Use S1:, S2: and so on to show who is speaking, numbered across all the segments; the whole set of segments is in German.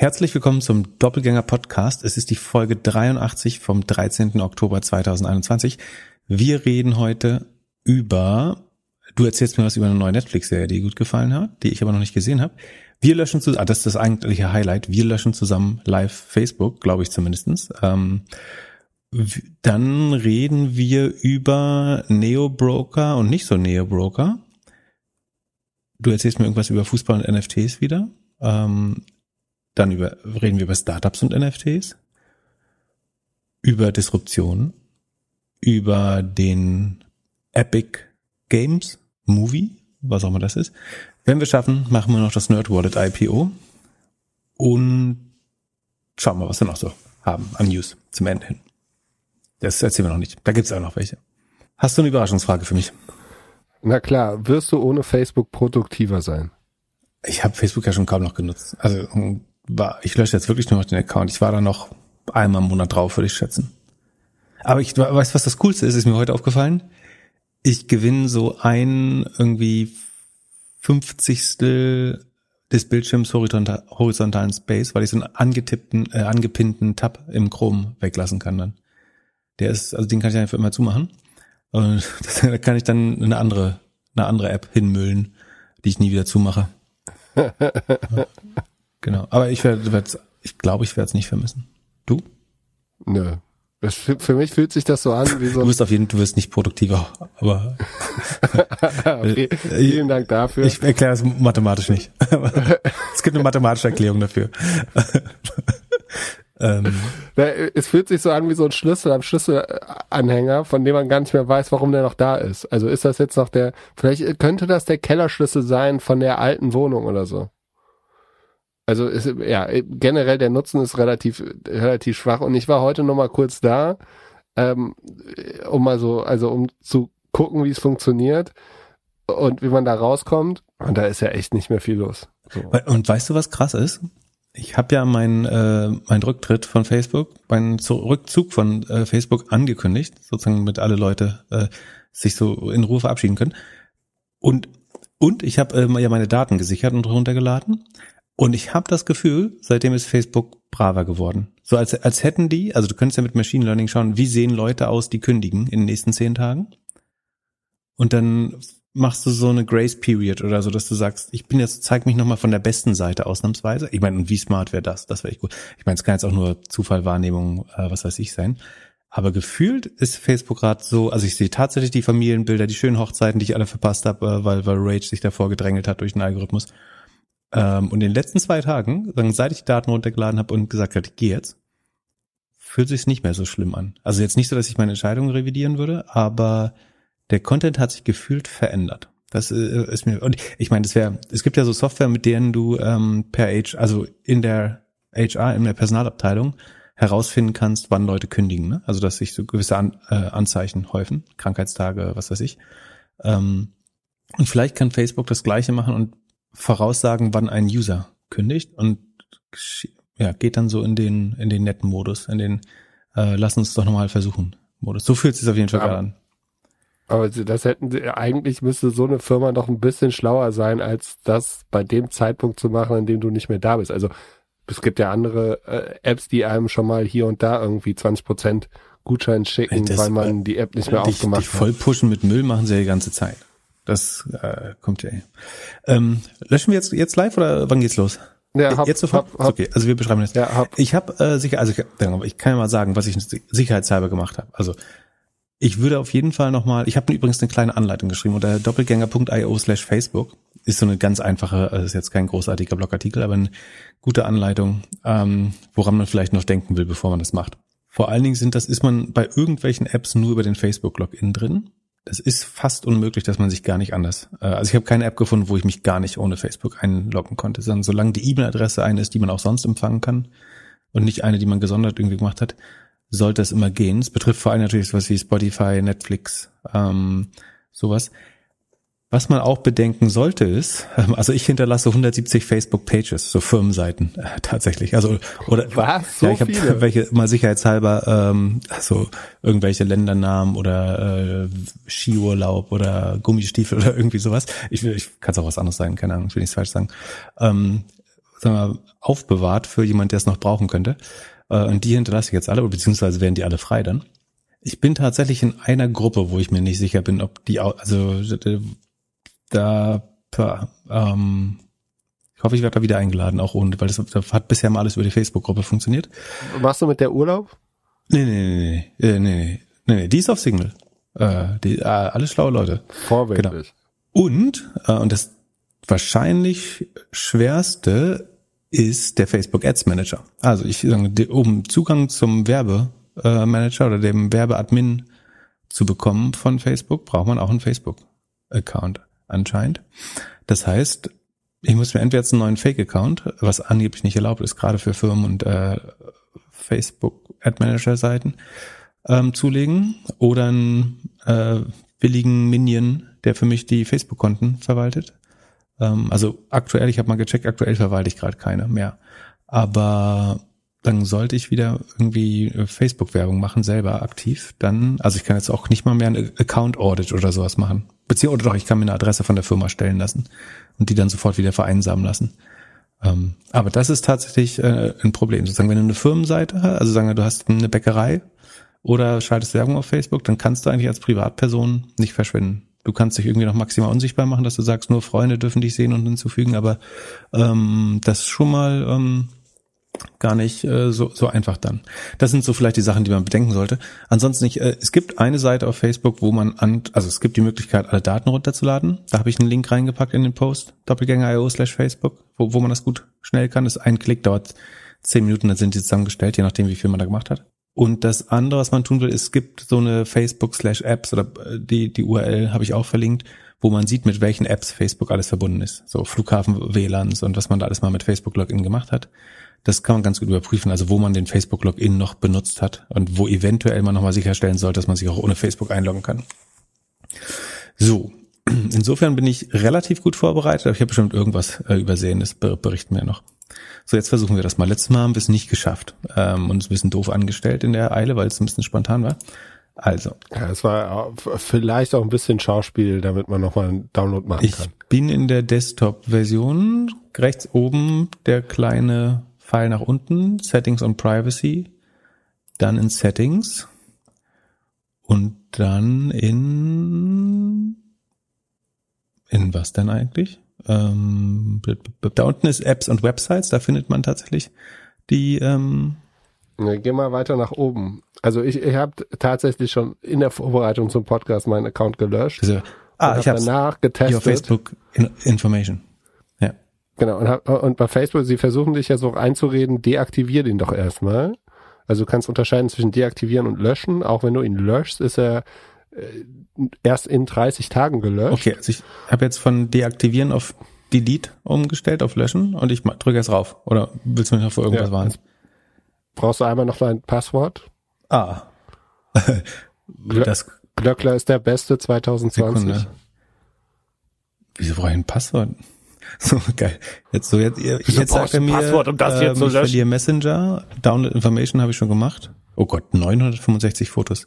S1: Herzlich willkommen zum Doppelgänger Podcast. Es ist die Folge 83 vom 13. Oktober 2021. Wir reden heute über, du erzählst mir was über eine neue Netflix-Serie, die gut gefallen hat, die ich aber noch nicht gesehen habe. Wir löschen zusammen, ah, das ist das eigentliche Highlight, wir löschen zusammen live Facebook, glaube ich zumindestens. Ähm, dann reden wir über Neo-Broker und nicht so Neo-Broker. Du erzählst mir irgendwas über Fußball und NFTs wieder. Ähm, dann über, reden wir über Startups und NFTs, über Disruption, über den Epic Games Movie, was auch immer das ist. Wenn wir schaffen, machen wir noch das Nerd Wallet IPO und schauen wir, was wir noch so haben an News zum Ende hin. Das erzählen wir noch nicht. Da gibt's auch noch welche. Hast du eine Überraschungsfrage für mich?
S2: Na klar, wirst du ohne Facebook produktiver sein?
S1: Ich habe Facebook ja schon kaum noch genutzt. Also war, ich lösche jetzt wirklich nur noch den Account. Ich war da noch einmal im Monat drauf, würde ich schätzen. Aber ich weiß, was das Coolste ist, ist mir heute aufgefallen. Ich gewinne so ein irgendwie fünfzigstel des Bildschirms horizontal, horizontalen Space, weil ich so einen angetippten, äh, angepinnten Tab im Chrome weglassen kann dann. Der ist, also den kann ich einfach immer zumachen. Und das, da kann ich dann eine andere, eine andere App hinmüllen, die ich nie wieder zumache. Genau. Aber ich werde, ich glaube, ich werde es nicht vermissen. Du?
S2: Nö. Das, für mich fühlt sich das so an wie so.
S1: Du wirst auf jeden Fall, du wirst nicht produktiver, aber.
S2: okay, vielen Dank dafür.
S1: Ich erkläre es mathematisch nicht. es gibt eine mathematische Erklärung dafür.
S2: ähm. Es fühlt sich so an wie so ein Schlüssel am Schlüsselanhänger, von dem man gar nicht mehr weiß, warum der noch da ist. Also ist das jetzt noch der, vielleicht könnte das der Kellerschlüssel sein von der alten Wohnung oder so. Also ist, ja, generell der Nutzen ist relativ, relativ schwach. Und ich war heute noch mal kurz da, ähm, um mal so, also um zu gucken, wie es funktioniert und wie man da rauskommt. Und da ist ja echt nicht mehr viel los.
S1: So. Und weißt du, was krass ist? Ich habe ja meinen äh, mein Rücktritt von Facebook, meinen Rückzug von äh, Facebook angekündigt, sozusagen mit alle Leute äh, sich so in Ruhe verabschieden können. Und und ich habe äh, ja meine Daten gesichert und runtergeladen. Und ich habe das Gefühl, seitdem ist Facebook braver geworden. So als, als hätten die, also du könntest ja mit Machine Learning schauen, wie sehen Leute aus, die kündigen in den nächsten zehn Tagen. Und dann machst du so eine Grace Period oder so, dass du sagst, ich bin jetzt, zeig mich nochmal von der besten Seite ausnahmsweise. Ich meine, und wie smart wäre das? Das wäre echt gut. Ich meine, es kann jetzt auch nur Zufall, Wahrnehmung, äh, was weiß ich sein. Aber gefühlt ist Facebook gerade so, also ich sehe tatsächlich die Familienbilder, die schönen Hochzeiten, die ich alle verpasst habe, äh, weil, weil Rage sich davor gedrängelt hat durch den Algorithmus. Ähm, und in den letzten zwei Tagen, seit ich die Daten runtergeladen habe und gesagt habe, ich gehe jetzt, fühlt sich nicht mehr so schlimm an. Also jetzt nicht so, dass ich meine Entscheidung revidieren würde, aber der Content hat sich gefühlt verändert. Das äh, ist mir und ich meine, es wäre, es gibt ja so Software, mit denen du ähm, per H, also in der HR, in der Personalabteilung herausfinden kannst, wann Leute kündigen. Ne? Also dass sich so gewisse An, äh, Anzeichen häufen, Krankheitstage, was weiß ich. Ähm, und vielleicht kann Facebook das Gleiche machen und voraussagen, wann ein User kündigt und ja, geht dann so in den, in den netten Modus, in den äh, lass uns doch nochmal versuchen Modus. So fühlt es sich auf jeden Fall aber, an.
S2: Aber das hätten sie, eigentlich müsste so eine Firma doch ein bisschen schlauer sein, als das bei dem Zeitpunkt zu machen, an dem du nicht mehr da bist. Also es gibt ja andere äh, Apps, die einem schon mal hier und da irgendwie 20 Prozent Gutschein schicken, das, weil man die App nicht mehr dich, aufgemacht dich
S1: hat. Voll pushen mit Müll machen sie ja die ganze Zeit. Das äh, kommt ja. Ähm, löschen wir jetzt jetzt live oder wann geht's los?
S2: Ja, hab,
S1: jetzt sofort. Hab, hab, okay, also wir beschreiben das. Ja, hab. Ich habe äh, sicher, also ich, ich kann ja mal sagen, was ich sicherheitshalber gemacht habe. Also ich würde auf jeden Fall nochmal, ich habe übrigens eine kleine Anleitung geschrieben unter doppelgänger.io slash Facebook. Ist so eine ganz einfache, also ist jetzt kein großartiger Blogartikel, aber eine gute Anleitung, ähm, woran man vielleicht noch denken will, bevor man das macht. Vor allen Dingen sind das, ist man bei irgendwelchen Apps nur über den Facebook-Login drin es ist fast unmöglich, dass man sich gar nicht anders. Äh, also ich habe keine App gefunden, wo ich mich gar nicht ohne Facebook einloggen konnte, sondern solange die E-Mail-Adresse eine ist, die man auch sonst empfangen kann und nicht eine, die man gesondert irgendwie gemacht hat, sollte es immer gehen. Es betrifft vor allem natürlich sowas wie Spotify, Netflix, ähm, sowas. Was man auch bedenken sollte ist, also ich hinterlasse 170 Facebook-Pages, so Firmenseiten äh, tatsächlich. Also oder
S2: was? So
S1: ja, ich habe welche mal sicherheitshalber, ähm, also irgendwelche Ländernamen oder äh, Skiurlaub oder Gummistiefel oder irgendwie sowas. Ich, ich kann es auch was anderes sein, keine Ahnung, ich will nichts falsch sagen. Ähm, sagen wir, aufbewahrt für jemand, der es noch brauchen könnte. Äh, und die hinterlasse ich jetzt alle, beziehungsweise werden die alle frei dann. Ich bin tatsächlich in einer Gruppe, wo ich mir nicht sicher bin, ob die, also da, ähm, ich hoffe, ich werde da wieder eingeladen, auch ohne, weil das, das hat bisher mal alles über die Facebook-Gruppe funktioniert.
S2: Machst du mit der Urlaub?
S1: Nee, nee, nee, nee, nee, nee, nee, die ist auf Signal. Äh, die, äh, alle schlaue Leute.
S2: Vorbildlich.
S1: Genau. Und, äh, und das wahrscheinlich schwerste ist der Facebook Ads Manager. Also ich sage, um Zugang zum Werbemanager oder dem Werbeadmin zu bekommen von Facebook, braucht man auch einen Facebook-Account anscheinend. Das heißt, ich muss mir entweder jetzt einen neuen Fake-Account, was angeblich nicht erlaubt ist, gerade für Firmen und äh, Facebook-Ad-Manager-Seiten, ähm, zulegen oder einen äh, billigen Minion, der für mich die Facebook-Konten verwaltet. Ähm, also aktuell, ich habe mal gecheckt, aktuell verwalte ich gerade keine mehr. Aber dann sollte ich wieder irgendwie äh, Facebook-Werbung machen, selber aktiv. Dann, also ich kann jetzt auch nicht mal mehr ein Account-Audit oder sowas machen. Beziehungsweise doch, ich kann mir eine Adresse von der Firma stellen lassen und die dann sofort wieder vereinsamen lassen. Ähm, aber das ist tatsächlich äh, ein Problem. Sozusagen, wenn du eine Firmenseite hast, also sagen wir, du hast eine Bäckerei oder schaltest Werbung auf Facebook, dann kannst du eigentlich als Privatperson nicht verschwinden. Du kannst dich irgendwie noch maximal unsichtbar machen, dass du sagst, nur Freunde dürfen dich sehen und hinzufügen, aber ähm, das ist schon mal ähm, gar nicht äh, so, so einfach dann. Das sind so vielleicht die Sachen, die man bedenken sollte. Ansonsten nicht, äh, es gibt eine Seite auf Facebook, wo man an, also es gibt die Möglichkeit, alle Daten runterzuladen. Da habe ich einen Link reingepackt in den Post, doppelgänger.io slash Facebook, wo, wo man das gut schnell kann. Das ist ein Klick, dauert zehn Minuten, dann sind die zusammengestellt, je nachdem, wie viel man da gemacht hat. Und das andere, was man tun will, es gibt so eine Facebook slash Apps oder äh, die, die URL habe ich auch verlinkt, wo man sieht, mit welchen Apps Facebook alles verbunden ist. So Flughafen WLANs und was man da alles mal mit Facebook Login gemacht hat. Das kann man ganz gut überprüfen, also wo man den Facebook Login noch benutzt hat und wo eventuell man nochmal sicherstellen sollte, dass man sich auch ohne Facebook einloggen kann. So, insofern bin ich relativ gut vorbereitet, aber ich habe bestimmt irgendwas äh, übersehen, das berichten wir noch. So, jetzt versuchen wir das mal. Letztes Mal haben wir es nicht geschafft ähm, und uns ein bisschen doof angestellt in der Eile, weil es ein bisschen spontan war. Also.
S2: Ja, es war vielleicht auch ein bisschen Schauspiel, damit man nochmal einen Download machen
S1: ich
S2: kann.
S1: Ich bin in der Desktop-Version. Rechts oben der kleine Pfeil nach unten, Settings und Privacy. Dann in Settings. Und dann in, in was denn eigentlich? Ähm, da unten ist Apps und Websites, da findet man tatsächlich die. Ähm,
S2: ja, geh mal weiter nach oben. Also ich, ich habe tatsächlich schon in der Vorbereitung zum Podcast meinen Account gelöscht.
S1: Also, ah, ich habe
S2: danach getestet. Your
S1: Facebook Information.
S2: Genau. Und, und bei Facebook, sie versuchen dich ja so einzureden, deaktivier den doch erstmal. Also du kannst unterscheiden zwischen deaktivieren und löschen. Auch wenn du ihn löschst, ist er äh, erst in 30 Tagen gelöscht.
S1: Okay, also ich habe jetzt von deaktivieren auf Delete umgestellt, auf löschen und ich drücke jetzt rauf. Oder willst du mich noch vor irgendwas ja, warnen?
S2: Brauchst du einmal noch dein Passwort?
S1: Ah.
S2: das Glöckler ist der Beste 2020. Sekunde.
S1: Wieso brauche ich ein Passwort? So geil. Jetzt so jetzt, jetzt sagt er mir,
S2: Passwort, um das jetzt ähm,
S1: ich verliere Messenger, Download Information habe ich schon gemacht. Oh Gott, 965 Fotos.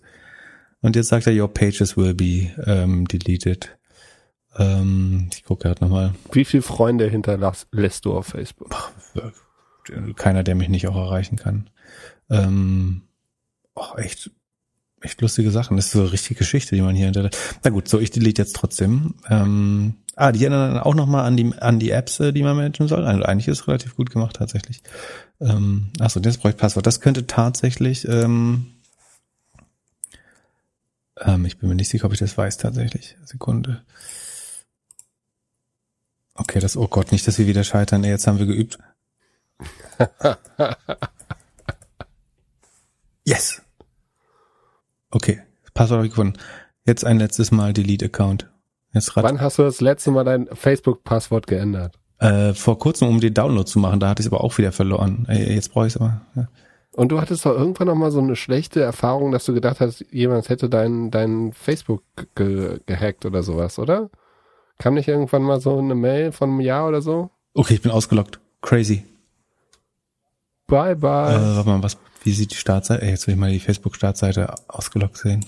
S1: Und jetzt sagt er, your pages will be ähm, deleted. Ähm, ich gucke gerade nochmal.
S2: Wie viele Freunde hinterlässt du auf Facebook?
S1: Keiner, der mich nicht auch erreichen kann. Ähm, oh, echt, echt lustige Sachen. Das ist so eine richtige Geschichte, die man hier hinterlässt. Na gut, so ich delete jetzt trotzdem. Ähm, ah, die erinnern auch nochmal an die an die Apps, äh, die man managen soll. Also eigentlich ist es relativ gut gemacht tatsächlich. Ähm, achso, das brauche ich Passwort. Das könnte tatsächlich ähm, ähm, ich bin mir nicht sicher, ob ich das weiß tatsächlich. Sekunde. Okay, das, oh Gott, nicht, dass wir wieder scheitern. Ey, jetzt haben wir geübt. yes. Okay, Passwort habe ich gefunden. Jetzt ein letztes Mal Delete-Account.
S2: Jetzt Wann hast du das letzte Mal dein Facebook-Passwort geändert?
S1: Äh, vor kurzem, um den Download zu machen. Da hatte ich es aber auch wieder verloren. Ey, jetzt brauche ich es aber. Ja.
S2: Und du hattest doch irgendwann noch mal so eine schlechte Erfahrung, dass du gedacht hast, jemand hätte dein, dein Facebook ge gehackt oder sowas, oder? Kam nicht irgendwann mal so eine Mail von einem Jahr oder so?
S1: Okay, ich bin ausgelockt. Crazy.
S2: Bye, bye.
S1: Äh, warte mal, was, wie sieht die Startseite? Ey, jetzt will ich mal die Facebook-Startseite ausgelockt sehen.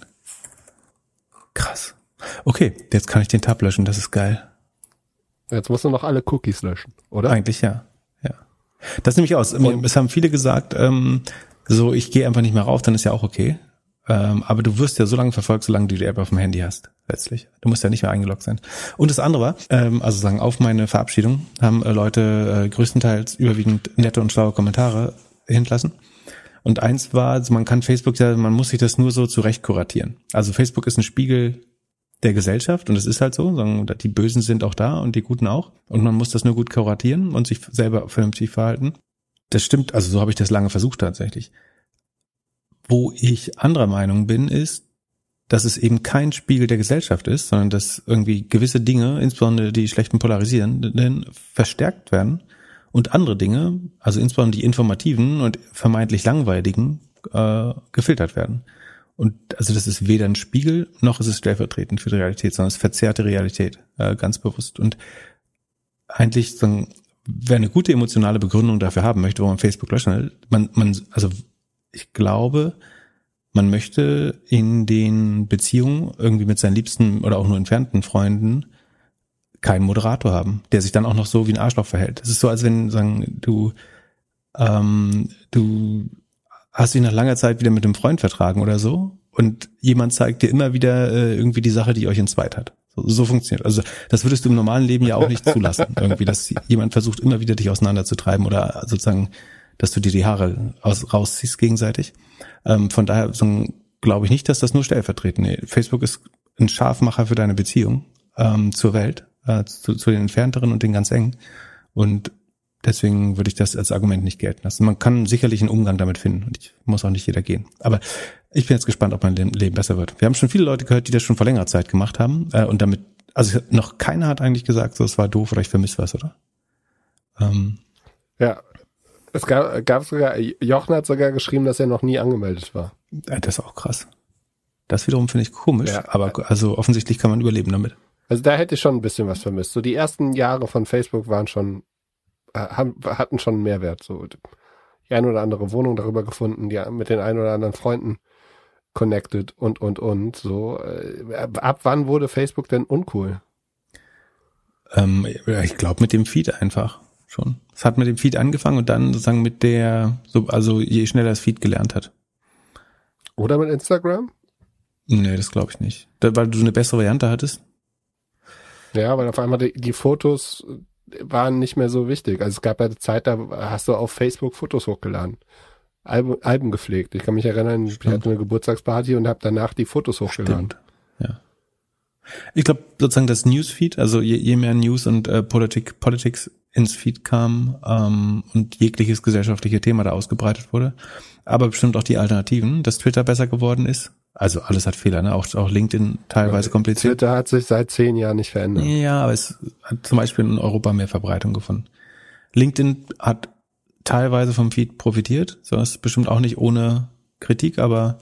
S1: Okay, jetzt kann ich den Tab löschen, das ist geil.
S2: Jetzt musst du noch alle Cookies löschen, oder?
S1: Eigentlich ja. Ja. Das nehme ich aus. Mir- Es haben viele gesagt, ähm, so ich gehe einfach nicht mehr rauf, dann ist ja auch okay. Ähm, aber du wirst ja so lange verfolgt, solange du die App auf dem Handy hast, letztlich. Du musst ja nicht mehr eingeloggt sein. Und das andere war, ähm, also sagen, auf meine Verabschiedung haben äh, Leute äh, größtenteils überwiegend nette und schlaue Kommentare hinterlassen. Und eins war, man kann Facebook ja, man muss sich das nur so zurecht kuratieren. Also Facebook ist ein Spiegel der Gesellschaft und es ist halt so, die Bösen sind auch da und die Guten auch. Und man muss das nur gut kuratieren und sich selber vernünftig verhalten. Das stimmt, also so habe ich das lange versucht tatsächlich. Wo ich anderer Meinung bin, ist, dass es eben kein Spiegel der Gesellschaft ist, sondern dass irgendwie gewisse Dinge, insbesondere die schlechten Polarisierenden, verstärkt werden und andere Dinge, also insbesondere die informativen und vermeintlich langweiligen, äh, gefiltert werden. Und also das ist weder ein Spiegel, noch ist es stellvertretend für die Realität, sondern es verzerrt die Realität, äh, ganz bewusst. Und eigentlich, sagen, wer eine gute emotionale Begründung dafür haben möchte, warum man Facebook löschen will, man, man, also ich glaube, man möchte in den Beziehungen irgendwie mit seinen liebsten oder auch nur entfernten Freunden keinen Moderator haben, der sich dann auch noch so wie ein Arschloch verhält. Es ist so, als wenn sagen du ähm, du hast dich nach langer Zeit wieder mit einem Freund vertragen oder so und jemand zeigt dir immer wieder äh, irgendwie die Sache, die euch entzweit hat. So, so funktioniert. Also das würdest du im normalen Leben ja auch nicht zulassen, irgendwie, dass jemand versucht immer wieder dich auseinanderzutreiben oder sozusagen, dass du dir die Haare aus, rausziehst gegenseitig. Ähm, von daher so, glaube ich nicht, dass das nur stellvertretend. Nee, Facebook ist ein Scharfmacher für deine Beziehung ähm, zur Welt, äh, zu, zu den entfernteren und den ganz engen. Und deswegen würde ich das als Argument nicht gelten lassen. Man kann sicherlich einen Umgang damit finden und ich muss auch nicht jeder gehen. Aber ich bin jetzt gespannt, ob mein Leben besser wird. Wir haben schon viele Leute gehört, die das schon vor längerer Zeit gemacht haben äh, und damit, also noch keiner hat eigentlich gesagt, so es war doof oder ich vermisse was, oder? Ähm,
S2: Ja. Es gab, gab sogar, Jochen hat sogar geschrieben, dass er noch nie angemeldet war.
S1: äh, das ist auch krass. Das wiederum finde ich komisch,
S2: Ja.
S1: aber also offensichtlich kann man überleben damit.
S2: Also da hätte ich schon ein bisschen was vermisst. So die ersten Jahre von Facebook waren schon, haben, hatten schon einen Mehrwert. So die ein oder andere Wohnung darüber gefunden, die mit den ein oder anderen Freunden connected und und und. So äh, ab wann wurde Facebook denn uncool?
S1: Ähm, ich glaube mit dem Feed einfach schon. Es hat mit dem Feed angefangen und dann sozusagen mit der, so, also je schneller das Feed gelernt hat.
S2: Oder mit Instagram?
S1: Nee, das glaube ich nicht. Da, weil du eine bessere Variante hattest.
S2: Ja, weil auf einmal die, die Fotos waren nicht mehr so wichtig. Also es gab ja eine Zeit, da hast du auf Facebook Fotos hochgeladen. Alben, Alben gepflegt. Ich kann mich erinnern, ich
S1: Stimmt.
S2: hatte eine Geburtstagsparty und habe danach die Fotos hochgeladen.
S1: Stimmt. Ja. Ich glaube sozusagen das Newsfeed, also je, je mehr News und äh, Politik, Politics ins Feed kam ähm, und jegliches gesellschaftliche Thema da ausgebreitet wurde, aber bestimmt auch die Alternativen, dass Twitter besser geworden ist. Also alles hat Fehler, ne? Auch, auch LinkedIn teilweise kompliziert.
S2: Twitter hat sich seit zehn Jahren nicht verändert.
S1: Ja, aber es hat zum Beispiel in Europa mehr Verbreitung gefunden. LinkedIn hat teilweise vom Feed profitiert, so ist bestimmt auch nicht ohne Kritik, aber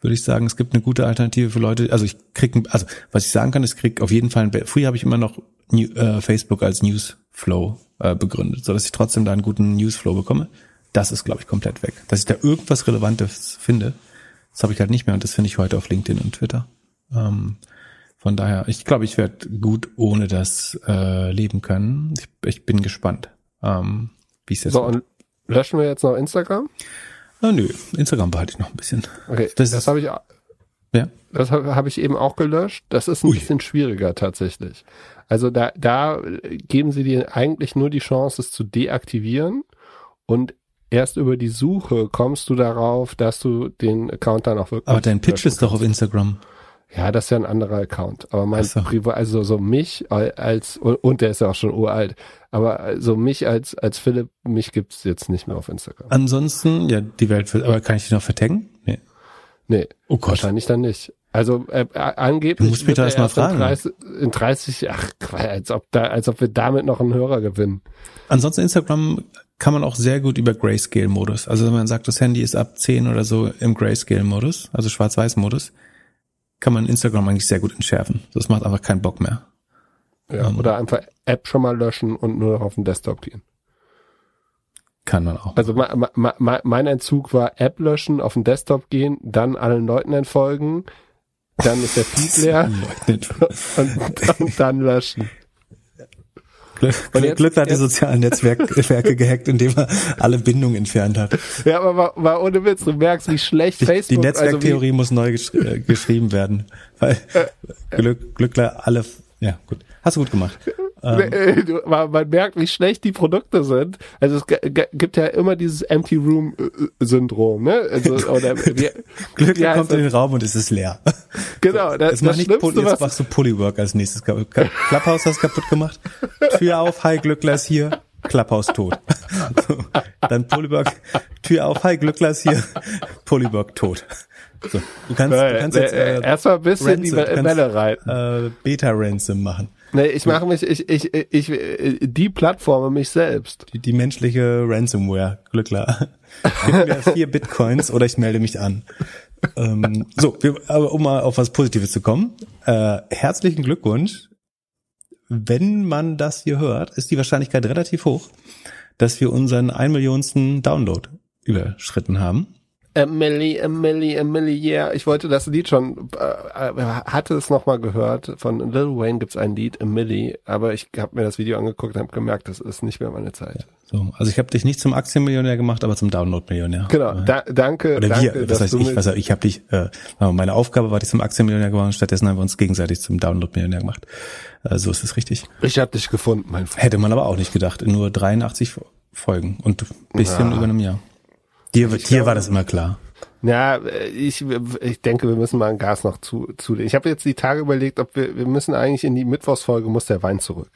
S1: würde ich sagen, es gibt eine gute Alternative für Leute. Also ich krieg, also was ich sagen kann, ist, krieg auf jeden Fall. Ein, früher habe ich immer noch New, äh, Facebook als Newsflow äh, begründet, so dass ich trotzdem da einen guten Newsflow bekomme. Das ist, glaube ich, komplett weg. Dass ich da irgendwas Relevantes finde, das habe ich halt nicht mehr und das finde ich heute auf LinkedIn und Twitter. Ähm, von daher, ich glaube, ich werde gut ohne das äh, leben können. Ich, ich bin gespannt, ähm, wie es jetzt
S2: So,
S1: wird.
S2: und löschen wir jetzt noch Instagram?
S1: Ah, nö, Instagram behalte ich noch ein bisschen.
S2: Okay,
S1: Das
S2: das, habe ich,
S1: Ja.
S2: das habe hab ich eben auch gelöscht. Das ist ein
S1: Ui.
S2: bisschen schwieriger tatsächlich. Also da, da geben sie dir eigentlich nur die Chance, es zu deaktivieren und erst über die Suche kommst du darauf, dass du den Account dann auch wirklich.
S1: Aber dein Pitch ist doch auf Instagram.
S2: Ja, das ist ja ein anderer Account. Aber mein
S1: so.
S2: Privat, also so mich als, und der ist ja auch schon uralt, aber so mich als, als Philipp, mich gibt's jetzt nicht mehr auf Instagram.
S1: Ansonsten, ja, die Welt wird, aber kann ich dich noch vertaggen? Nee.
S2: Nee,
S1: Oh Gott.
S2: wahrscheinlich dann nicht. Also äh, äh, angeblich
S1: Du musst Peter
S2: er
S1: erst mal
S2: erst in
S1: fragen.
S2: 30, in 30, ach, als ob da, als ob wir damit noch einen Hörer gewinnen.
S1: Ansonsten Instagram kann man auch sehr gut über Grayscale-Modus. Also wenn man sagt, das Handy ist ab 10 oder so im Grayscale-Modus, also Schwarz-Weiß-Modus, kann man Instagram eigentlich sehr gut entschärfen. Das macht einfach keinen Bock mehr.
S2: Ja,
S1: Ähm.
S2: Oder einfach App schon mal löschen und nur noch auf den Desktop gehen.
S1: Kann man auch.
S2: Also ma, ma, ma, mein Entzug war App löschen, auf den Desktop gehen, dann allen Leuten entfolgen, dann ist der Feed leer
S1: Leugnet.
S2: und, und dann löschen.
S1: Glück, jetzt, Glück hat die sozialen Netzwerke gehackt, indem er alle Bindungen entfernt hat.
S2: Ja, aber mal, mal ohne Witz, du merkst, wie schlecht
S1: die,
S2: Facebook...
S1: Die Netzwerktheorie also muss neu gesch äh, geschrieben werden, weil äh, Glück, Glückler alle... Ja, gut. Hast du gut gemacht.
S2: Ähm. Man merkt, wie schlecht die Produkte sind. Also es gibt ja immer dieses Empty Room Syndrom, ne? Also, oder
S1: wie, Glück wie kommt in den Raum und es ist leer.
S2: Genau.
S1: Das, jetzt, das nicht, jetzt machst du Polywork als nächstes. Klapphaus hast kaputt gemacht. Tür auf, hi Glückler ist hier. Klapphaus tot. Dann Polywork, Tür auf, hi Glückler ist hier. Polywork tot. So, du kannst, du kannst jetzt
S2: äh, erstmal ein bisschen Ransom, die Welle reiten.
S1: Äh, Beta Ransom machen.
S2: Nee, ich mache mich, ich, ich, ich, ich die Plattforme mich selbst.
S1: Die, die menschliche Ransomware, Glückler. Gib mir vier Bitcoins oder ich melde mich an. ähm, so, wir, aber um mal auf was Positives zu kommen. Äh, herzlichen Glückwunsch. Wenn man das hier hört, ist die Wahrscheinlichkeit relativ hoch, dass wir unseren ein Millionsten Download überschritten haben.
S2: Emily, Emily, Emily, yeah. Ich wollte das Lied schon, äh, äh hatte es nochmal gehört. Von Lil Wayne gibt's ein Lied, Emily, aber ich habe mir das Video angeguckt und habe gemerkt, das ist nicht mehr meine Zeit.
S1: So, also ich habe dich nicht zum Aktienmillionär gemacht, aber zum Download-Millionär.
S2: Genau, da, danke.
S1: Oder
S2: danke,
S1: wir, das heißt ich, was, ich habe dich, äh, meine Aufgabe war, dich zum Aktienmillionär gemacht, stattdessen haben wir uns gegenseitig zum Download-Millionär gemacht. Äh, so ist es richtig.
S2: Ich habe dich gefunden, mein Freund.
S1: Hätte man aber auch nicht gedacht, in nur 83 Folgen und ein bisschen ja. über einem Jahr. Dir, dir glaube, war das immer klar.
S2: Ja, ich, ich denke, wir müssen mal ein Gas noch zu, zu. Ich habe jetzt die Tage überlegt, ob wir, wir müssen eigentlich in die Mittwochsfolge muss der Wein zurück.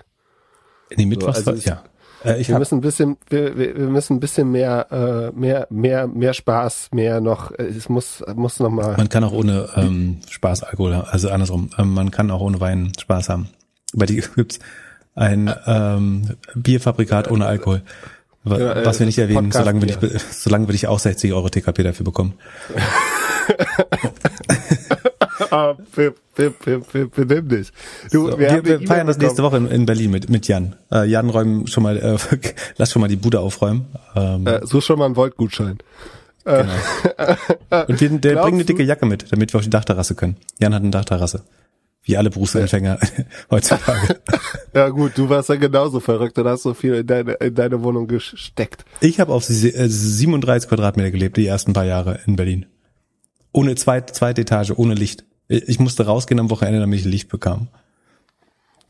S1: In die Mittwochsfolge,
S2: so, also ja. Äh, ich wir müssen ein bisschen, wir, wir, müssen ein bisschen mehr, äh, mehr, mehr, mehr Spaß, mehr noch. Äh, es muss, muss noch mal.
S1: Man kann auch ohne ähm, Spaß Alkohol, also andersrum. Ähm, man kann auch ohne Wein Spaß haben. Bei dir gibt's ein ähm, Bierfabrikat ohne Alkohol. Ja, was wir nicht erwähnen, solange wir, nicht, solange wir nicht auch 60 Euro TKP dafür bekommen.
S2: ah, benimm dich.
S1: Du, so, wir, wir, wir feiern das nächste Woche in, in, Berlin mit, mit Jan. Äh, Jan räumen schon mal, äh, lass schon mal die Bude aufräumen.
S2: Ähm, äh, such schon mal einen Voltgutschein.
S1: Genau. Und wir, der bringt eine dicke Jacke mit, damit wir auf die Dachterrasse können. Jan hat eine Dachterrasse. Wie alle Berufsanfänger heutzutage.
S2: Ja gut, du warst ja genauso verrückt und hast so viel in deine, in deine Wohnung gesteckt.
S1: Ich habe auf 37 äh, Quadratmeter gelebt, die ersten paar Jahre in Berlin. Ohne zweite, zweite Etage, ohne Licht. Ich musste rausgehen am Wochenende, damit ich Licht bekam.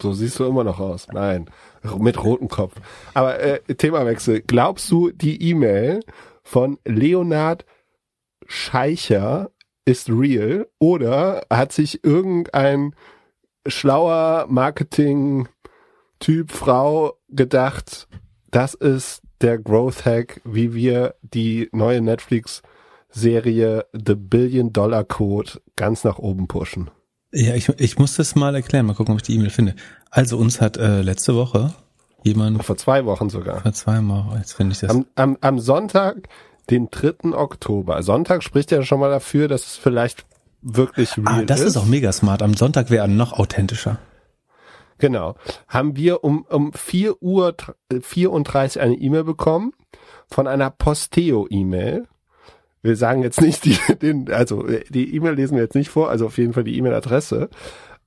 S2: So siehst du immer noch aus. Nein, mit rotem Kopf. Aber äh, Themawechsel. Glaubst du, die E-Mail von Leonard Scheicher ist real oder hat sich irgendein schlauer Marketing-Typ, Frau gedacht, das ist der Growth Hack, wie wir die neue Netflix-Serie The Billion Dollar Code ganz nach oben pushen.
S1: Ja, ich, ich muss das mal erklären, mal gucken, ob ich die E-Mail finde. Also uns hat äh, letzte Woche jemand.
S2: Vor zwei Wochen sogar.
S1: Vor zwei Wochen, jetzt finde ich das.
S2: Am, am, am Sonntag den 3. Oktober. Sonntag spricht ja schon mal dafür, dass es vielleicht wirklich
S1: ah, real ah, das ist. ist auch mega smart. Am Sonntag wäre er noch authentischer.
S2: Genau. Haben wir um, um 4 Uhr 34 eine E-Mail bekommen von einer Posteo-E-Mail. Wir sagen jetzt nicht die, den, also die E-Mail lesen wir jetzt nicht vor, also auf jeden Fall die E-Mail-Adresse.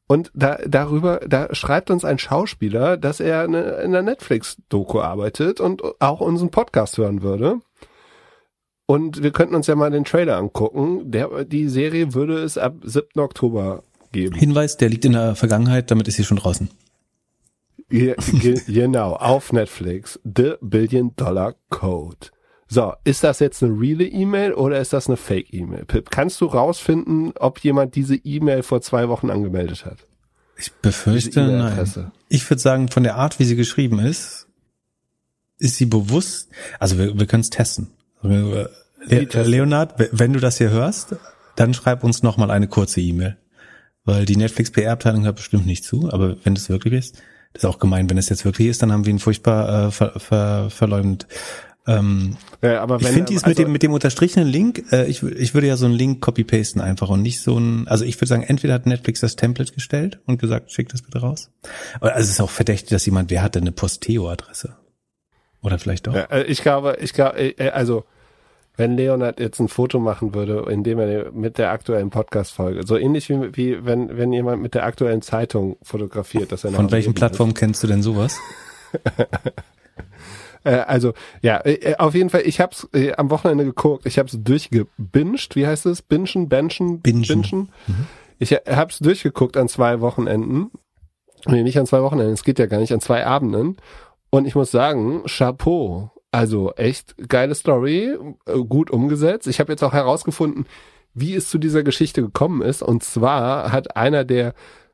S2: Und da, darüber, da schreibt uns ein Schauspieler, dass er eine, in einer Netflix-Doku arbeitet und auch unseren Podcast hören würde. Und wir könnten uns ja mal den Trailer angucken. Der, die Serie würde es ab 7. Oktober geben.
S1: Hinweis, der liegt in der Vergangenheit, damit ist sie schon draußen.
S2: Ja, genau, auf Netflix. The Billion Dollar Code. So, ist das jetzt eine reale E-Mail oder ist das eine Fake-E-Mail? Pip, kannst du rausfinden, ob jemand diese E-Mail vor zwei Wochen angemeldet hat?
S1: Ich befürchte, nein. Ich würde sagen, von der Art, wie sie geschrieben ist, ist sie bewusst, also wir, wir können es testen. Le Leonard, wenn du das hier hörst, dann schreib uns nochmal eine kurze E-Mail. Weil die Netflix PR-Abteilung hört bestimmt nicht zu, aber wenn das wirklich ist, das ist auch gemein, wenn es jetzt wirklich ist, dann haben wir ihn furchtbar äh, ver, ver, verleumdet. Ähm, ja, aber wenn, ich finde dies also, mit dem mit dem unterstrichenen Link, äh, ich, ich würde ja so einen Link copy-pasten einfach und nicht so ein, also ich würde sagen, entweder hat Netflix das Template gestellt und gesagt, schick das bitte raus. Also es ist auch verdächtig, dass jemand, wer hat denn eine Posteo-Adresse? Oder vielleicht doch. Ja,
S2: äh, ich glaube, ich glaube, äh, also wenn Leonard jetzt ein Foto machen würde, indem er mit der aktuellen Podcast-Folge, so ähnlich wie, wie wenn, wenn jemand mit der aktuellen Zeitung fotografiert, dass er
S1: Von welchen Plattformen kennst du denn sowas?
S2: Äh, also ja, äh, auf jeden Fall. Ich habe es äh, am Wochenende geguckt. Ich habe es durchgebinged. Wie heißt es? Bingen, benchen,
S1: Bingen.
S2: bingen. Ich habe es durchgeguckt an zwei Wochenenden. Nee, nicht an zwei Wochenenden. Es geht ja gar nicht an zwei Abenden. Und ich muss sagen, Chapeau. Also echt geile Story, äh, gut umgesetzt. Ich habe jetzt auch herausgefunden, wie es zu dieser Geschichte gekommen ist. Und zwar hat einer der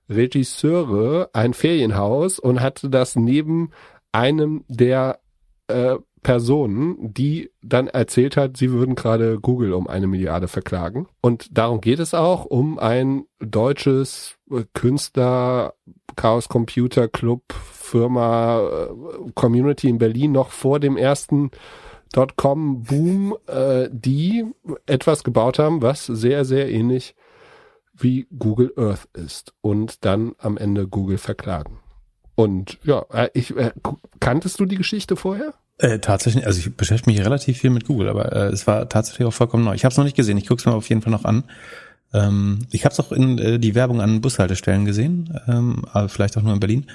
S2: Regisseure ein Ferienhaus und hatte das neben einem der äh, Personen, die dann erzählt hat, sie würden gerade Google um eine Milliarde verklagen. Und darum geht es auch, um ein deutsches äh, Künstler, Chaos Computer Club, Firma, äh, Community in Berlin noch vor dem ersten Dotcom-Boom, äh, die etwas gebaut haben, was sehr, sehr ähnlich wie Google Earth ist und dann am Ende Google verklagen. Und ja, äh, ich äh, kanntest du die Geschichte vorher?
S1: Äh, tatsächlich, also ich beschäftige mich relativ viel mit Google, aber äh, es war tatsächlich auch vollkommen neu. Ich habe es noch nicht gesehen, ich gucke es mir auf jeden Fall noch an. Ähm, ich habe es auch in äh, die Werbung an Bushaltestellen gesehen, ähm, aber vielleicht auch nur in Berlin.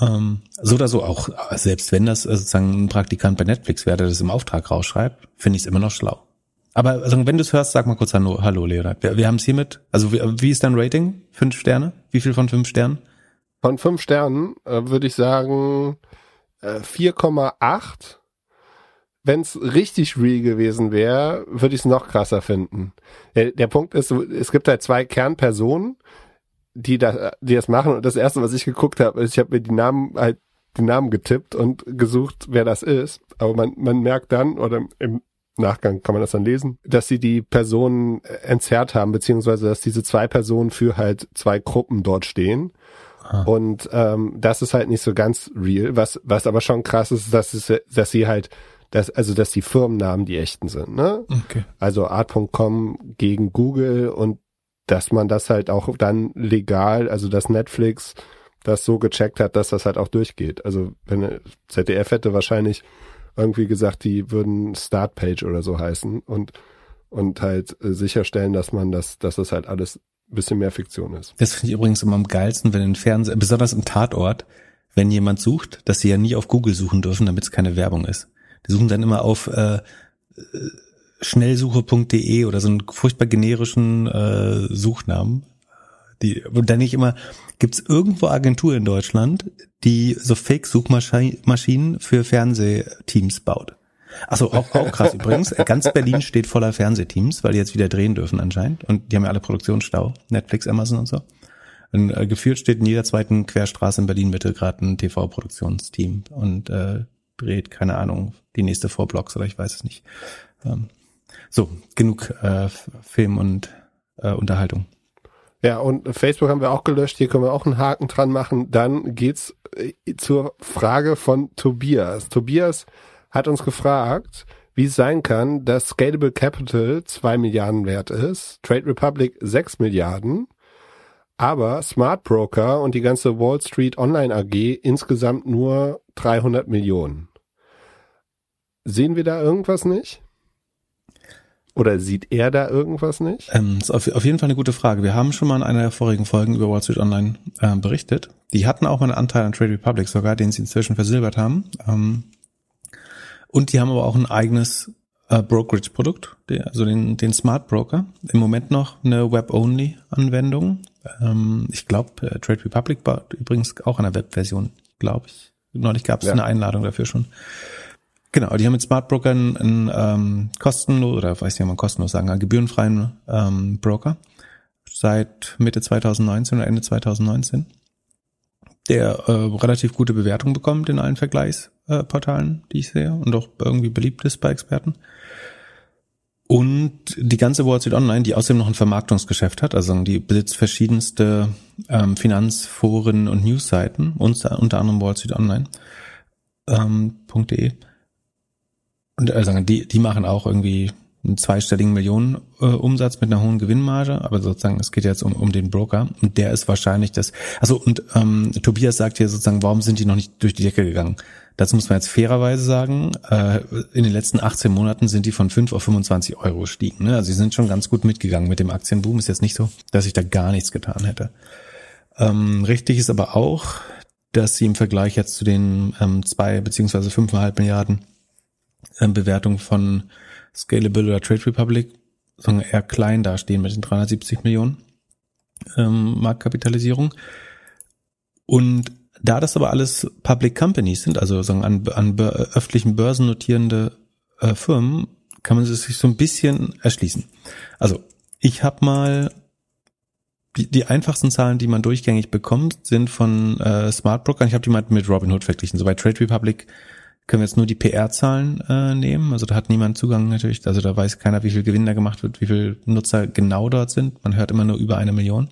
S1: Ähm, so oder so auch, selbst wenn das äh, sozusagen ein Praktikant bei Netflix wäre, der das im Auftrag rausschreibt, finde ich es immer noch schlau. Aber also, wenn du es hörst, sag mal kurz Hallo, Hallo Leonard. Wir, wir haben es hiermit. Also wie, wie ist dein Rating? Fünf Sterne? Wie viel von fünf Sternen?
S2: Von fünf Sternen äh, würde ich sagen äh, 4,8. Wenn es richtig real gewesen wäre, würde ich es noch krasser finden. Der, der Punkt ist, es gibt halt zwei Kernpersonen, die da, die das machen. Und das erste, was ich geguckt habe, ist, ich habe mir die Namen halt die Namen getippt und gesucht, wer das ist. Aber man, man merkt dann, oder im Nachgang kann man das dann lesen, dass sie die Personen entzerrt haben, beziehungsweise dass diese zwei Personen für halt zwei Gruppen dort stehen. Ah. Und ähm, das ist halt nicht so ganz real. Was, was aber schon krass ist, dass, es, dass sie halt, dass, also dass die Firmennamen die echten sind. Ne?
S1: Okay.
S2: Also Art.com gegen Google und dass man das halt auch dann legal, also dass Netflix das so gecheckt hat, dass das halt auch durchgeht. Also wenn ZDF hätte wahrscheinlich irgendwie gesagt, die würden Startpage oder so heißen und und halt äh, sicherstellen, dass man das, dass das halt alles ein bisschen mehr Fiktion ist.
S1: Das finde ich übrigens immer am geilsten, wenn in Fernsehen, besonders im Tatort, wenn jemand sucht, dass sie ja nie auf Google suchen dürfen, damit es keine Werbung ist. Die suchen dann immer auf äh, schnellsuche.de oder so einen furchtbar generischen äh, Suchnamen. Die, und dann nicht immer, gibt es irgendwo Agentur in Deutschland, die so Fake-Suchmaschinen für Fernsehteams baut. Also auch, auch krass übrigens. Ganz Berlin steht voller Fernsehteams, weil die jetzt wieder drehen dürfen anscheinend. Und die haben ja alle Produktionsstau. Netflix, Amazon und so. Und äh, gefühlt steht in jeder zweiten Querstraße in Berlin Mitte gerade ein TV-Produktionsteam und äh, dreht, keine Ahnung, die nächste Vorblocks oder ich weiß es nicht. Ähm, so, genug äh, Film und äh, Unterhaltung.
S2: Ja, und Facebook haben wir auch gelöscht, hier können wir auch einen Haken dran machen. Dann geht's äh, zur Frage von Tobias. Tobias hat uns gefragt, wie es sein kann, dass Scalable Capital zwei Milliarden wert ist, Trade Republic sechs Milliarden, aber Smart Broker und die ganze Wall Street Online AG insgesamt nur 300 Millionen. Sehen wir da irgendwas nicht? Oder sieht er da irgendwas nicht?
S1: Ähm, ist auf, auf jeden Fall eine gute Frage. Wir haben schon mal in einer der vorigen Folgen über Wall Street Online äh, berichtet. Die hatten auch mal einen Anteil an Trade Republic sogar, den sie inzwischen versilbert haben. Ähm, und die haben aber auch ein eigenes äh, Brokerage-Produkt, also den, den Smart Broker. Im Moment noch eine Web-Only-Anwendung. Ähm, ich glaube, äh, Trade Republic baut übrigens auch eine Web-Version, glaube ich. Neulich gab es ja. eine Einladung dafür schon. Genau, die haben mit Smart Broker einen, einen ähm, kostenlos, oder weiß nicht, ob man kostenlos sagen einen gebührenfreien ähm, Broker seit Mitte 2019 oder Ende 2019, der äh, relativ gute Bewertung bekommt in allen Vergleichs äh, Portalen, die ich sehe und auch irgendwie beliebt ist bei Experten. Und die ganze Wall Street Online, die außerdem noch ein Vermarktungsgeschäft hat, also die besitzt verschiedenste ähm, Finanzforen und Newsseiten, unter, unter anderem Wall Street Online. Ähm, .de. Und also die, die machen auch irgendwie einen zweistelligen Millionen äh, Umsatz mit einer hohen Gewinnmarge, aber sozusagen es geht jetzt um, um den Broker und der ist wahrscheinlich das. Also und ähm, Tobias sagt hier sozusagen, warum sind die noch nicht durch die Decke gegangen? Dazu muss man jetzt fairerweise sagen, äh, in den letzten 18 Monaten sind die von 5 auf 25 Euro gestiegen. Ne? Also sie sind schon ganz gut mitgegangen mit dem Aktienboom. Ist jetzt nicht so, dass ich da gar nichts getan hätte. Ähm, richtig ist aber auch, dass sie im Vergleich jetzt zu den ähm, zwei beziehungsweise fünfeinhalb Milliarden Bewertung von Scalable oder Trade Republic sagen eher klein dastehen mit den 370 Millionen ähm, Marktkapitalisierung. Und da das aber alles Public Companies sind, also sagen an, an öffentlichen Börsen notierende äh, Firmen, kann man sich so ein bisschen erschließen. Also ich habe mal die, die einfachsten Zahlen, die man durchgängig bekommt, sind von äh, Smart Broker. Ich habe die mal mit Robinhood verglichen. So bei Trade Republic können wir jetzt nur die PR-Zahlen äh, nehmen. Also da hat niemand Zugang natürlich. Also da weiß keiner, wie viel Gewinn da gemacht wird, wie viel Nutzer genau dort sind. Man hört immer nur über eine Million.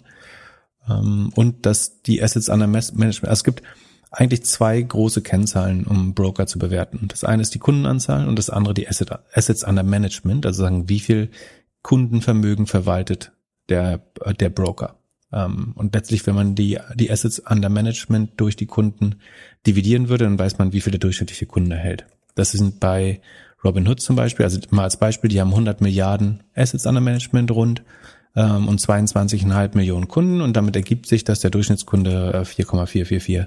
S1: Ähm, und dass die Assets under Management, also es gibt eigentlich zwei große Kennzahlen, um Broker zu bewerten. Das eine ist die Kundenanzahl und das andere die Asset, Assets under Management, also sagen, wie viel Kundenvermögen verwaltet der, der Broker. Ähm, und letztlich, wenn man die, die Assets under Management durch die Kunden dividieren würde, dann weiß man, wie viel der durchschnittliche Kunde erhält. Das sind bei Robinhood zum Beispiel, also mal als Beispiel, die haben 100 Milliarden Assets under Management rund ähm, und 22,5 Millionen Kunden und damit ergibt sich, dass der Durchschnittskunde 4,444 äh,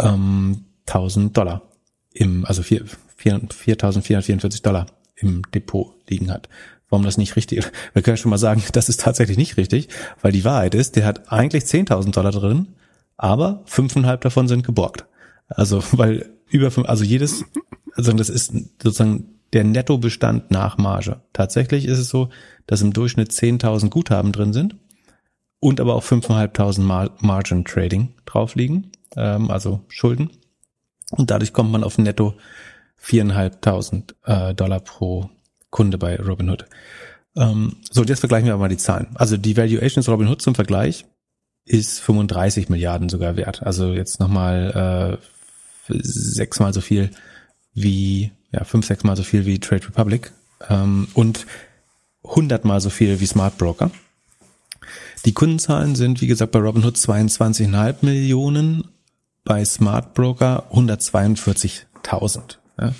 S1: ähm, 1000 Dollar im, also 4.444 Dollar im Depot liegen hat warum das nicht richtig ist. Wir können schon mal sagen, das ist tatsächlich nicht richtig, weil die Wahrheit ist, der hat eigentlich 10.000 Dollar drin, aber fünfeinhalb davon sind geborgt. Also, weil über fünf, also jedes, also das ist sozusagen der Nettobestand nach Marge. Tatsächlich ist es so, dass im Durchschnitt 10.000 Guthaben drin sind und aber auch 5.500 Margin Trading drauf liegen, ähm, also Schulden. Und dadurch kommt man auf netto 4.500 äh, Dollar pro Kunde bei Robinhood. Ähm, so, jetzt vergleichen wir aber mal die Zahlen. Also die Valuation des Robinhood zum Vergleich ist 35 Milliarden sogar wert. Also jetzt nochmal äh, sechsmal so viel wie, ja, fünf, sechsmal so viel wie Trade Republic ähm, und hundertmal so viel wie Smart Broker. Die Kundenzahlen sind, wie gesagt, bei Robinhood 22,5 Millionen, bei Smart Broker 142.000. Ja?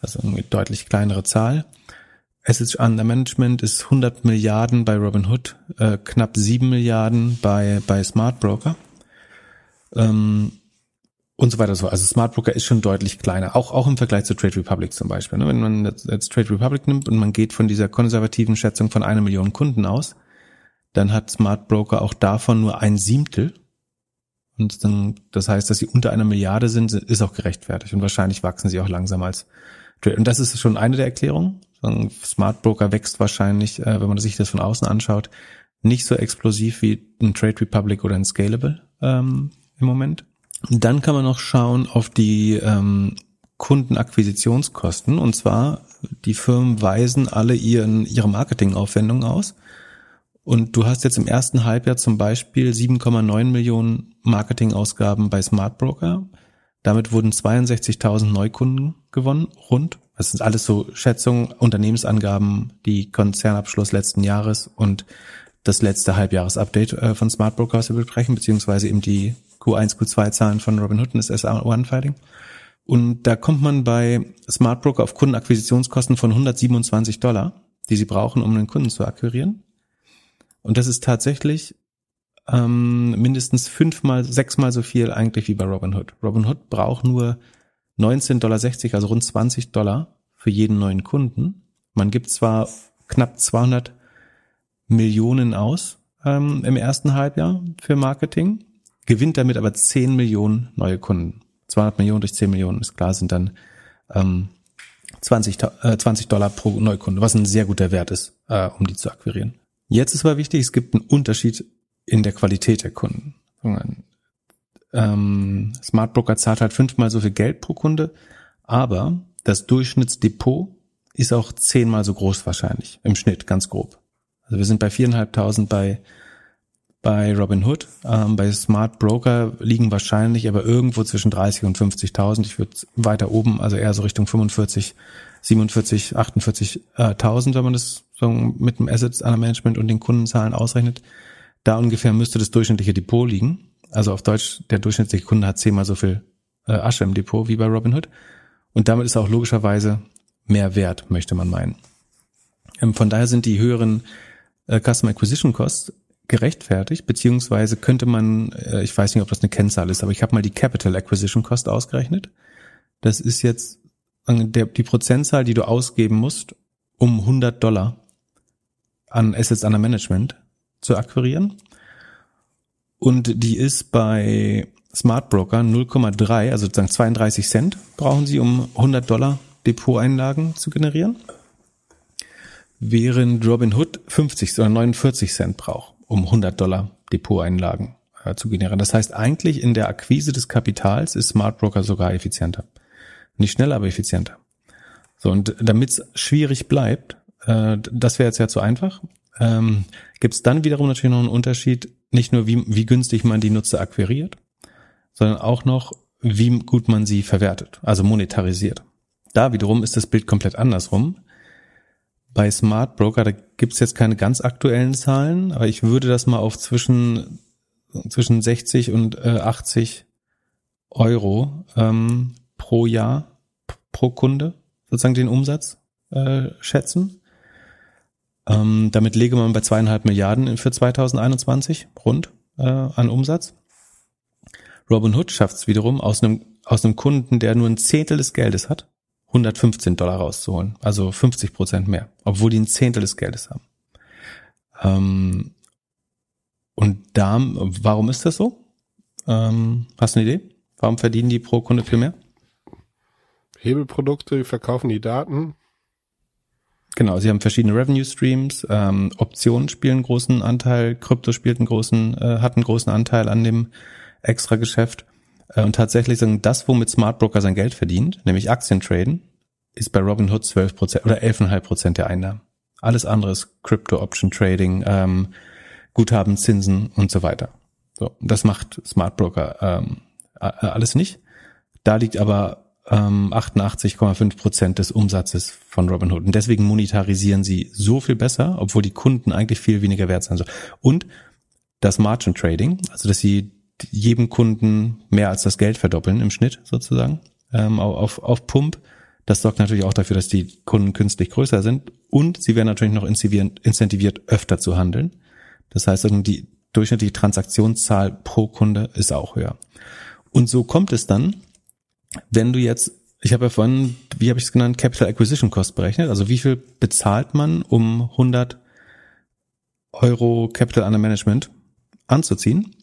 S1: Also eine deutlich kleinere Zahl. Assets under Management ist 100 Milliarden bei Robinhood, äh, knapp 7 Milliarden bei, bei Smart Broker. Ähm, und so weiter so. Also Smart Broker ist schon deutlich kleiner, auch, auch im Vergleich zu Trade Republic zum Beispiel. Ne? Wenn man jetzt, Trade Republic nimmt und man geht von dieser konservativen Schätzung von einer Million Kunden aus, dann hat Smart Broker auch davon nur ein Siebtel. Und dann, das heißt, dass sie unter einer Milliarde sind, ist auch gerechtfertigt. Und wahrscheinlich wachsen sie auch langsam als. Und das ist schon eine der Erklärungen. Smart Broker wächst wahrscheinlich, äh, wenn man sich das von außen anschaut, nicht so explosiv wie ein Trade Republic oder ein Scalable ähm, im Moment. Und dann kann man noch schauen auf die ähm, Kundenakquisitionskosten. Und zwar, die Firmen weisen alle ihren, ihre Marketingaufwendungen aus. Und du hast jetzt im ersten Halbjahr zum Beispiel 7,9 Millionen Marketingausgaben bei Smart Broker. Damit wurden 62.000 Neukunden gewonnen, rund. Das sind alles so Schätzungen, Unternehmensangaben, die Konzernabschluss letzten Jahres und das letzte Halbjahresupdate äh, von Smart Broker, was wir besprechen, beziehungsweise eben die Q1, Q2-Zahlen von Robinhood und das SA1-Fighting. Und da kommt man bei Smart Broker auf Kundenakquisitionskosten von 127 Dollar, die sie brauchen, um einen Kunden zu akquirieren. Und das ist tatsächlich ähm, mindestens fünfmal, sechsmal so viel eigentlich wie bei Robinhood. Robinhood braucht nur 19,60 Dollar, also rund 20 Dollar für jeden neuen Kunden. Man gibt zwar knapp 200 Millionen aus ähm, im ersten Halbjahr für Marketing, gewinnt damit aber 10 Millionen neue Kunden. 200 Millionen durch 10 Millionen ist klar, sind dann ähm, 20, äh, 20 Dollar pro Neukunde, was ein sehr guter Wert ist, äh, um die zu akquirieren. Jetzt ist aber wichtig, es gibt einen Unterschied in der Qualität der Kunden ähm, Smart Broker zahlt halt fünfmal so viel Geld pro Kunde, aber das Durchschnittsdepot ist auch zehnmal so groß wahrscheinlich, im Schnitt, ganz grob. Also wir sind bei viereinhalbtausend bei, bei Robinhood. Ähm, bei Smart Broker liegen wahrscheinlich aber irgendwo zwischen 30 und 50.000. Ich würde weiter oben, also eher so Richtung 45, 47, 48.000, wenn man das so mit dem Assets Management und den Kundenzahlen ausrechnet. Da ungefähr müsste das durchschnittliche Depot liegen. Also auf Deutsch, der durchschnittliche Kunde hat zehnmal so viel äh, Asche im Depot wie bei Robinhood. Und damit ist auch logischerweise mehr wert, möchte man meinen. Ähm, von daher sind die höheren äh, Customer Acquisition Costs gerechtfertigt, beziehungsweise könnte man, äh, ich weiß nicht, ob das eine Kennzahl ist, aber ich habe mal die Capital Acquisition Cost ausgerechnet. Das ist jetzt der, die Prozentzahl, die du ausgeben musst, um 100 Dollar an Assets under Management zu akquirieren. Und die ist bei Smart Broker 0,3, also sozusagen 32 Cent brauchen sie, um 100 Dollar Depoteinlagen zu generieren. Während Robinhood 50 oder 49 Cent braucht, um 100 Dollar Depoteinlagen äh, zu generieren. Das heißt, eigentlich in der Akquise des Kapitals ist Smart Broker sogar effizienter. Nicht schneller, aber effizienter. So, und damit es schwierig bleibt, äh, das wäre jetzt ja zu einfach, ähm, gibt es dann wiederum natürlich noch einen Unterschied, nicht nur wie, wie günstig man die Nutzer akquiriert, sondern auch noch, wie gut man sie verwertet, also monetarisiert. Da wiederum ist das Bild komplett andersrum. Bei Smart Broker, da gibt es jetzt keine ganz aktuellen Zahlen, aber ich würde das mal auf zwischen, zwischen 60 und äh, 80 Euro ähm, pro Jahr, pro Kunde, sozusagen den Umsatz äh, schätzen. Ähm, damit lege man bei zweieinhalb Milliarden für 2021 rund äh, an Umsatz. Robinhood schafft es wiederum aus einem, aus einem Kunden, der nur ein Zehntel des Geldes hat, 115 Dollar rauszuholen. Also 50 Prozent mehr, obwohl die ein Zehntel des Geldes haben. Ähm, und da, warum ist das so? Ähm, hast du eine Idee? Warum verdienen die pro Kunde viel mehr?
S2: Hebelprodukte, die verkaufen die Daten.
S1: Genau, sie haben verschiedene Revenue Streams, ähm, Optionen spielen großen Anteil, Krypto spielt einen großen, äh, hat einen großen Anteil an dem extra Geschäft. Äh, und tatsächlich sagen, das, womit Smart Broker sein Geld verdient, nämlich Aktientraden, ist bei Robinhood 12 Prozent oder 11,5 Prozent der Einnahmen. Alles andere ist Crypto Option Trading, ähm, Guthaben, Zinsen und so weiter. So, das macht Smart Broker ähm, alles nicht. Da liegt aber ähm, 88,5 Prozent des Umsatzes von Robinhood. Und deswegen monetarisieren sie so viel besser, obwohl die Kunden eigentlich viel weniger wert sollen. Und das Margin Trading, also dass sie jedem Kunden mehr als das Geld verdoppeln im Schnitt sozusagen ähm, auf, auf Pump. Das sorgt natürlich auch dafür, dass die Kunden künstlich größer sind und sie werden natürlich noch incentiviert, öfter zu handeln. Das heißt, die durchschnittliche Transaktionszahl pro Kunde ist auch höher. Und so kommt es dann, wenn du jetzt, ich habe ja vorhin, wie habe ich es genannt, Capital Acquisition Cost berechnet, also wie viel bezahlt man, um 100 Euro Capital Under Management anzuziehen.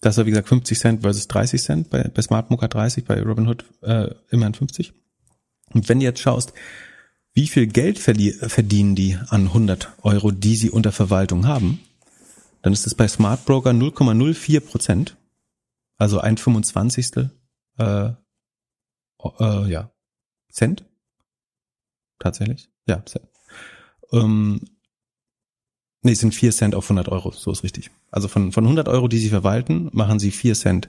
S1: Das war wie gesagt 50 Cent versus 30 Cent, bei, bei SmartMocha 30, bei Robinhood äh, immerhin 50. Und wenn du jetzt schaust, wie viel Geld verdienen die an 100 Euro, die sie unter Verwaltung haben, dann ist es bei Smart Broker 0,04 Prozent, also ein 25 äh, äh, ja, Cent. Tatsächlich? Ja, Cent. Ähm, nee, es sind vier Cent auf 100 Euro, so ist richtig. Also von, von 100 Euro, die sie verwalten, machen sie vier Cent.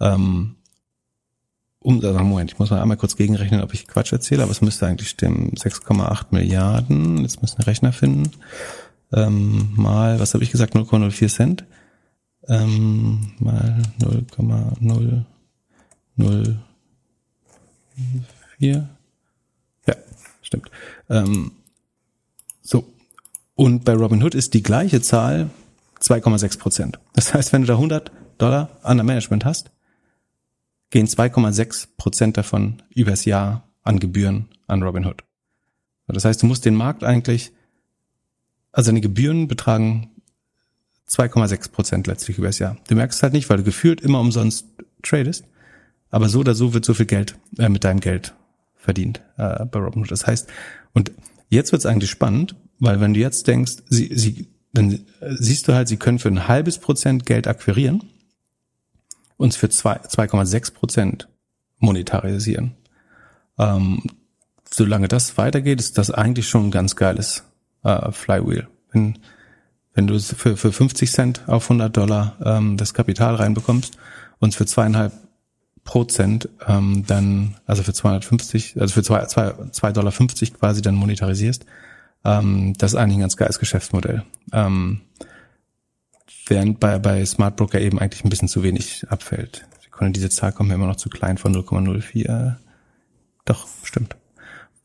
S1: Ähm, um, also Moment, ich muss mal einmal kurz gegenrechnen, ob ich Quatsch erzähle, aber es müsste eigentlich stimmen. 6,8 Milliarden, jetzt müssen wir Rechner finden. Ähm, mal, was habe ich gesagt, 0,04 Cent. Ähm, mal 0,0 0, 4. Ja, stimmt. Ähm, so. Und bei Robinhood ist die gleiche Zahl 2,6 Prozent. Das heißt, wenn du da 100 Dollar an der Management hast, gehen 2,6 Prozent davon übers Jahr an Gebühren an Robinhood. Das heißt, du musst den Markt eigentlich, also deine Gebühren betragen 2,6 Prozent letztlich übers Jahr. Du merkst es halt nicht, weil du gefühlt immer umsonst tradest. Aber so oder so wird so viel Geld äh, mit deinem Geld verdient äh, bei Robinhood. Das heißt, und jetzt wird es eigentlich spannend, weil wenn du jetzt denkst, sie, sie, dann siehst du halt, sie können für ein halbes Prozent Geld akquirieren und für 2,6 Prozent monetarisieren. Ähm, solange das weitergeht, ist das eigentlich schon ein ganz geiles äh, Flywheel. Wenn, wenn du für, für 50 Cent auf 100 Dollar ähm, das Kapital reinbekommst und für zweieinhalb Prozent ähm, dann, also für 250, also für 2,50 Dollar quasi dann monetarisierst, ähm, das ist eigentlich ein ganz geiles Geschäftsmodell. Ähm, während bei, bei Smart Broker eben eigentlich ein bisschen zu wenig abfällt. Sekunde, diese Zahl kommt mir immer noch zu klein von 0,04. Doch, stimmt.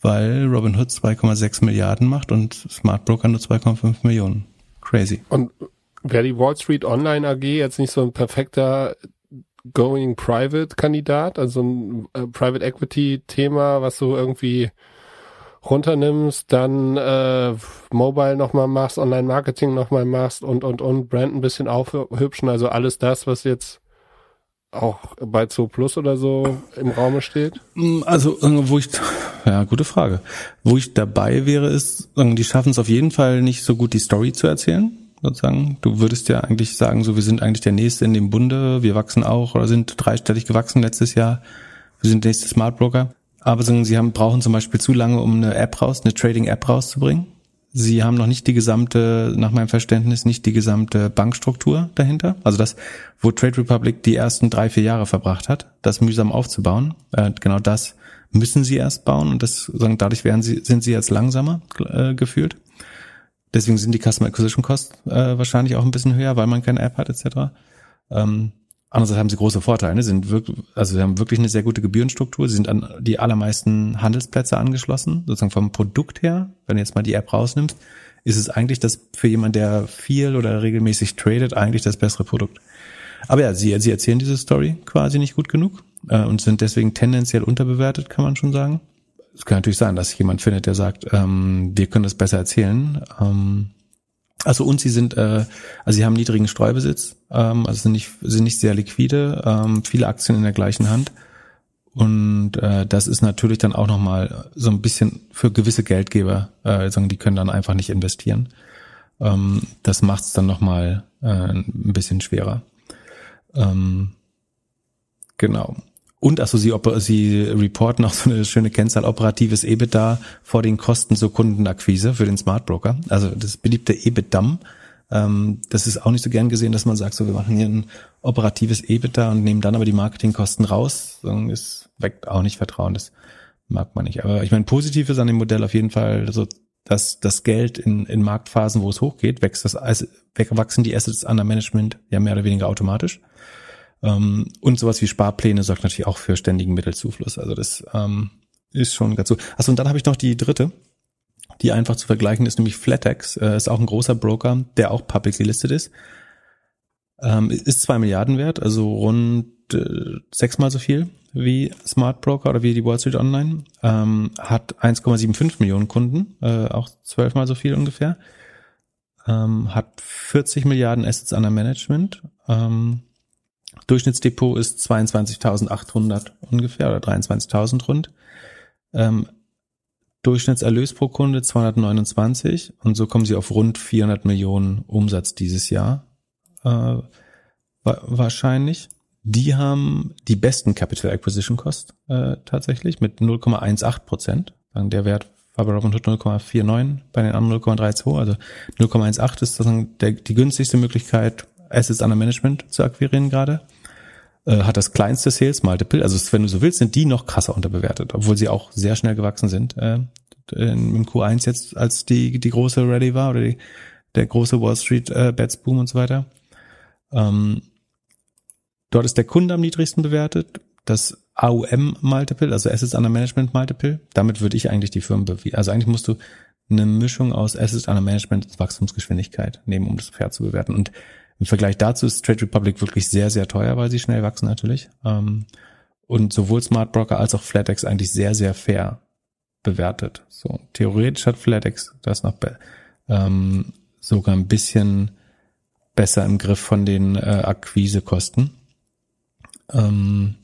S1: Weil Robinhood 2,6 Milliarden macht und Smart Broker nur 2,5 Millionen. Crazy.
S2: Und Wäre die Wall Street Online AG jetzt nicht so ein perfekter Going Private Kandidat, also ein äh, Private Equity Thema, was du irgendwie runternimmst, dann äh, Mobile nochmal machst, Online-Marketing nochmal machst und, und, und Brand ein bisschen aufhübschen, also alles das, was jetzt auch bei Zoo Plus oder so im Raume steht?
S1: Mm, also, wo ich, ja, gute Frage. Wo ich dabei wäre, ist, die schaffen es auf jeden Fall nicht so gut, die Story zu erzählen, sozusagen. Du würdest ja eigentlich sagen, so, wir sind eigentlich der Nächste in dem Bunde, wir wachsen auch oder sind dreistellig gewachsen letztes Jahr. Wir sind der nächste Smart Broker. Aber sie haben, brauchen zum Beispiel zu lange, um eine App raus, eine Trading-App rauszubringen. Sie haben noch nicht die gesamte, nach meinem Verständnis, nicht die gesamte Bankstruktur dahinter. Also das, wo Trade Republic die ersten drei, vier Jahre verbracht hat, das mühsam aufzubauen. Äh, genau das müssen sie erst bauen und das, sagen, dadurch werden sie, sind sie jetzt langsamer äh, gefühlt. Deswegen sind die Customer Acquisition Costs äh, wahrscheinlich auch ein bisschen höher, weil man keine App hat etc. Ähm, Andererseits haben sie große Vorteile, ne? sind wirklich, also sie haben wirklich eine sehr gute Gebührenstruktur. Sie sind an die allermeisten Handelsplätze angeschlossen, sozusagen vom Produkt her. Wenn du jetzt mal die App rausnimmst, ist es eigentlich das für jemand, der viel oder regelmäßig tradet, eigentlich das bessere Produkt. Aber ja, sie, sie erzählen diese Story quasi nicht gut genug äh, und sind deswegen tendenziell unterbewertet, kann man schon sagen. Es kann natürlich sein, dass jemand findet, der sagt, ähm, wir können das besser erzählen. Ähm, also und sie sind, äh, also sie haben niedrigen Streubesitz, ähm, also sind nicht, sind nicht sehr liquide, ähm, viele Aktien in der gleichen Hand. Und äh, das ist natürlich dann auch nochmal so ein bisschen für gewisse Geldgeber, äh, sagen, die können dann einfach nicht investieren. Ähm, das macht es dann nochmal äh, ein bisschen schwerer. Ähm, genau. Und also sie, sie reporten auch so eine schöne Kennzahl operatives EBITDA vor den Kosten zur Kundenakquise für den Smart Broker. Also das beliebte EBITDAM. Ähm, das ist auch nicht so gern gesehen, dass man sagt, so wir machen hier ein operatives EBITDA und nehmen dann aber die Marketingkosten raus. Das weckt auch nicht Vertrauen. Das mag man nicht. Aber ich meine, positiv ist an dem Modell auf jeden Fall so, dass das Geld in, in Marktphasen, wo es hochgeht, wächst das, wachsen die Assets under Management ja mehr oder weniger automatisch. Ähm, und sowas wie Sparpläne sorgt natürlich auch für ständigen Mittelzufluss. Also das ähm, ist schon ganz so. Achso, und dann habe ich noch die dritte, die einfach zu vergleichen ist, nämlich Flatex. Äh, ist auch ein großer Broker, der auch publicly listed ist. Ähm, ist zwei Milliarden wert, also rund äh, sechsmal so viel wie Smart Broker oder wie die Wall Street Online. Ähm, hat 1,75 Millionen Kunden, äh, auch zwölfmal so viel ungefähr. Ähm, hat 40 Milliarden Assets under Management. Ähm, Durchschnittsdepot ist 22.800 ungefähr oder 23.000 rund. Ähm, Durchschnittserlös pro Kunde 229 und so kommen sie auf rund 400 Millionen Umsatz dieses Jahr äh, wahrscheinlich. Die haben die besten Capital Acquisition Cost äh, tatsächlich mit 0,18 Prozent. Der Wert war bei Robinhood 0,49, bei den anderen 0,32. Also 0,18 ist sozusagen der, die günstigste Möglichkeit, Assets under Management zu akquirieren gerade. Äh, hat das kleinste Sales Multiple, also wenn du so willst, sind die noch krasser unterbewertet, obwohl sie auch sehr schnell gewachsen sind äh, im Q1 jetzt, als die die große Ready war oder die, der große Wall Street äh, Bets Boom und so weiter. Ähm, dort ist der Kunde am niedrigsten bewertet, das AUM Multiple, also Assets Under Management Multiple. Damit würde ich eigentlich die Firmen bewerten. Also eigentlich musst du eine Mischung aus Assets Under Management und Wachstumsgeschwindigkeit nehmen, um das fair zu bewerten. Und im Vergleich dazu ist Trade Republic wirklich sehr, sehr teuer, weil sie schnell wachsen natürlich. Ähm, und sowohl Smart Broker als auch Flatex eigentlich sehr, sehr fair bewertet. So theoretisch hat Flatex das noch ähm, sogar ein bisschen besser im Griff von den äh, Akquisekosten. Ähm,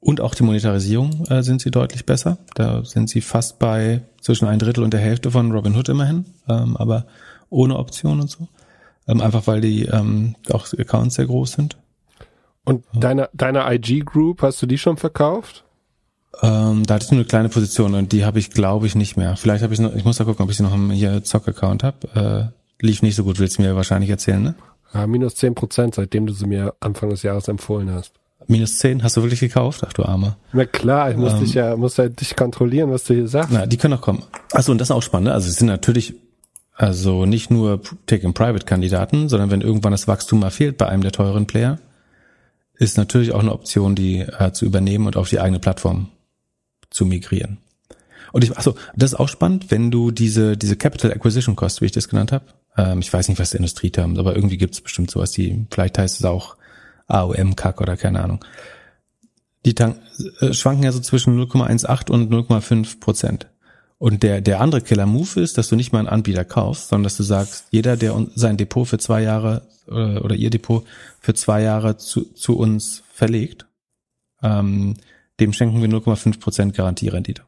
S1: und auch die Monetarisierung äh, sind sie deutlich besser. Da sind sie fast bei zwischen ein Drittel und der Hälfte von Robinhood immerhin, ähm, aber ohne Option und so. Ähm, einfach weil die ähm, auch Accounts sehr groß sind.
S2: Und deine, deine IG Group, hast du die schon verkauft?
S1: Ähm, da hatte ich nur eine kleine Position und die habe ich, glaube ich, nicht mehr. Vielleicht habe ich noch, ich muss da gucken, ob ich noch einen hier Zock-Account habe. Äh, lief nicht so gut, willst du mir wahrscheinlich erzählen, ne?
S2: Ja, minus zehn Prozent, seitdem du sie mir Anfang des Jahres empfohlen hast.
S1: Minus zehn, hast du wirklich gekauft? Ach du Armer.
S2: Na klar, ich muss ähm, dich ja, muss halt dich kontrollieren, was du hier sagst.
S1: Na, die können auch kommen. Achso, und das ist auch spannend. Ne? Also es sind natürlich also nicht nur Take-in-Private-Kandidaten, sondern wenn irgendwann das Wachstum mal fehlt bei einem der teuren Player, ist natürlich auch eine Option, die äh, zu übernehmen und auf die eigene Plattform zu migrieren. Und ich, achso, das ist auch spannend, wenn du diese, diese Capital Acquisition Cost, wie ich das genannt habe, ähm, ich weiß nicht, was der Industrieterm ist, aber irgendwie gibt es bestimmt sowas, die, vielleicht heißt es auch AOM-Kack oder keine Ahnung. Die tank, äh, schwanken ja so zwischen 0,18 und 0,5 Prozent. Und der, der andere Killer-Move ist, dass du nicht mal einen Anbieter kaufst, sondern dass du sagst, jeder, der sein Depot für zwei Jahre äh, oder ihr Depot für zwei Jahre zu, zu uns verlegt, ähm, dem schenken wir 0,5 Prozent Garantierendite.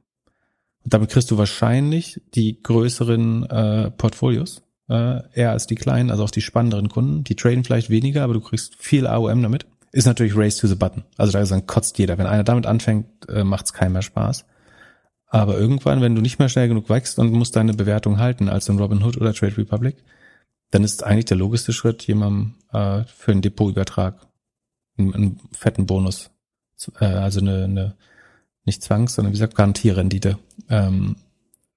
S1: Und damit kriegst du wahrscheinlich die größeren äh, Portfolios, äh, eher als die kleinen, also auch die spannenderen Kunden. Die traden vielleicht weniger, aber du kriegst viel AOM damit. Ist natürlich Race to the Button. Also da sagen, kotzt jeder. Wenn einer damit anfängt, äh, macht es keinem mehr Spaß. Aber irgendwann, wenn du nicht mehr schnell genug wächst und musst deine Bewertung halten als in Robinhood oder Trade Republic, dann ist eigentlich der logischste Schritt, jemandem äh, für einen Depotübertrag einen, einen fetten Bonus, äh, also eine, eine nicht Zwangs, sondern wie gesagt Garantierendite ähm,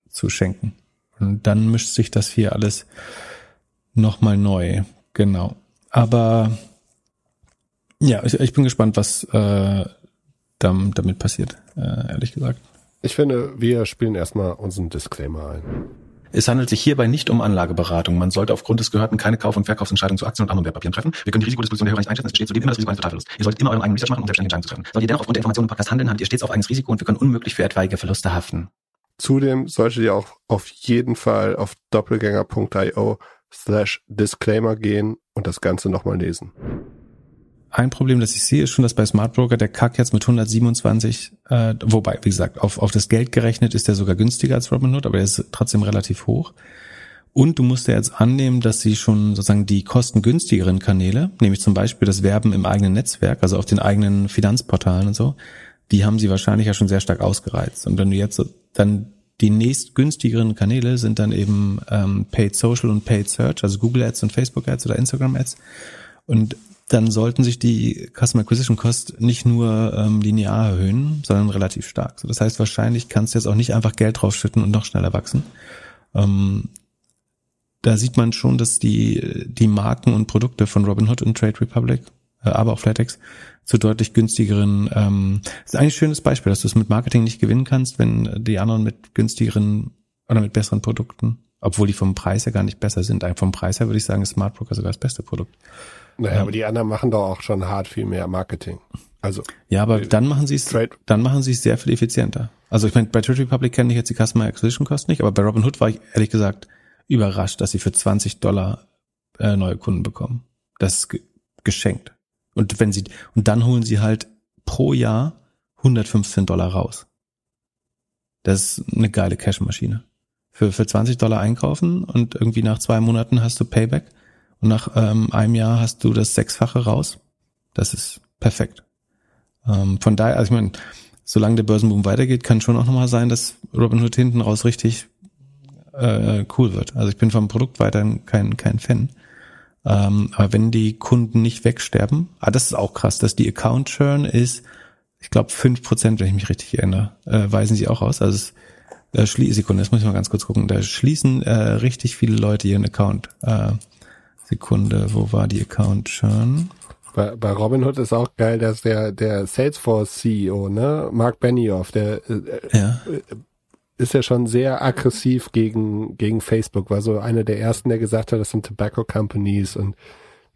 S1: zu schenken. Und dann mischt sich das hier alles nochmal neu. Genau. Aber ja, ich, ich bin gespannt, was äh, damit passiert, äh, ehrlich gesagt.
S2: Ich finde, wir spielen erstmal unseren Disclaimer ein.
S3: Es handelt sich hierbei nicht um Anlageberatung. Man sollte aufgrund des Gehörten keine Kauf- und Verkaufsentscheidungen zu Aktien und anderen Wertpapieren treffen. Wir können die Risikodisposition der Hörer nicht einschätzen. Es besteht zudem immer das Risiko eines Totalverlusts. Ihr solltet immer euren eigenen Research machen, um selbstständige Entscheidungen zu treffen. Solltet ihr dennoch aufgrund der Informationen im Podcast handeln, habt ihr stets auf eigenes Risiko und wir können unmöglich für etwaige Verluste haften.
S2: Zudem solltet ihr auch auf jeden Fall auf doppelgänger.io slash Disclaimer gehen und das Ganze nochmal lesen.
S1: Ein Problem, das ich sehe, ist schon, dass bei Smart Broker der Kack jetzt mit 127, äh, wobei, wie gesagt, auf, auf das Geld gerechnet ist der sogar günstiger als Robinhood, aber der ist trotzdem relativ hoch. Und du musst ja jetzt annehmen, dass sie schon sozusagen die kostengünstigeren Kanäle, nämlich zum Beispiel das Werben im eigenen Netzwerk, also auf den eigenen Finanzportalen und so, die haben sie wahrscheinlich ja schon sehr stark ausgereizt. Und wenn du jetzt dann die nächstgünstigeren Kanäle sind dann eben ähm, Paid Social und Paid Search, also Google Ads und Facebook Ads oder Instagram Ads. Und dann sollten sich die Customer Acquisition Cost nicht nur ähm, linear erhöhen, sondern relativ stark. So, das heißt, wahrscheinlich kannst du jetzt auch nicht einfach Geld draufschütten und noch schneller wachsen. Ähm, da sieht man schon, dass die, die Marken und Produkte von Robinhood und Trade Republic, äh, aber auch Flatex, zu deutlich günstigeren, ähm, ist eigentlich ein schönes Beispiel, dass du es mit Marketing nicht gewinnen kannst, wenn die anderen mit günstigeren oder mit besseren Produkten, obwohl die vom Preis her gar nicht besser sind. Vom Preis her würde ich sagen, ist Smart Broker sogar das beste Produkt.
S2: Naja, ähm, aber die anderen machen doch auch schon hart viel mehr Marketing. Also
S1: ja, aber dann machen sie es, dann machen sie es sehr viel effizienter. Also ich meine, bei Trade Republic kenne ich jetzt die Customer Acquisition Cost nicht, aber bei Robinhood war ich ehrlich gesagt überrascht, dass sie für 20 Dollar äh, neue Kunden bekommen. Das ist ge geschenkt. Und wenn sie und dann holen sie halt pro Jahr 115 Dollar raus. Das ist eine geile Cashmaschine. Für für 20 Dollar einkaufen und irgendwie nach zwei Monaten hast du Payback und nach ähm, einem Jahr hast du das Sechsfache raus. Das ist perfekt. Ähm, von daher, also ich meine, solange der Börsenboom weitergeht, kann schon auch nochmal sein, dass Robinhood hinten raus richtig äh, cool wird. Also ich bin vom Produkt weiterhin kein, kein Fan. Ähm, aber wenn die Kunden nicht wegsterben, ah, das ist auch krass, dass die Account Churn ist, ich glaube fünf Prozent, wenn ich mich richtig erinnere, äh, weisen sie auch aus. Also es, äh, Sekunde, das muss ich mal ganz kurz gucken. Da schließen äh, richtig viele Leute ihren Account. Äh, Sekunde, wo war die Account Churn?
S2: Bei, bei Robinhood ist auch geil, dass der, der Salesforce CEO, ne, Mark Benioff, der äh, ja. Äh, ist ja schon sehr aggressiv gegen, gegen Facebook, war so einer der ersten, der gesagt hat, das sind Tobacco Companies und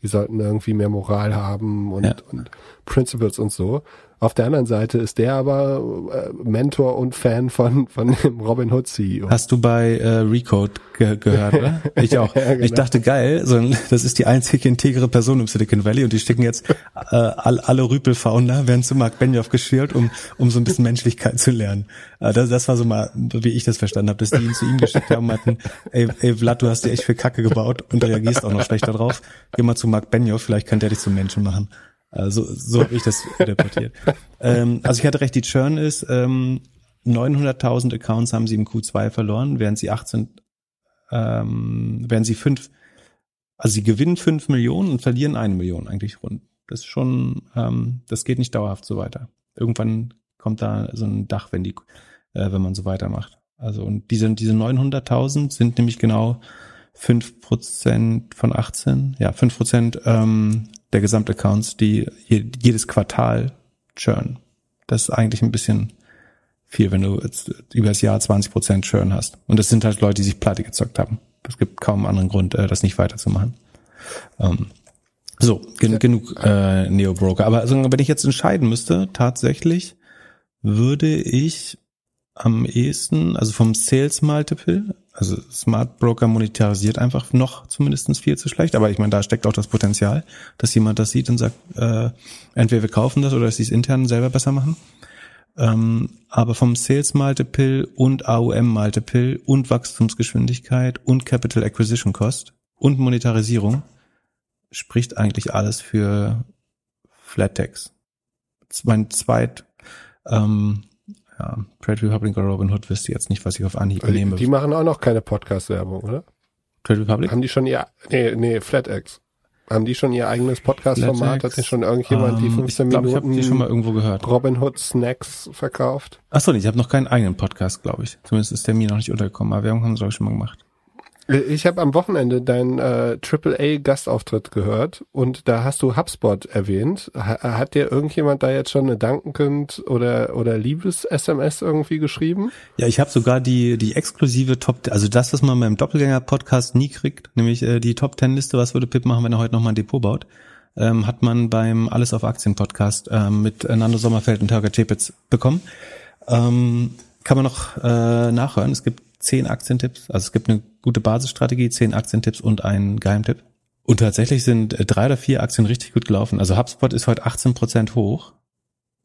S2: die sollten irgendwie mehr Moral haben und, ja. und Principles und so. Auf der anderen Seite ist der aber äh, Mentor und Fan von, von dem Robin Hood CEO.
S1: Hast du bei äh, Recode ge gehört, oder? Ich auch. ja, genau. Ich dachte, geil, so, das ist die einzige integre Person im Silicon Valley und die stecken jetzt äh, all, alle Rüpel-Founder werden zu Mark Benioff geschildert, um, um so ein bisschen Menschlichkeit zu lernen. Äh, das, das war so mal, wie ich das verstanden habe, dass die ihn zu ihm geschickt haben und meinten, ey, ey Vlad, du hast dir echt viel Kacke gebaut und reagierst auch noch schlechter drauf. Geh mal zu Mark Benioff, vielleicht kann der dich zum Menschen machen. Also so habe ich das interpretiert. ähm, also ich hatte recht, die Churn ist ähm, 900.000 Accounts haben sie im Q2 verloren, während sie 18, ähm, während sie fünf, also sie gewinnen fünf Millionen und verlieren eine Million eigentlich rund. Das ist schon, ähm, das geht nicht dauerhaft so weiter. Irgendwann kommt da so ein Dach, wenn die, äh, wenn man so weitermacht. Also und diese diese 900.000 sind nämlich genau fünf Prozent von 18, ja fünf Prozent ähm, der Gesamtaccounts, die jedes Quartal churn. Das ist eigentlich ein bisschen viel, wenn du jetzt über das Jahr 20 Prozent Churn hast. Und das sind halt Leute, die sich pleite gezockt haben. Es gibt kaum einen anderen Grund, äh, das nicht weiterzumachen. Ähm, so, gen genug äh, Neo-Broker. Aber also, wenn ich jetzt entscheiden müsste, tatsächlich würde ich am ehesten, also vom Sales Multiple, also Smart Broker monetarisiert einfach noch zumindestens viel zu schlecht, aber ich meine, da steckt auch das Potenzial, dass jemand das sieht und sagt, äh, entweder wir kaufen das oder dass sie es intern selber besser machen. Ähm, aber vom Sales Multiple und AUM Multiple und Wachstumsgeschwindigkeit und Capital Acquisition Cost und Monetarisierung spricht eigentlich alles für Flattex. Mein zweit ähm, ja, Trade Republic oder Robin Hood wisst ihr jetzt nicht, was ich auf Anhieb
S2: Die,
S1: nehme.
S2: die machen auch noch keine Podcast-Werbung, oder?
S1: Trade Republic?
S2: Haben die schon ihr, nee, nee, FlatEx. Haben die schon ihr eigenes Podcast-Format? Hat denn schon irgendjemand die
S1: Ähm,
S2: 15
S1: ich glaub, Ich habe
S2: Minuten
S1: die schon mal irgendwo gehört.
S2: Robin Hood Snacks verkauft?
S1: Ach so, nee, ich habe noch keinen eigenen Podcast, glaube ich. Zumindest ist der mir noch nicht untergekommen. Aber Werbung haben sie, glaube ich, schon mal gemacht.
S2: Ich habe am Wochenende deinen äh, AAA-Gastauftritt gehört und da hast du HubSpot erwähnt. Ha hat dir irgendjemand da jetzt schon eine Dankend oder oder Liebes-SMS irgendwie geschrieben?
S1: Ja, ich habe sogar die die exklusive Top, also das, was man beim Doppelgänger-Podcast nie kriegt, nämlich äh, die Top Ten Liste. Was würde Pip machen, wenn er heute noch mal ein Depot baut? Ähm, hat man beim Alles auf Aktien Podcast ähm, mit Nando Sommerfeld und Holger Chepitz bekommen. Ähm, kann man noch äh, nachhören. Es gibt zehn Aktientipps. Also es gibt eine gute Basisstrategie, zehn Aktientipps und einen Geheimtipp. Und tatsächlich sind äh, drei oder vier Aktien richtig gut gelaufen. Also HubSpot ist heute 18 Prozent hoch.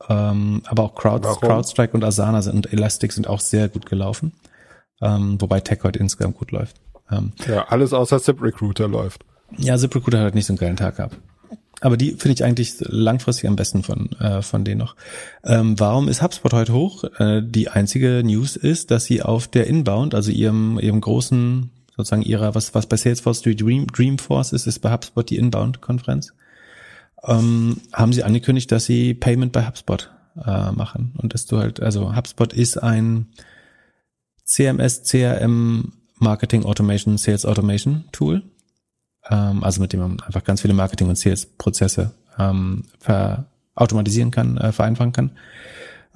S1: Ähm, aber auch Crowd,
S2: Warum?
S1: CrowdStrike und Asana sind, und Elastic sind auch sehr gut gelaufen. Ähm, wobei Tech heute insgesamt gut läuft. Ähm,
S2: Ja, alles außer ZipRecruiter läuft.
S1: ja, ZipRecruiter hat halt nicht so einen geilen Tag gehabt. Aber die finde ich eigentlich langfristig am besten von, äh, von denen noch. Ähm, warum ist HubSpot heute hoch? Äh, die einzige News ist, dass sie auf der Inbound, also ihrem, ihrem großen, sozusagen ihrer, was, was bei Salesforce die Dream, Dreamforce ist, ist bei HubSpot die Inbound-Konferenz, ähm, haben sie angekündigt, dass sie Payment bei HubSpot äh, machen. Und dass du halt, also HubSpot ist ein CMS, CRM, Marketing Automation, Sales Automation Tool ähm, also mit dem man einfach ganz viele Marketing- und Sales-Prozesse ähm, automatisieren kann, äh, vereinfachen kann.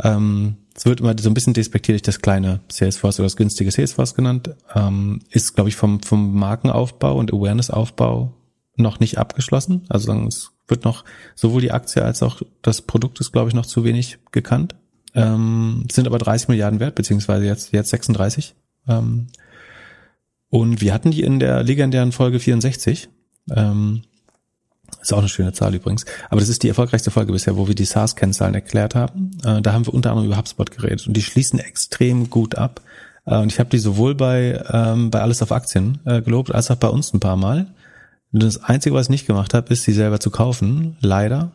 S1: Ähm, es wird immer so ein bisschen despektierlich das kleine Salesforce oder das günstige Salesforce genannt. Ähm, ist, glaube ich, vom, vom Markenaufbau und Awareness-Aufbau noch nicht abgeschlossen. Also es wird noch sowohl die Aktie als auch das Produkt ist, glaube ich, noch zu wenig gekannt. Ähm, sind aber 30 Milliarden wert, beziehungsweise jetzt, jetzt 36. Ähm, und wir hatten die in der legendären Folge 64. Ähm, ist auch eine schöne Zahl übrigens. Aber das ist die erfolgreichste Folge bisher, wo wir die SaaS-Kennzahlen erklärt haben. Äh, da haben wir unter anderem über HubSpot geredet und die schließen extrem gut ab. Äh, und ich habe die sowohl bei, ähm, bei Alles auf Aktien äh, gelobt, als auch bei uns ein paar Mal. Und das Einzige, was ich nicht gemacht habe, ist, sie selber zu kaufen. Leider.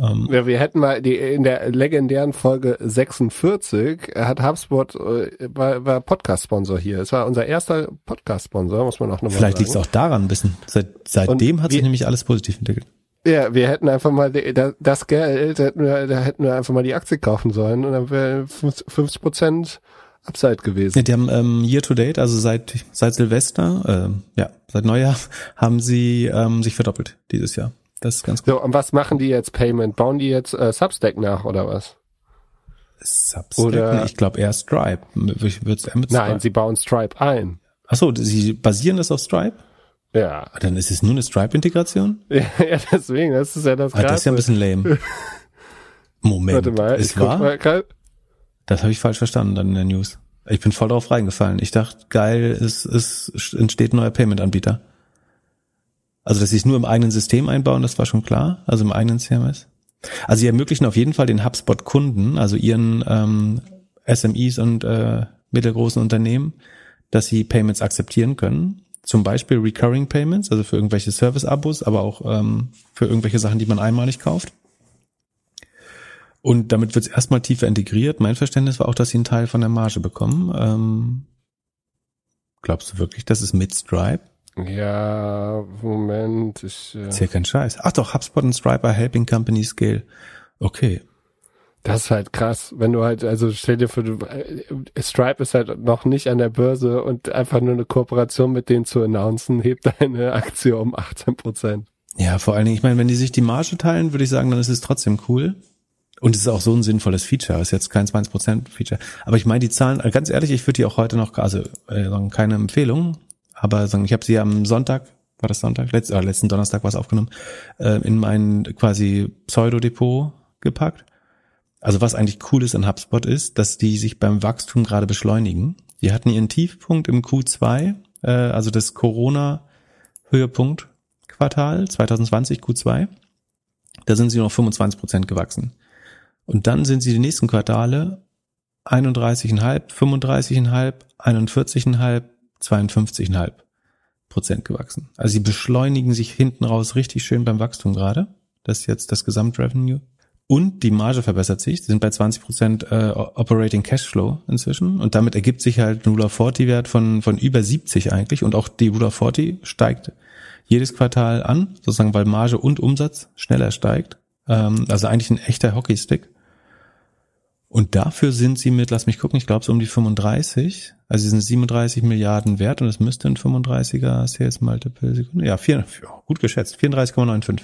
S1: Ähm,
S2: Ja, wir hätten mal die in der legendären Folge 46 hat HubSpot äh, war, war Podcast-Sponsor hier. Es war unser erster Podcast-Sponsor, muss man auch nochmal
S1: vielleicht liegt es auch daran ein bisschen. Seit, seitdem
S2: Und
S1: hat sich
S2: wir-
S1: nämlich alles positiv entwickelt.
S2: Ja, wir hätten einfach mal das Geld, da hätten, wir, da hätten wir einfach mal die Aktie kaufen sollen und dann wäre 50 Prozent Upside gewesen.
S1: Ja, die haben ähm, Year to Date, also seit seit Silvester, ähm, ja, seit Neujahr, haben sie ähm, sich verdoppelt dieses Jahr. Das ist ganz gut.
S2: So, und was machen die jetzt Payment? Bauen die jetzt äh, Substack nach oder was?
S1: Substack,
S2: Oder-
S1: ich glaube eher Stripe. Ich eher mit
S2: Nein,
S1: Stripe.
S2: sie bauen Stripe ein.
S1: Achso, sie basieren das auf Stripe?
S2: Ja.
S1: Ah, Dann ist es nur eine Stripe-Integration?
S2: ja, ja, deswegen, das ist ja das
S1: Ah, das ist ja ein
S2: Krasse.
S1: bisschen lame. Moment,
S2: Warte mal, guck
S1: war?
S2: mal.
S1: Das habe ich falsch verstanden dann in der News. Ich bin voll drauf reingefallen. Ich dachte, geil, es, es entsteht ein neuer Payment-Anbieter. Also, dass sie es nur im eigenen System einbauen, das war schon klar, also im eigenen CMS. Also sie ermöglichen auf jeden Fall den HubSpot-Kunden, also ihren ähm, SMEs und äh, mittelgroßen Unternehmen, dass sie Payments akzeptieren können. Zum Beispiel Recurring Payments, also für irgendwelche Service-Abos, aber auch ähm, für irgendwelche Sachen, die man einmalig kauft. Und damit wird es erstmal tiefer integriert. Mein Verständnis war auch, dass sie einen Teil von der Marge bekommen. Ähm, glaubst du wirklich, das ist mit Stripe?
S2: Ja, Moment, ich, äh,
S1: Ist ja kein Scheiß. Ach doch, HubSpot und Stripe are helping companies scale. Okay.
S2: das ist halt krass, wenn du halt, also stell dir vor, du, äh, Stripe ist halt noch nicht an der Börse und einfach nur eine Kooperation mit denen zu announcen, hebt deine Aktie um 18 Prozent.
S1: Ja, vor allen Dingen, ich meine, wenn die sich die Marge teilen, würde ich sagen, dann ist es trotzdem cool. Und es ist auch so ein sinnvolles Feature, ist jetzt kein 20% Feature. Aber ich meine die Zahlen, äh, ganz ehrlich, ich würde die auch heute noch, also äh, keine Empfehlung, aber sagen, ich habe sie am Sonntag, war das Sonntag? Letz, äh, letzten Donnerstag war es aufgenommen, äh, in mein quasi Pseudo-Depot gepackt. Also was eigentlich cool ist an HubSpot ist, dass die sich beim Wachstum gerade beschleunigen. Die hatten ihren Tiefpunkt im Q2, äh, also das Corona-Höhepunkt Quartal 2020 Q2. Da sind sie noch 25 Prozent gewachsen. Und dann sind sie die nächsten Quartale 31,5, 35,5, 41,5, 52,5 Prozent gewachsen. Also sie beschleunigen sich hinten raus richtig schön beim Wachstum gerade. Das ist jetzt das Gesamtrevenue. Und die Marge verbessert sich. Sie sind bei 20 Prozent äh, Operating Cashflow inzwischen. Und damit ergibt sich halt ein Rule of 40 Wert von, von über 70 eigentlich. Und auch die Rule of 40 steigt jedes Quartal an, sozusagen weil Marge und Umsatz schneller steigt. Ähm, also eigentlich ein echter Hockeystick. Und dafür sind sie mit, lass mich gucken, ich glaube so um die 35. Also sie sind 37 Milliarden wert und es müsste ein 35er Sales Multiple Sekunde. Ja, vier, gut geschätzt, 34,95.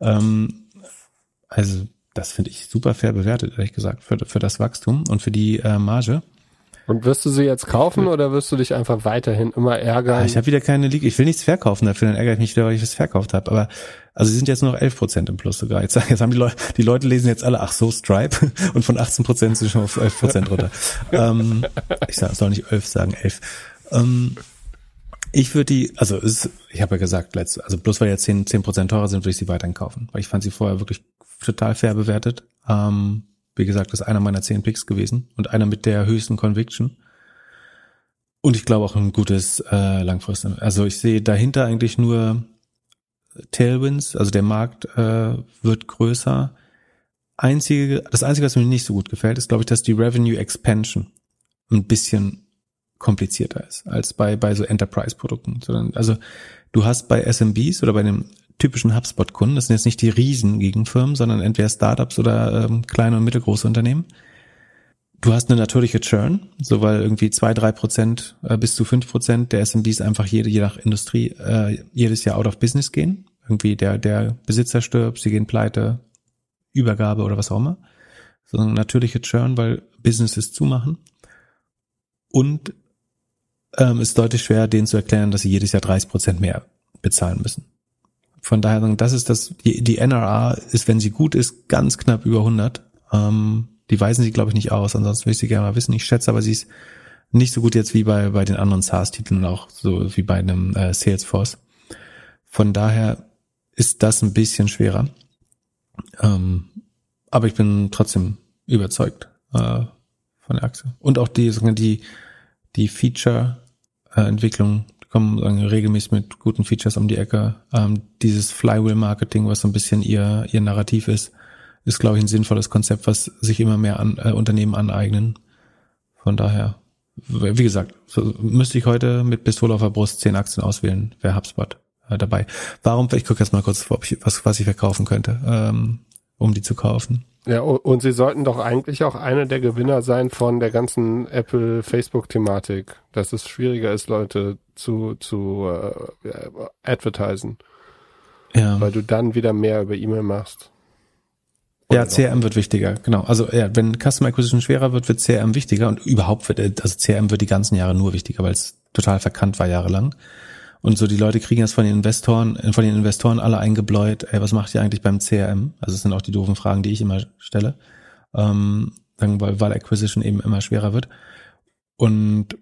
S1: Ähm, also das finde ich super fair bewertet, ehrlich gesagt, für, für das Wachstum und für die äh, Marge.
S2: Und wirst du sie jetzt kaufen oder wirst du dich einfach weiterhin immer ärgern?
S1: Ah, ich habe wieder keine League. Ich will nichts verkaufen dafür, dann ärgere ich mich wieder, weil ich es verkauft habe. Aber also sie sind jetzt nur noch 11 Prozent im Plus sogar. Jetzt, jetzt haben die Leute, die Leute lesen jetzt alle, ach so, Stripe und von 18 Prozent sind schon auf 11 Prozent runter. ähm, ich soll nicht 11 sagen, 11. Ähm, ich würde die, also ist, ich habe ja gesagt, letzt, also bloß weil jetzt 10, 10 Prozent teurer sind, würde ich sie weiterhin kaufen. Weil ich fand sie vorher wirklich total fair bewertet. Ähm, wie gesagt, das ist einer meiner zehn Picks gewesen und einer mit der höchsten Conviction. Und ich glaube auch ein gutes äh, langfristig. Also ich sehe dahinter eigentlich nur Tailwinds, also der Markt äh, wird größer. Einzige, das Einzige, was mir nicht so gut gefällt, ist, glaube ich, dass die Revenue Expansion ein bisschen komplizierter ist als bei, bei so Enterprise-Produkten. Also du hast bei SMBs oder bei den typischen HubSpot-Kunden. Das sind jetzt nicht die riesen Gegenfirmen, sondern entweder Startups oder ähm, kleine und mittelgroße Unternehmen. Du hast eine natürliche Churn, so weil irgendwie zwei, drei Prozent äh, bis zu fünf Prozent der SMBs einfach jede, je nach Industrie äh, jedes Jahr out of business gehen. Irgendwie der, der Besitzer stirbt, sie gehen pleite, Übergabe oder was auch immer. So eine natürliche Churn, weil Businesses zumachen. Und ähm, ist deutlich schwer, denen zu erklären, dass sie jedes Jahr 30 Prozent mehr bezahlen müssen. Von daher, das ist das, die, die NRA ist, wenn sie gut ist, ganz knapp über 100. Ähm, die weisen sie, glaube ich, nicht aus. Ansonsten würde ich sie gerne mal wissen. Ich schätze aber, sie ist nicht so gut jetzt wie bei, bei den anderen SaaS-Titeln, auch so wie bei einem äh, Salesforce. Von daher ist das ein bisschen schwerer. Ähm, aber ich bin trotzdem überzeugt äh, von der Aktie. Und auch die, die, die Feature-Entwicklung kommen sagen, regelmäßig mit guten Features um die Ecke. Ähm, dieses Flywheel-Marketing, was so ein bisschen ihr, ihr Narrativ ist, ist, glaube ich, ein sinnvolles Konzept, was sich immer mehr an, äh, Unternehmen aneignen. Von daher, wie gesagt, so müsste ich heute mit Pistole auf der Brust zehn Aktien auswählen, wäre HubSpot äh, dabei. Warum, ich gucke jetzt mal kurz, ob ich, was, was ich verkaufen könnte, ähm, um die zu kaufen.
S2: Ja, und sie sollten doch eigentlich auch einer der Gewinner sein von der ganzen Apple-Facebook-Thematik, dass es schwieriger ist, Leute zu, zu äh, advertisen. Ja. Weil du dann wieder mehr über E-Mail machst.
S1: Ja, CRM wird wichtiger, genau. Also ja, wenn Customer Acquisition schwerer wird, wird CRM wichtiger und überhaupt wird, also CRM wird die ganzen Jahre nur wichtiger, weil es total verkannt war jahrelang. Und so die Leute kriegen das von den Investoren, von den Investoren alle eingebläut, ey, was macht ihr eigentlich beim CRM? Also das sind auch die doofen Fragen, die ich immer stelle. Ähm, weil, weil Acquisition eben immer schwerer wird. Und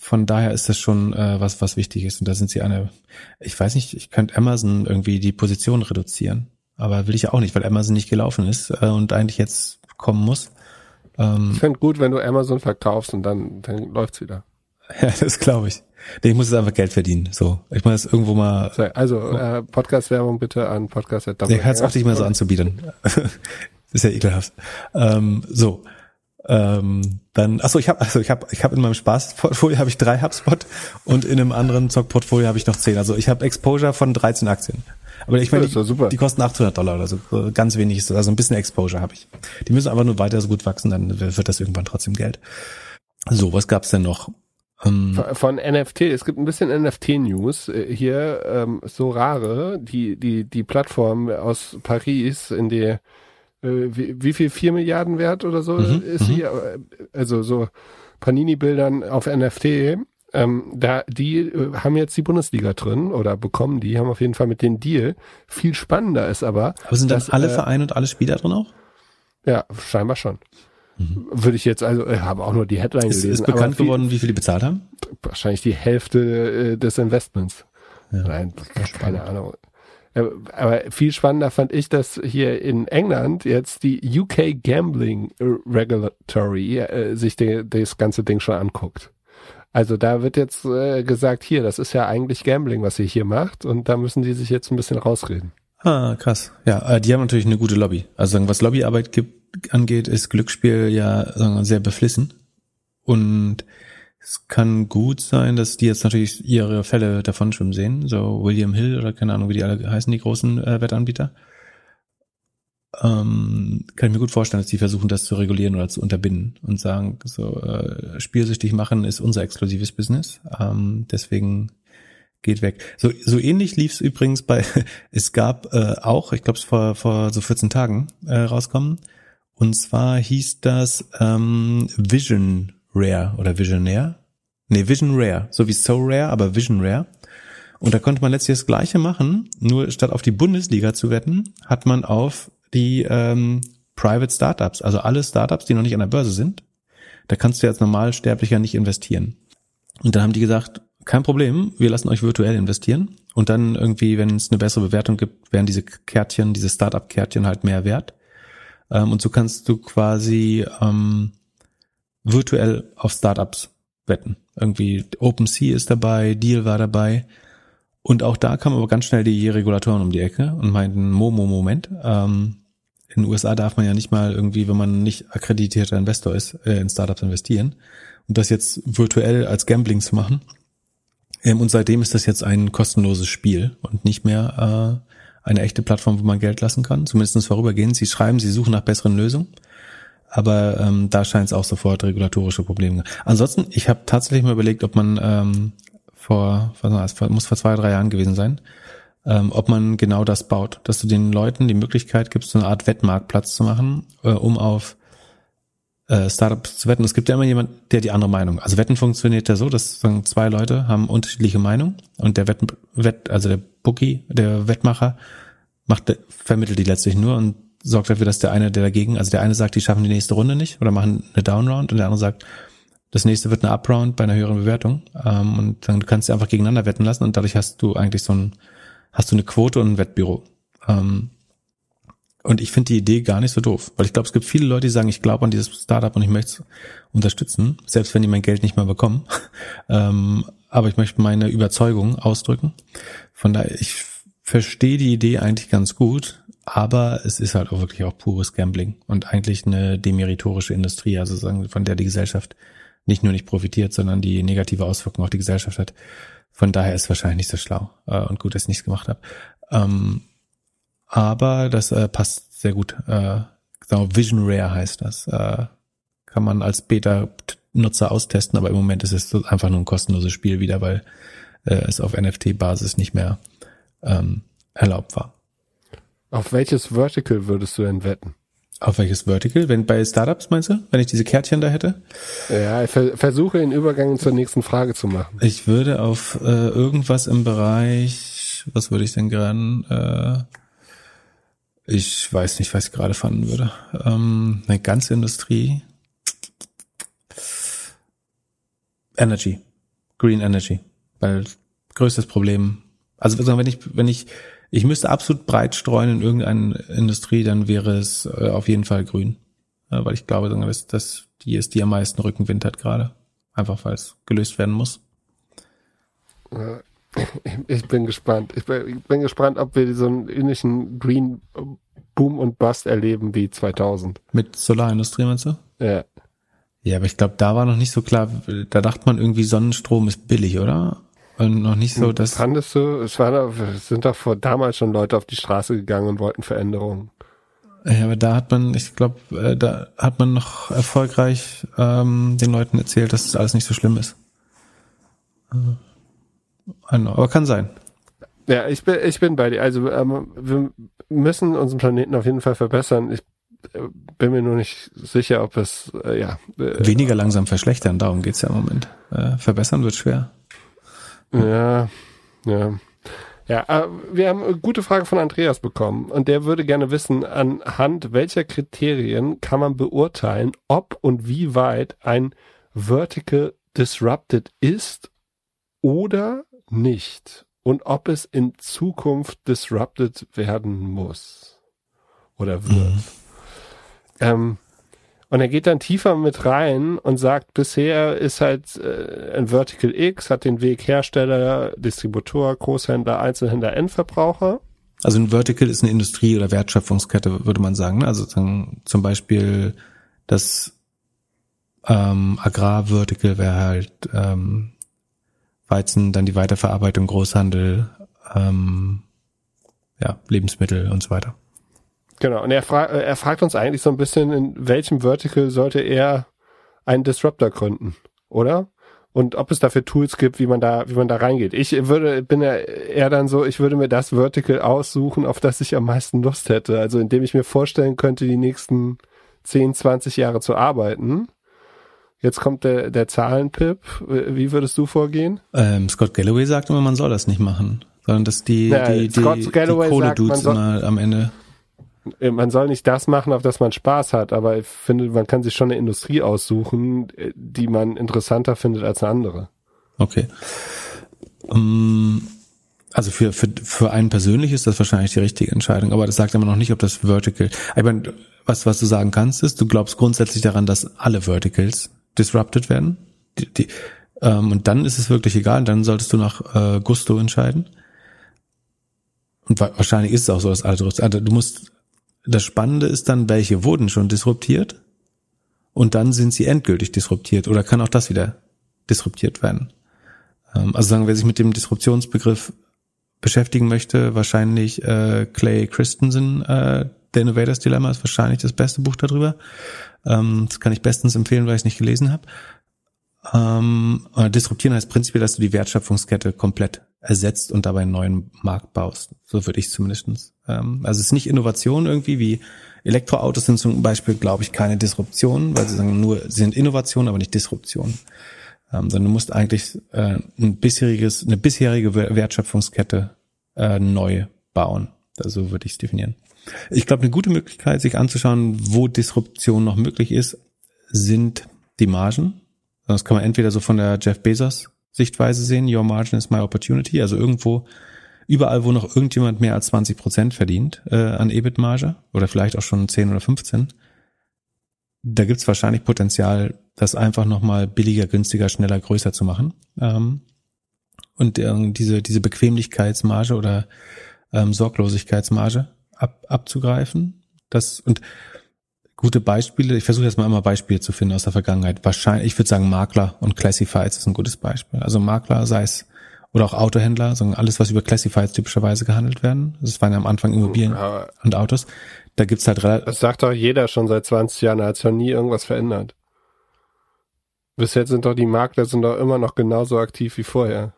S1: von daher ist das schon äh, was, was wichtig ist. Und da sind sie eine, ich weiß nicht, ich könnte Amazon irgendwie die Position reduzieren. Aber will ich ja auch nicht, weil Amazon nicht gelaufen ist äh, und eigentlich jetzt kommen muss.
S2: Ähm, ich fände gut, wenn du Amazon verkaufst und dann, dann läuft's wieder.
S1: Ja, das glaube ich. Nee, ich muss jetzt einfach Geld verdienen. So, ich muss jetzt irgendwo mal.
S2: Also äh, Podcast-Werbung bitte an Podcast.
S1: Der hat es auch nicht mehr so anzubieten. ist ja ekelhaft. Ähm, so, ähm, dann, achso, ich habe, also ich habe, ich habe in meinem Spaßportfolio habe ich drei HubSpot und in einem anderen Zockportfolio habe ich noch zehn. Also ich habe Exposure von 13 Aktien. Aber ich meine, die, die, kosten 800 Dollar oder so. Ganz wenig ist das. Also ein bisschen Exposure habe ich. Die müssen aber nur weiter so gut wachsen, dann wird das irgendwann trotzdem Geld. So, was gab's denn noch?
S2: Ähm, von NFT, es gibt ein bisschen NFT-News äh, hier, ähm, so rare, die, die, die Plattform aus Paris, in der wie, wie viel, vier Milliarden wert oder so
S1: Mhm,
S2: ist sie, also so Panini-Bildern auf NFT, ähm, da, die äh, haben jetzt die Bundesliga drin oder bekommen die, haben auf jeden Fall mit den Deal. Viel spannender ist aber,
S1: Aber sind dann
S2: dass,
S1: alle
S2: äh,
S1: Vereine und alle Spieler drin auch?
S2: ja, scheinbar schon. Würde ich jetzt, also, ich habe auch nur die Headline
S1: Mhm. Ist,
S2: gelesen.
S1: ist bekannt
S2: viel,
S1: geworden, wie viel die bezahlt haben?
S2: Wahrscheinlich die Hälfte äh, des Investments.
S1: Ja.
S2: Nein, keine Ahnung. Äh, Aber viel spannender fand ich, dass hier in England jetzt die UK Gambling Regulatory äh, sich de, das ganze Ding schon anguckt. Also da wird jetzt äh, gesagt, hier, das ist ja eigentlich Gambling, was ihr hier macht, und da müssen die sich jetzt ein bisschen rausreden.
S1: Ah, krass. Ja, äh, die haben natürlich eine gute Lobby. Also was Lobbyarbeit gibt, angeht, ist Glücksspiel ja sehr beflissen. Und es kann gut sein, dass die jetzt natürlich ihre Fälle davon schwimmen sehen. So William Hill oder keine Ahnung, wie die alle heißen, die großen äh, Wettanbieter. Ähm, kann ich mir gut vorstellen, dass die versuchen, das zu regulieren oder zu unterbinden und sagen, so äh, spielsüchtig machen ist unser exklusives Business. Ähm, deswegen geht weg. So, so ähnlich lief es übrigens bei, es gab äh, auch, ich glaube es vor, vor so 14 Tagen äh, rauskommen, und zwar hieß das ähm, Vision Rare oder Visionaire. Nee, Vision Rare, so wie So Rare, aber Vision Rare. Und da konnte man letztlich das Gleiche machen, nur statt auf die Bundesliga zu wetten, hat man auf die ähm, Private Startups, also alle Startups, die noch nicht an der Börse sind, da kannst du als Normalsterblicher nicht investieren. Und dann haben die gesagt, kein Problem, wir lassen euch virtuell investieren. Und dann irgendwie, wenn es eine bessere Bewertung gibt, werden diese Kärtchen, diese Startup-Kärtchen halt mehr wert. Ähm, und so kannst du quasi ähm, virtuell auf Startups wetten. Irgendwie OpenSea ist dabei, Deal war dabei. Und auch da kamen aber ganz schnell die Regulatoren um die Ecke und meinten, Momo, Moment, ähm, in den USA darf man ja nicht mal irgendwie, wenn man nicht akkreditierter Investor ist, äh, in Startups investieren. Und das jetzt virtuell als Gambling zu machen. Ähm, und seitdem ist das jetzt ein kostenloses Spiel und nicht mehr äh, eine echte Plattform, wo man Geld lassen kann. Zumindest vorübergehend. Sie schreiben, sie suchen nach besseren Lösungen. Aber ähm, da scheint es auch sofort regulatorische Probleme. Ansonsten, ich habe tatsächlich mal überlegt, ob man ähm, vor, was das, muss vor zwei, drei Jahren gewesen sein, ähm, ob man genau das baut, dass du den Leuten die Möglichkeit gibst, so eine Art Wettmarktplatz zu machen, äh, um auf äh, Startups zu wetten. Es gibt ja immer jemand, der die andere Meinung. Also Wetten funktioniert ja so, dass sagen, zwei Leute haben unterschiedliche Meinungen und der Wett, Wett also der Bookie, der Wettmacher, macht, vermittelt die letztlich nur und sorgt dafür, dass der eine, der dagegen, also der eine sagt, die schaffen die nächste Runde nicht oder machen eine Downround und der andere sagt, das nächste wird eine Upround bei einer höheren Bewertung. Ähm, und dann kannst du einfach gegeneinander wetten lassen und dadurch hast du eigentlich so ein, hast du eine Quote und ein Wettbüro. Ähm, und ich finde die Idee gar nicht so doof, weil ich glaube, es gibt viele Leute, die sagen, ich glaube an dieses Startup und ich möchte es unterstützen, selbst wenn die mein Geld nicht mehr bekommen. ähm, aber ich möchte meine Überzeugung ausdrücken. Von daher, ich verstehe die Idee eigentlich ganz gut, aber es ist halt auch wirklich auch pures Gambling und eigentlich eine demeritorische Industrie, also sagen, von der die Gesellschaft nicht nur nicht profitiert, sondern die negative Auswirkungen auf die Gesellschaft hat. Von daher ist es wahrscheinlich nicht so schlau äh, und gut, dass ich nichts gemacht habe. Ähm, aber das äh, passt sehr gut. Äh, genau, Vision Rare heißt das. Äh, kann man als Beta-Nutzer austesten, aber im Moment ist es einfach nur ein kostenloses Spiel wieder, weil äh, es auf NFT-Basis nicht mehr ähm, erlaubt war.
S2: Auf welches Vertical würdest du denn wetten?
S1: Auf welches Vertical? Wenn bei Startups meinst du? Wenn ich diese Kärtchen da hätte?
S2: Ja, ich ver versuche den Übergang zur nächsten Frage zu machen.
S1: Ich würde auf äh, irgendwas im Bereich, was würde ich denn gerade? Äh, ich weiß nicht, was ich gerade fanden würde. Ähm, eine ganze Industrie. Energy. Green Energy. Weil größtes Problem. Also wenn ich, wenn ich, ich müsste absolut breit streuen in irgendeine Industrie, dann wäre es äh, auf jeden Fall grün. Äh, weil ich glaube, dass das die ist, die am meisten Rückenwind hat gerade. Einfach weil es gelöst werden muss.
S2: Ich bin gespannt. Ich bin, ich bin gespannt, ob wir so einen ähnlichen Green Boom und Bust erleben wie 2000.
S1: Mit Solarindustrie meinst du?
S2: Ja.
S1: Ja, aber ich glaube, da war noch nicht so klar, da dachte man irgendwie, Sonnenstrom ist billig, oder? Und noch nicht so, dass.
S2: Fandest du, es, war, es sind doch vor damals schon Leute auf die Straße gegangen und wollten Veränderungen.
S1: Ja, aber da hat man, ich glaube, äh, da hat man noch erfolgreich ähm, den Leuten erzählt, dass das alles nicht so schlimm ist. Äh, know, aber kann sein.
S2: Ja, ich bin, ich bin bei dir. Also ähm, wir müssen unseren Planeten auf jeden Fall verbessern. Ich bin mir nur nicht sicher, ob es, äh, ja.
S1: Äh, Weniger langsam verschlechtern, darum geht's ja im Moment. Äh, verbessern wird schwer.
S2: Ja, ja. Ja, äh, wir haben eine gute Frage von Andreas bekommen und der würde gerne wissen, anhand welcher Kriterien kann man beurteilen, ob und wie weit ein Vertical disrupted ist oder nicht und ob es in Zukunft disrupted werden muss oder wird. Mhm. Ähm, und er geht dann tiefer mit rein und sagt, bisher ist halt äh, ein Vertical X, hat den Weg Hersteller, Distributor, Großhändler, Einzelhändler, Endverbraucher.
S1: Also ein Vertical ist eine Industrie- oder Wertschöpfungskette, würde man sagen. Ne? Also zum Beispiel das ähm, Agrarvertical wäre halt ähm, Weizen, dann die Weiterverarbeitung, Großhandel, ähm, ja, Lebensmittel und so weiter.
S2: Genau, und er, fra äh, er fragt uns eigentlich so ein bisschen, in welchem Vertical sollte er einen Disruptor gründen, oder? Und ob es dafür Tools gibt, wie man da, wie man da reingeht. Ich würde, bin ja eher dann so, ich würde mir das Vertical aussuchen, auf das ich am meisten Lust hätte. Also indem ich mir vorstellen könnte, die nächsten 10, 20 Jahre zu arbeiten. Jetzt kommt der, der Zahlenpip. Wie würdest du vorgehen?
S1: Ähm, Scott Galloway sagt immer, man soll das nicht machen, sondern dass die, ja, die, die, die
S2: Kohle-Dudes immer am Ende man soll nicht das machen, auf das man Spaß hat, aber ich finde, man kann sich schon eine Industrie aussuchen, äh, die man interessanter findet als eine andere.
S1: Okay. Um, also für, für, für einen persönlich ist das wahrscheinlich die richtige Entscheidung, aber das sagt immer noch nicht, ob das Vertical. Ich meine, was, was du sagen kannst, ist, du glaubst grundsätzlich daran, dass alle Verticals disrupted werden. Die, die, ähm, und dann ist es wirklich egal, dann solltest du nach äh, Gusto entscheiden. Und wahrscheinlich ist es auch so, dass alle also du musst das Spannende ist dann, welche wurden schon disruptiert und dann sind sie endgültig disruptiert oder kann auch das wieder disruptiert werden. Ähm, also sagen, wer sich mit dem Disruptionsbegriff beschäftigen möchte, wahrscheinlich äh, Clay Christensen, äh, The Innovators Dilemma ist wahrscheinlich das beste Buch darüber. Ähm, das kann ich bestens empfehlen, weil ich es nicht gelesen habe. Ähm, disruptieren heißt prinzipiell, dass du die Wertschöpfungskette komplett ersetzt und dabei einen neuen Markt baust. So würde ich zumindestens. Ähm, also es ist nicht Innovation irgendwie wie Elektroautos sind zum Beispiel, glaube ich, keine Disruption, weil sie sagen nur, sind Innovation, aber nicht Disruption. Ähm, sondern du musst eigentlich äh, ein bisheriges, eine bisherige Wertschöpfungskette äh, neu bauen. So würde ich es definieren. Ich glaube, eine gute Möglichkeit, sich anzuschauen, wo Disruption noch möglich ist, sind die Margen. Das kann man entweder so von der Jeff Bezos Sichtweise sehen, your margin is my opportunity, also irgendwo überall, wo noch irgendjemand mehr als 20 Prozent verdient äh, an EBIT-Marge oder vielleicht auch schon 10 oder 15, da gibt's wahrscheinlich Potenzial, das einfach nochmal billiger, günstiger, schneller, größer zu machen. Ähm, und äh, diese, diese Bequemlichkeitsmarge oder ähm, Sorglosigkeitsmarge ab, abzugreifen. Das und gute Beispiele, ich versuche jetzt mal immer Beispiele zu finden aus der Vergangenheit. Wahrscheinlich, ich würde sagen, Makler und Classifieds ist ein gutes Beispiel. Also Makler, sei es oder auch Autohändler, sondern alles, was über Classifieds typischerweise gehandelt werden. Das waren ja am Anfang Immobilien ja. und Autos. Da gibt's halt relativ.
S2: Das sagt doch jeder schon seit 20 Jahren, da hat schon nie irgendwas verändert. Bis jetzt sind doch die Makler sind doch immer noch genauso aktiv wie vorher.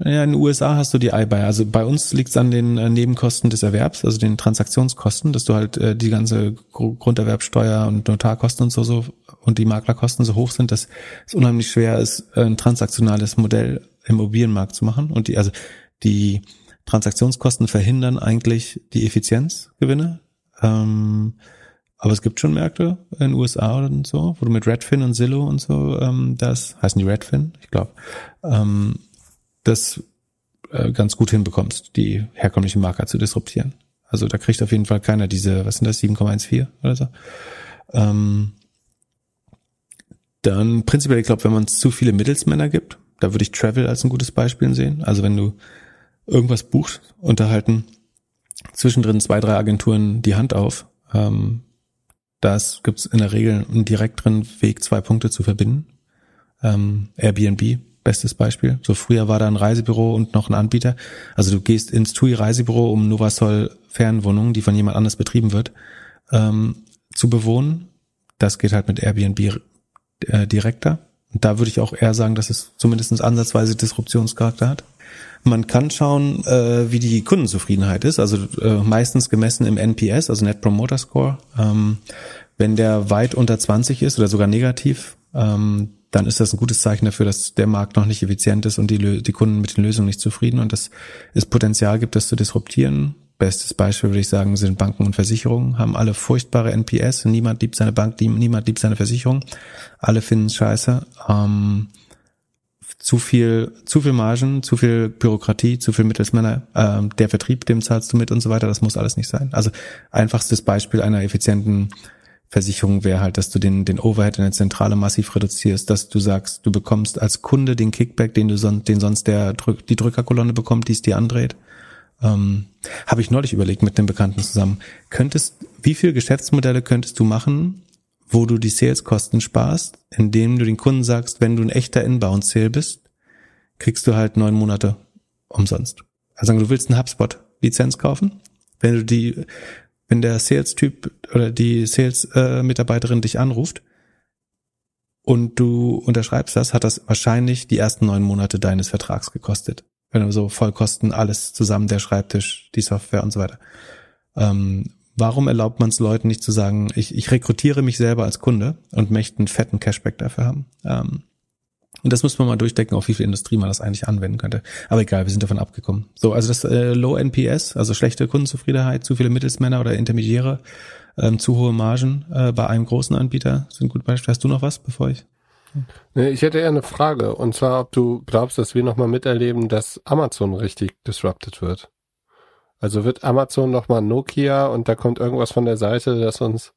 S1: Ja, in den USA hast du die iBuy. Also bei uns liegt es an den äh, Nebenkosten des Erwerbs, also den Transaktionskosten, dass du halt äh, die ganze Grunderwerbsteuer und Notarkosten und so, so und die Maklerkosten so hoch sind, dass es unheimlich schwer ist, ein transaktionales Modell im Immobilienmarkt zu machen. Und die, also die Transaktionskosten verhindern eigentlich die Effizienzgewinne. Ähm, aber es gibt schon Märkte in den USA und so, wo du mit Redfin und Zillow und so, ähm, das heißen die Redfin, ich glaube, ähm, das äh, ganz gut hinbekommst, die herkömmlichen Marker zu disruptieren. Also da kriegt auf jeden Fall keiner diese, was sind das, 7,14 oder so. Ähm, dann prinzipiell, ich glaube, wenn man zu viele Mittelsmänner gibt, da würde ich Travel als ein gutes Beispiel sehen. Also wenn du irgendwas buchst, unterhalten zwischendrin zwei, drei Agenturen die Hand auf. Ähm, das gibt's in der Regel einen direkteren Weg, zwei Punkte zu verbinden. Ähm, Airbnb Bestes Beispiel. So früher war da ein Reisebüro und noch ein Anbieter. Also du gehst ins TUI Reisebüro, um Novasol Fernwohnungen, die von jemand anders betrieben wird, ähm, zu bewohnen. Das geht halt mit Airbnb äh, direkter. Und da würde ich auch eher sagen, dass es zumindest ansatzweise Disruptionscharakter hat. Man kann schauen, äh, wie die Kundenzufriedenheit ist, also äh, meistens gemessen im NPS, also Net Promoter Score. Ähm, wenn der weit unter 20 ist oder sogar negativ, ähm, dann ist das ein gutes Zeichen dafür, dass der Markt noch nicht effizient ist und die, die Kunden mit den Lösungen nicht zufrieden und dass es Potenzial gibt, das zu disruptieren. Bestes Beispiel würde ich sagen, sind Banken und Versicherungen, haben alle furchtbare NPS. Niemand liebt seine Bank, niemand liebt seine Versicherung. Alle finden es scheiße. Ähm, zu viel, zu viel Margen, zu viel Bürokratie, zu viel Mittelsmänner, ähm, der Vertrieb, dem zahlst du mit und so weiter. Das muss alles nicht sein. Also einfachstes Beispiel einer effizienten Versicherung wäre halt, dass du den, den Overhead in der Zentrale massiv reduzierst, dass du sagst, du bekommst als Kunde den Kickback, den du sonst, den sonst der die Drückerkolonne bekommt, die es dir andreht. Ähm, Habe ich neulich überlegt mit einem Bekannten zusammen. Könntest, wie viele Geschäftsmodelle könntest du machen, wo du die Saleskosten sparst, indem du den Kunden sagst, wenn du ein echter Inbound-Sale bist, kriegst du halt neun Monate umsonst. Also du willst eine HubSpot-Lizenz kaufen, wenn du die wenn der Sales-Typ oder die Sales-Mitarbeiterin dich anruft und du unterschreibst das, hat das wahrscheinlich die ersten neun Monate deines Vertrags gekostet. Wenn du so Vollkosten, alles zusammen, der Schreibtisch, die Software und so weiter. Ähm, warum erlaubt man es Leuten nicht zu sagen, ich, ich rekrutiere mich selber als Kunde und möchte einen fetten Cashback dafür haben? Ähm, und das muss man mal durchdecken, auf wie viel Industrie man das eigentlich anwenden könnte. Aber egal, wir sind davon abgekommen. So, also das äh, Low NPS, also schlechte Kundenzufriedenheit, zu viele Mittelsmänner oder Intermediäre, ähm, zu hohe Margen äh, bei einem großen Anbieter sind gut Beispiele. Hast du noch was, bevor ich?
S2: Nee, ich hätte eher eine Frage. Und zwar, ob du glaubst, dass wir nochmal miterleben, dass Amazon richtig disrupted wird. Also wird Amazon nochmal Nokia und da kommt irgendwas von der Seite, das uns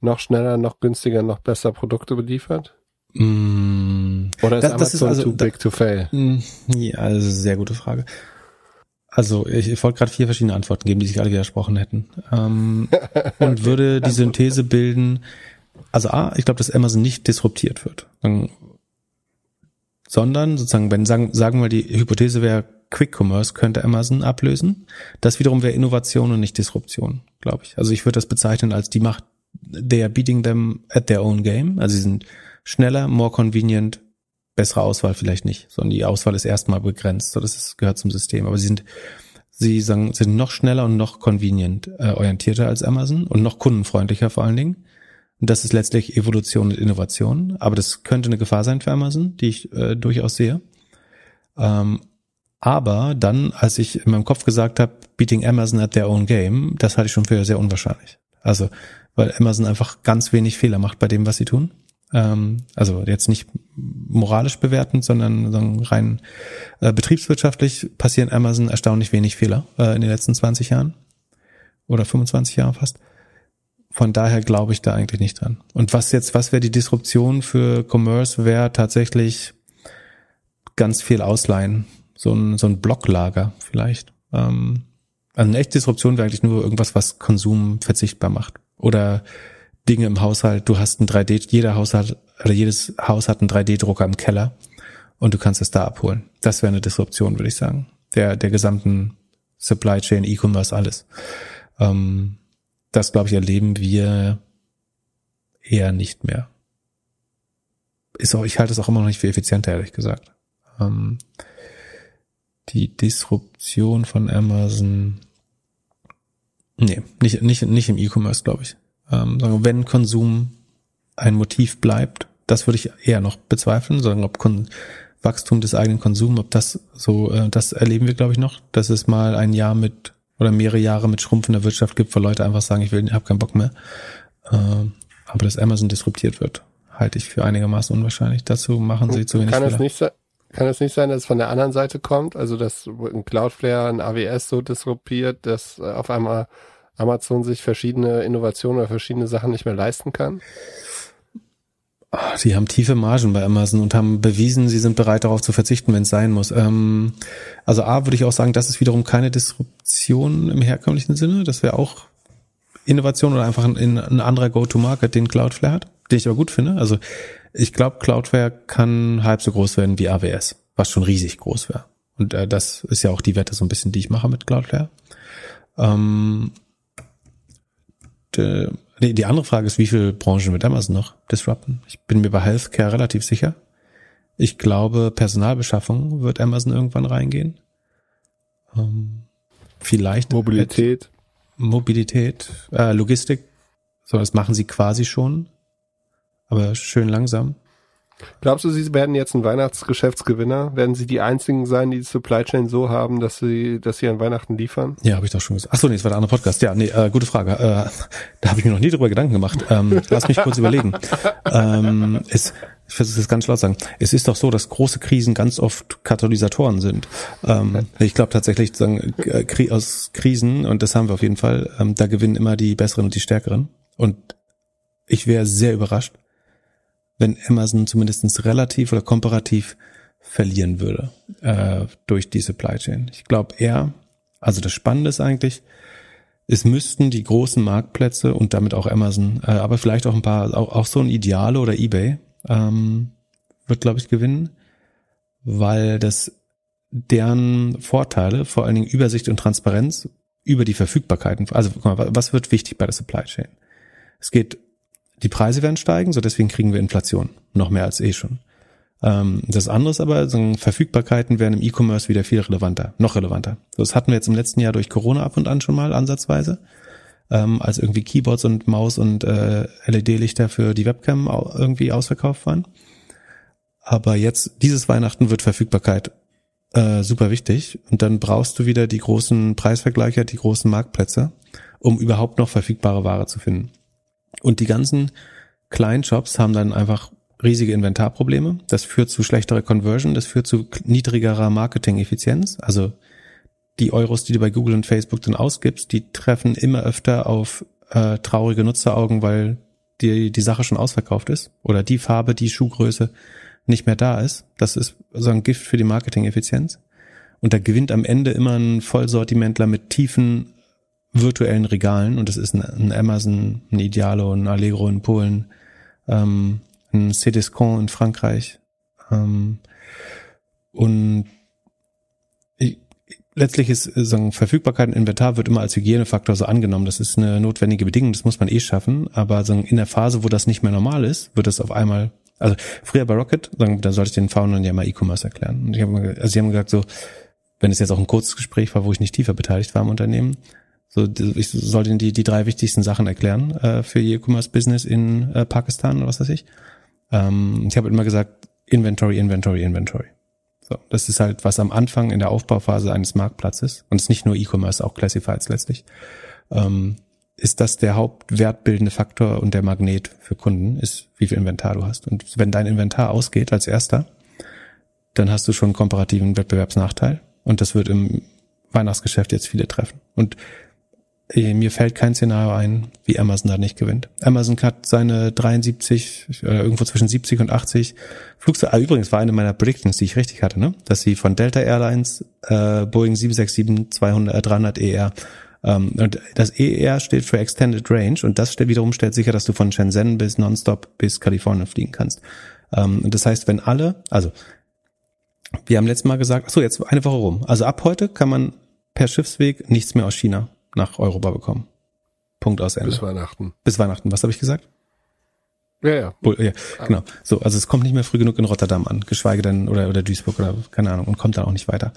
S2: noch schneller, noch günstiger, noch besser Produkte beliefert?
S1: Mm,
S2: Oder ist das, Amazon das ist also, too big to fail?
S1: Mm, ja, also sehr gute Frage. Also ich, ich wollte gerade vier verschiedene Antworten geben, die sich alle widersprochen hätten. Ähm, und würde die Synthese bilden, also A, ich glaube, dass Amazon nicht disruptiert wird. Sondern sozusagen, wenn sagen, sagen wir, die Hypothese wäre, Quick Commerce könnte Amazon ablösen. Das wiederum wäre Innovation und nicht Disruption, glaube ich. Also ich würde das bezeichnen als die Macht, they are beating them at their own game. Also sie sind schneller, more convenient, bessere Auswahl vielleicht nicht, sondern die Auswahl ist erstmal begrenzt. So, das ist, gehört zum System. Aber sie sind, sie sagen, sind noch schneller und noch convenient äh, orientierter als Amazon und noch kundenfreundlicher vor allen Dingen. Und das ist letztlich Evolution und Innovation. Aber das könnte eine Gefahr sein für Amazon, die ich äh, durchaus sehe. Ähm, aber dann, als ich in meinem Kopf gesagt habe, beating Amazon at their own game, das halte ich schon für sehr unwahrscheinlich. Also, weil Amazon einfach ganz wenig Fehler macht bei dem, was sie tun. Ähm, also jetzt nicht moralisch bewertend, sondern, sondern rein äh, betriebswirtschaftlich passieren Amazon erstaunlich wenig Fehler äh, in den letzten 20 Jahren oder 25 Jahren fast. Von daher glaube ich da eigentlich nicht dran. Und was jetzt, was wäre die Disruption für Commerce, wäre tatsächlich ganz viel ausleihen. So ein, so ein Blocklager vielleicht. Ähm, also eine echte Disruption wäre eigentlich nur irgendwas, was Konsum verzichtbar macht. Oder Dinge im Haushalt. Du hast ein 3D, jeder Haushalt oder jedes Haus hat einen 3D-Drucker im Keller und du kannst es da abholen. Das wäre eine Disruption, würde ich sagen. Der, der gesamten Supply Chain, E-Commerce, alles. Ähm, das, glaube ich, erleben wir eher nicht mehr. Ist auch, ich halte es auch immer noch nicht für effizienter, ehrlich gesagt. Ähm, die Disruption von Amazon, nee, nicht, nicht, nicht im E-Commerce, glaube ich. Ähm, wenn Konsum ein Motiv bleibt, das würde ich eher noch bezweifeln, sagen, ob Kon Wachstum des eigenen Konsums, ob das so, äh, das erleben wir, glaube ich, noch, dass es mal ein Jahr mit oder mehrere Jahre mit schrumpfender Wirtschaft gibt, wo Leute einfach sagen, ich will, habe keinen Bock mehr. Äh, aber dass Amazon disruptiert wird, halte ich für einigermaßen unwahrscheinlich. Dazu machen sie zu wenig
S2: kann es nicht Kann es nicht sein, dass es von der anderen Seite kommt? Also, dass ein Cloudflare, ein AWS so disruptiert, dass äh, auf einmal Amazon sich verschiedene Innovationen oder verschiedene Sachen nicht mehr leisten kann?
S1: Sie haben tiefe Margen bei Amazon und haben bewiesen, sie sind bereit darauf zu verzichten, wenn es sein muss. Ähm, also A würde ich auch sagen, das ist wiederum keine Disruption im herkömmlichen Sinne. Das wäre auch Innovation oder einfach ein, ein anderer Go-to-Market, den Cloudflare hat, den ich aber gut finde. Also ich glaube, Cloudflare kann halb so groß werden wie AWS, was schon riesig groß wäre. Und äh, das ist ja auch die Wette so ein bisschen, die ich mache mit Cloudflare. Ähm, äh, die, die andere Frage ist, wie viele Branchen wird Amazon noch disrupten? Ich bin mir bei Healthcare relativ sicher. Ich glaube, Personalbeschaffung wird Amazon irgendwann reingehen. Ähm, vielleicht
S2: Mobilität.
S1: Mobilität, äh, Logistik. So, das machen sie quasi schon, aber schön langsam.
S2: Glaubst du, sie werden jetzt ein Weihnachtsgeschäftsgewinner? Werden sie die einzigen sein, die die Supply Chain so haben, dass sie, dass sie an Weihnachten liefern?
S1: Ja, habe ich doch schon gesagt. Achso, nee, das war der andere Podcast. Ja, nee, äh, gute Frage. Äh, da habe ich mir noch nie drüber Gedanken gemacht. Ähm, lass mich kurz überlegen. Ähm, es, ich versuche das ganz laut sagen. Es ist doch so, dass große Krisen ganz oft Katalysatoren sind. Ähm, ich glaube tatsächlich, sagen, äh, aus Krisen, und das haben wir auf jeden Fall, ähm, da gewinnen immer die Besseren und die Stärkeren. Und ich wäre sehr überrascht, wenn Amazon zumindestens relativ oder komparativ verlieren würde äh, durch die Supply Chain. Ich glaube eher, also das Spannende ist eigentlich, es müssten die großen Marktplätze und damit auch Amazon, äh, aber vielleicht auch ein paar, auch, auch so ein Ideale oder eBay ähm, wird, glaube ich, gewinnen, weil das deren Vorteile, vor allen Dingen Übersicht und Transparenz über die Verfügbarkeiten, also guck mal, was wird wichtig bei der Supply Chain? Es geht die Preise werden steigen, so deswegen kriegen wir Inflation. Noch mehr als eh schon. Ähm, das andere ist aber, so Verfügbarkeiten werden im E-Commerce wieder viel relevanter, noch relevanter. Das hatten wir jetzt im letzten Jahr durch Corona ab und an schon mal ansatzweise, ähm, als irgendwie Keyboards und Maus und äh, LED-Lichter für die Webcam irgendwie ausverkauft waren. Aber jetzt, dieses Weihnachten wird Verfügbarkeit äh, super wichtig. Und dann brauchst du wieder die großen Preisvergleicher, die großen Marktplätze, um überhaupt noch verfügbare Ware zu finden. Und die ganzen kleinen Shops haben dann einfach riesige Inventarprobleme. Das führt zu schlechterer Conversion, das führt zu niedrigerer Marketing-Effizienz. Also die Euros, die du bei Google und Facebook dann ausgibst, die treffen immer öfter auf äh, traurige Nutzeraugen, weil die, die Sache schon ausverkauft ist oder die Farbe, die Schuhgröße nicht mehr da ist. Das ist so ein Gift für die Marketing-Effizienz. Und da gewinnt am Ende immer ein Vollsortimentler mit tiefen virtuellen Regalen und das ist ein, ein Amazon, ein Idealo, ein Allegro in Polen, ähm, ein Cdiscon in Frankreich ähm, und ich, letztlich ist sagen Verfügbarkeit und Inventar wird immer als Hygienefaktor so angenommen. Das ist eine notwendige Bedingung, das muss man eh schaffen. Aber sagen, in der Phase, wo das nicht mehr normal ist, wird es auf einmal also früher bei Rocket, sagen, da sollte ich den Foundern ja mal E-Commerce erklären. Und ich hab, also sie haben gesagt so, wenn es jetzt auch ein kurzes Gespräch war, wo ich nicht tiefer beteiligt war im Unternehmen, so, ich sollte Ihnen die, die drei wichtigsten Sachen erklären äh, für Ihr E-Commerce-Business in äh, Pakistan oder was weiß ich. Ähm, ich habe immer gesagt, Inventory, Inventory, Inventory. So, das ist halt, was am Anfang in der Aufbauphase eines Marktplatzes, und es ist nicht nur E-Commerce, auch Classifieds letztlich, ähm, ist das der hauptwertbildende Faktor und der Magnet für Kunden, ist, wie viel Inventar du hast. Und wenn dein Inventar ausgeht als erster, dann hast du schon einen komparativen Wettbewerbsnachteil. Und das wird im Weihnachtsgeschäft jetzt viele treffen. Und mir fällt kein Szenario ein, wie Amazon da nicht gewinnt. Amazon hat seine 73 oder irgendwo zwischen 70 und 80 Flugzeuge. Ah, übrigens war eine meiner Predictions, die ich richtig hatte, ne? dass sie von Delta Airlines äh, Boeing 767 200 äh, 300 ER ähm, und das ER steht für Extended Range und das wiederum stellt sicher, dass du von Shenzhen bis nonstop bis Kalifornien fliegen kannst. Ähm, und das heißt, wenn alle, also wir haben letztes Mal gesagt, ach so jetzt eine Woche rum. Also ab heute kann man per Schiffsweg nichts mehr aus China nach Europa bekommen. Punkt aus Ende.
S2: Bis Weihnachten.
S1: Bis Weihnachten. Was habe ich gesagt?
S2: Ja, ja.
S1: ja. Genau. So, also es kommt nicht mehr früh genug in Rotterdam an, geschweige denn oder oder Duisburg oder keine Ahnung und kommt dann auch nicht weiter.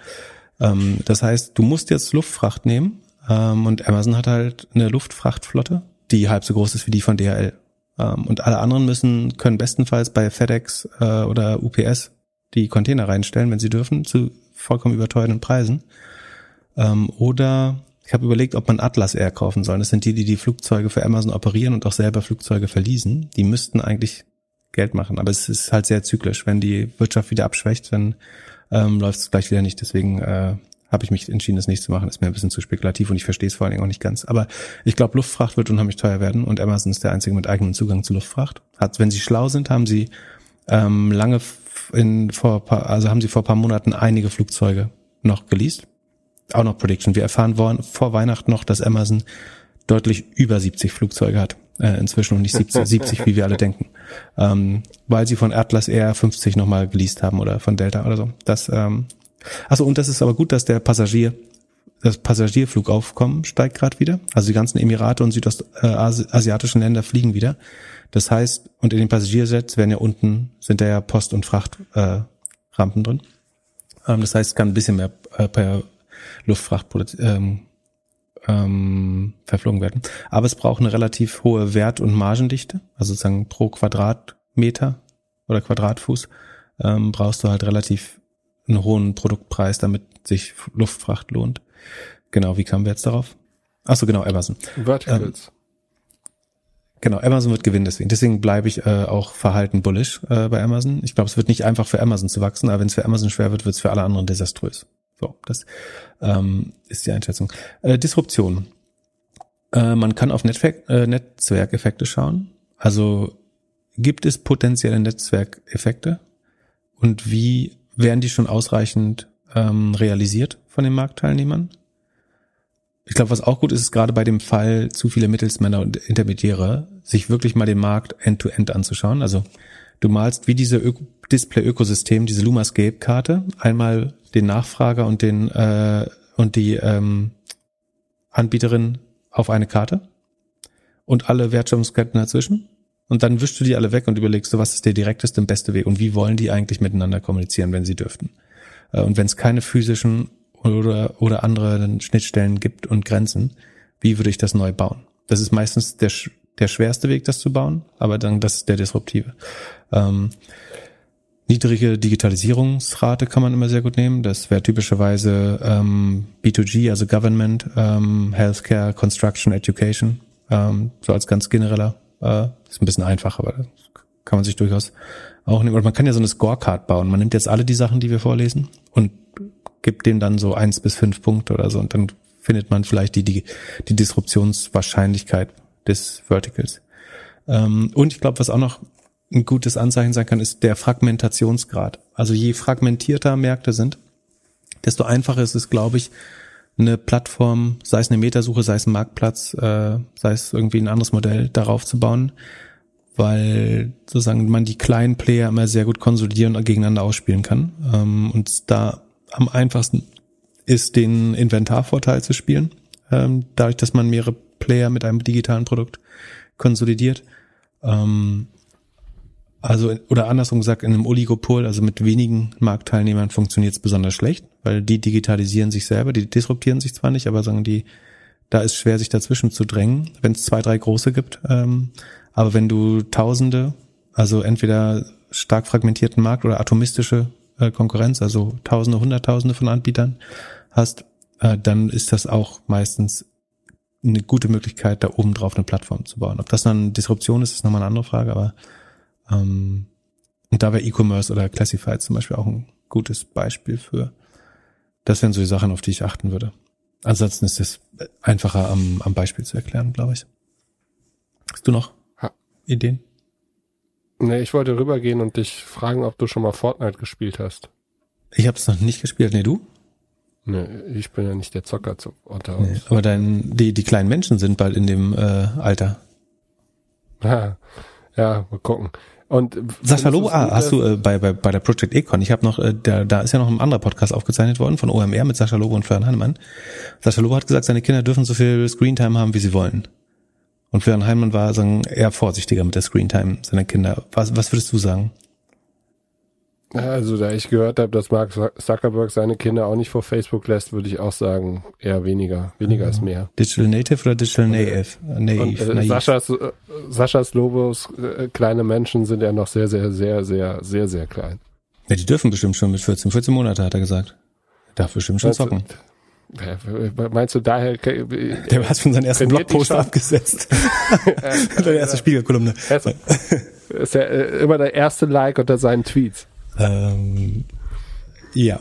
S1: Ähm, das heißt, du musst jetzt Luftfracht nehmen ähm, und Amazon hat halt eine Luftfrachtflotte, die halb so groß ist wie die von DHL. Ähm, und alle anderen müssen können bestenfalls bei FedEx äh, oder UPS die Container reinstellen, wenn sie dürfen, zu vollkommen überteuerten Preisen. Ähm, oder ich habe überlegt, ob man Atlas Air kaufen soll. Das sind die, die die Flugzeuge für Amazon operieren und auch selber Flugzeuge verließen. Die müssten eigentlich Geld machen, aber es ist halt sehr zyklisch. Wenn die Wirtschaft wieder abschwächt, dann ähm, läuft es gleich wieder nicht. Deswegen äh, habe ich mich entschieden, das nicht zu machen. ist mir ein bisschen zu spekulativ und ich verstehe es vor allen Dingen auch nicht ganz. Aber ich glaube, Luftfracht wird unheimlich teuer werden und Amazon ist der einzige mit eigenem Zugang zu Luftfracht. Hat, wenn sie schlau sind, haben sie ähm, lange in vor paar, also haben sie vor paar Monaten einige Flugzeuge noch geleast auch noch Prediction. Wir erfahren worden, vor Weihnachten noch, dass Amazon deutlich über 70 Flugzeuge hat äh, inzwischen und nicht 70, 70 wie wir alle denken, ähm, weil sie von Atlas Air 50 nochmal geleast haben oder von Delta oder so. Das, ähm, also und das ist aber gut, dass der Passagier das Passagierflugaufkommen steigt gerade wieder. Also die ganzen Emirate und südostasiatischen Länder fliegen wieder. Das heißt, und in den Passagiersets werden ja unten sind da ja Post- und Frachtrampen äh, drin. Ähm, das heißt, es kann ein bisschen mehr äh, per Luftfracht ähm, ähm, verflogen werden. Aber es braucht eine relativ hohe Wert- und Margendichte, also sozusagen pro Quadratmeter oder Quadratfuß ähm, brauchst du halt relativ einen hohen Produktpreis, damit sich Luftfracht lohnt. Genau, wie kamen wir jetzt darauf? Ach so, genau, Amazon.
S2: Verticals.
S1: Ähm, genau, Amazon wird gewinnen deswegen. Deswegen bleibe ich äh, auch verhalten bullish äh, bei Amazon. Ich glaube, es wird nicht einfach für Amazon zu wachsen, aber wenn es für Amazon schwer wird, wird es für alle anderen desaströs. So, das ähm, ist die Einschätzung. Äh, Disruption. Äh, man kann auf Netzwerk, äh, Netzwerkeffekte schauen. Also gibt es potenzielle Netzwerkeffekte und wie werden die schon ausreichend ähm, realisiert von den Marktteilnehmern? Ich glaube, was auch gut ist, ist gerade bei dem Fall zu viele Mittelsmänner und Intermediäre, sich wirklich mal den Markt end-to-end -End anzuschauen. Also du malst wie diese Display-Ökosystem, diese Lumascape-Karte, einmal den Nachfrager und den äh, und die ähm, Anbieterin auf eine Karte und alle Wertschöpfungsketten dazwischen. Und dann wischst du die alle weg und überlegst du, was ist der direkteste und beste Weg und wie wollen die eigentlich miteinander kommunizieren, wenn sie dürften. Äh, und wenn es keine physischen oder, oder andere Schnittstellen gibt und Grenzen, wie würde ich das neu bauen? Das ist meistens der, der schwerste Weg, das zu bauen, aber dann das ist der disruptive. Ähm, niedrige Digitalisierungsrate kann man immer sehr gut nehmen. Das wäre typischerweise ähm, B2G, also Government, ähm, Healthcare, Construction, Education, ähm, so als ganz genereller. Äh, ist ein bisschen einfacher, aber kann man sich durchaus auch nehmen. Oder man kann ja so eine Scorecard bauen. Man nimmt jetzt alle die Sachen, die wir vorlesen und gibt denen dann so eins bis fünf Punkte oder so und dann findet man vielleicht die, die, die Disruptionswahrscheinlichkeit des Verticals. Ähm, und ich glaube, was auch noch ein gutes Anzeichen sein kann, ist der Fragmentationsgrad. Also je fragmentierter Märkte sind, desto einfacher ist es, glaube ich, eine Plattform, sei es eine Metasuche, sei es ein Marktplatz, äh, sei es irgendwie ein anderes Modell darauf zu bauen, weil sozusagen man die kleinen Player immer sehr gut konsolidieren und gegeneinander ausspielen kann. Ähm, und da am einfachsten ist, den Inventarvorteil zu spielen, ähm, dadurch, dass man mehrere Player mit einem digitalen Produkt konsolidiert. Ähm, also, oder andersrum gesagt, in einem Oligopol, also mit wenigen Marktteilnehmern funktioniert es besonders schlecht, weil die digitalisieren sich selber, die disruptieren sich zwar nicht, aber sagen die, da ist schwer, sich dazwischen zu drängen, wenn es zwei, drei große gibt. Ähm, aber wenn du Tausende, also entweder stark fragmentierten Markt oder atomistische äh, Konkurrenz, also Tausende, Hunderttausende von Anbietern hast, äh, dann ist das auch meistens eine gute Möglichkeit, da oben drauf eine Plattform zu bauen. Ob das dann Disruption ist, ist nochmal eine andere Frage, aber ähm, und da wäre E-Commerce oder Classified zum Beispiel auch ein gutes Beispiel für. Das wären so die Sachen, auf die ich achten würde. Ansonsten ist es einfacher am, am Beispiel zu erklären, glaube ich. Hast du noch ha. Ideen?
S2: Nee, ich wollte rübergehen und dich fragen, ob du schon mal Fortnite gespielt hast.
S1: Ich habe es noch nicht gespielt. Nee, du?
S2: Nee, ich bin ja nicht der Zocker zu, unter uns. Nee,
S1: aber dein, die, die kleinen Menschen sind bald in dem äh, Alter.
S2: Ja, ja, mal gucken. Und
S1: Sascha Lobo, ah, hast du äh, bei, bei, bei der Project Econ, ich habe noch, äh, da, da ist ja noch ein anderer Podcast aufgezeichnet worden von OMR mit Sascha Lobo und Florian Heinemann. Sascha Lobo hat gesagt, seine Kinder dürfen so viel Screentime haben, wie sie wollen. Und Florian Heinemann war sagen, eher vorsichtiger mit der Screentime seiner Kinder. Was, was würdest du sagen?
S2: Also da ich gehört habe, dass Mark Zuckerberg seine Kinder auch nicht vor Facebook lässt, würde ich auch sagen, eher weniger. Weniger mhm. ist mehr.
S1: Digital Native oder Digital Native?
S2: Native, und, äh, Saschas, äh, Saschas Lobos äh, kleine Menschen sind ja noch sehr, sehr, sehr, sehr, sehr, sehr klein.
S1: Ja, die dürfen bestimmt schon mit 14, 14 Monate, hat er gesagt. Darf bestimmt schon zocken.
S2: Meinst du daher?
S1: Der hat schon seinen ersten Blogpost abgesetzt. Deine erste Spiegelkolumne.
S2: Ist ja äh, immer der erste Like unter seinen Tweets.
S1: Ähm, ja,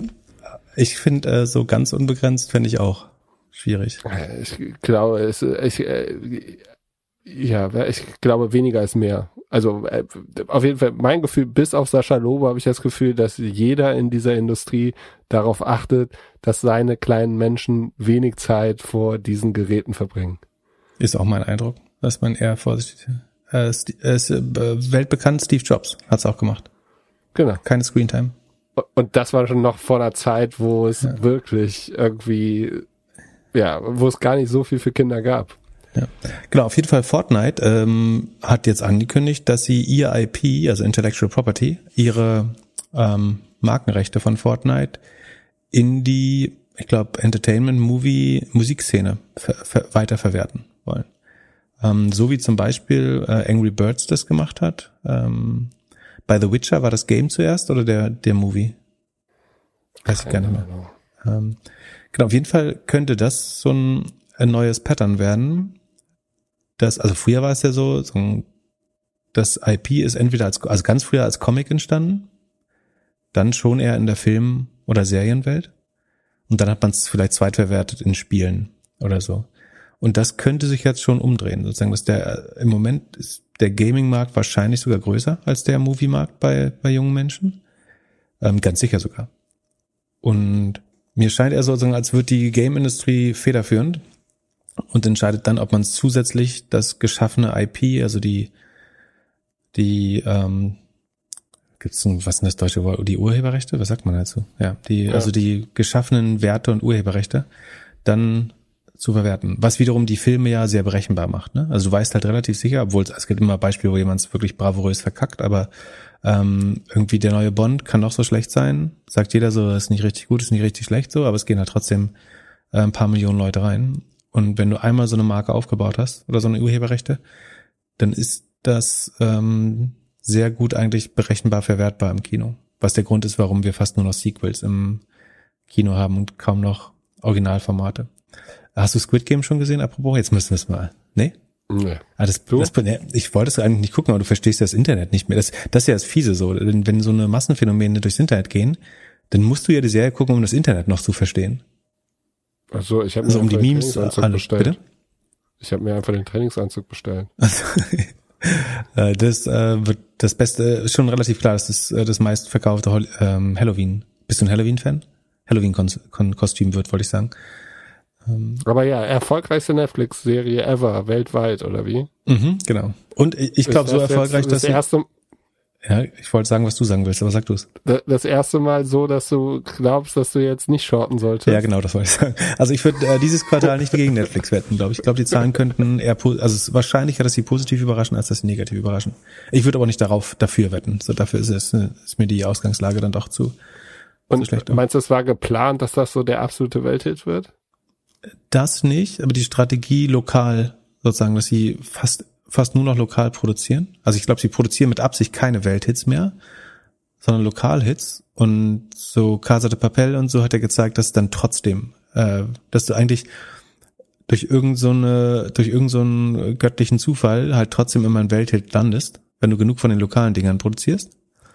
S1: ich finde äh, so ganz unbegrenzt fände ich auch schwierig.
S2: Ich glaube, es, ich, äh, ja, ich glaube weniger ist mehr. Also äh, auf jeden Fall mein Gefühl, bis auf Sascha Lobo habe ich das Gefühl, dass jeder in dieser Industrie darauf achtet, dass seine kleinen Menschen wenig Zeit vor diesen Geräten verbringen.
S1: Ist auch mein Eindruck, dass man eher vorsichtig äh, ist. Äh, weltbekannt Steve Jobs hat es auch gemacht. Genau. Keine Screentime.
S2: Und das war schon noch vor einer Zeit, wo es ja. wirklich irgendwie, ja, wo es gar nicht so viel für Kinder gab.
S1: Ja. Genau, auf jeden Fall Fortnite ähm, hat jetzt angekündigt, dass sie ihr IP, also Intellectual Property, ihre ähm, Markenrechte von Fortnite in die ich glaube, Entertainment, Movie, Musikszene ver ver weiterverwerten wollen. Ähm, so wie zum Beispiel äh, Angry Birds das gemacht hat. Ähm, bei The Witcher war das Game zuerst oder der, der Movie? Weiß ich gar nicht mehr. Ähm, genau, auf jeden Fall könnte das so ein, ein neues Pattern werden. Das, also früher war es ja so, so ein, das IP ist entweder als, also ganz früher als Comic entstanden, dann schon eher in der Film- oder Serienwelt. Und dann hat man es vielleicht zweitverwertet in Spielen oder so. Und das könnte sich jetzt schon umdrehen, sozusagen, dass der im Moment ist der Gaming-Markt wahrscheinlich sogar größer als der Movie-Markt bei, bei jungen Menschen. Ähm, ganz sicher sogar. Und mir scheint eher sozusagen, als wird die Game-Industrie federführend und entscheidet dann, ob man zusätzlich das geschaffene IP, also die, die, ähm, gibt's ein, was ist das deutsche Wort, die Urheberrechte? Was sagt man dazu? Ja, die, ja. also die geschaffenen Werte und Urheberrechte dann zu verwerten. Was wiederum die Filme ja sehr berechenbar macht. Ne? Also du weißt halt relativ sicher, obwohl es, es gibt immer Beispiele, wo jemand es wirklich bravourös verkackt, aber ähm, irgendwie der neue Bond kann doch so schlecht sein. Sagt jeder so, ist nicht richtig gut, ist nicht richtig schlecht so, aber es gehen halt trotzdem äh, ein paar Millionen Leute rein. Und wenn du einmal so eine Marke aufgebaut hast oder so eine Urheberrechte, dann ist das ähm, sehr gut eigentlich berechenbar verwertbar im Kino. Was der Grund ist, warum wir fast nur noch Sequels im Kino haben und kaum noch Originalformate. Hast du Squid Game schon gesehen? Apropos, jetzt müssen wir es mal. Nee? Nee. Ah, das, das, ich wollte es eigentlich nicht gucken, aber du verstehst ja das Internet nicht mehr. Das, das ist ja das Fiese so. Wenn, wenn so eine Massenphänomene durchs Internet gehen, dann musst du ja die Serie gucken, um das Internet noch zu verstehen.
S2: Ach so, ich habe
S1: also mir um die Memes
S2: alle, bestellt. Bitte? Ich habe mir einfach den Trainingsanzug bestellt.
S1: Äh, das äh, wird das Beste, ist schon relativ klar, dass das äh, das meistverkaufte ähm, Halloween. Bist du ein Halloween-Fan? Halloween-Kostüm wird, wollte ich sagen.
S2: Ähm, Aber ja, erfolgreichste Netflix-Serie ever, weltweit, oder wie?
S1: Mhm, genau. Und ich glaube so erfolgreich,
S2: dass
S1: das
S2: erste,
S1: ja, ich wollte sagen, was du sagen willst, aber sag du es.
S2: Das erste Mal so, dass du glaubst, dass du jetzt nicht shorten solltest.
S1: Ja, genau, das wollte ich sagen. Also ich würde äh, dieses Quartal nicht gegen Netflix wetten, glaube ich. Ich glaube, die Zahlen könnten eher, also es ist wahrscheinlicher, dass sie positiv überraschen, als dass sie negativ überraschen. Ich würde aber nicht darauf dafür wetten. So dafür ist es ist mir die Ausgangslage dann doch zu.
S2: Und zu schlecht. meinst du, es war geplant, dass das so der absolute Welthit wird?
S1: Das nicht, aber die Strategie lokal sozusagen, dass sie fast fast nur noch lokal produzieren. Also ich glaube, sie produzieren mit Absicht keine Welthits mehr, sondern Lokalhits. Und so Casa de Papel und so hat er gezeigt, dass dann trotzdem, äh, dass du eigentlich durch irgend so durch irgend so göttlichen Zufall halt trotzdem immer ein Welthit landest, wenn du genug von den lokalen Dingern produzierst.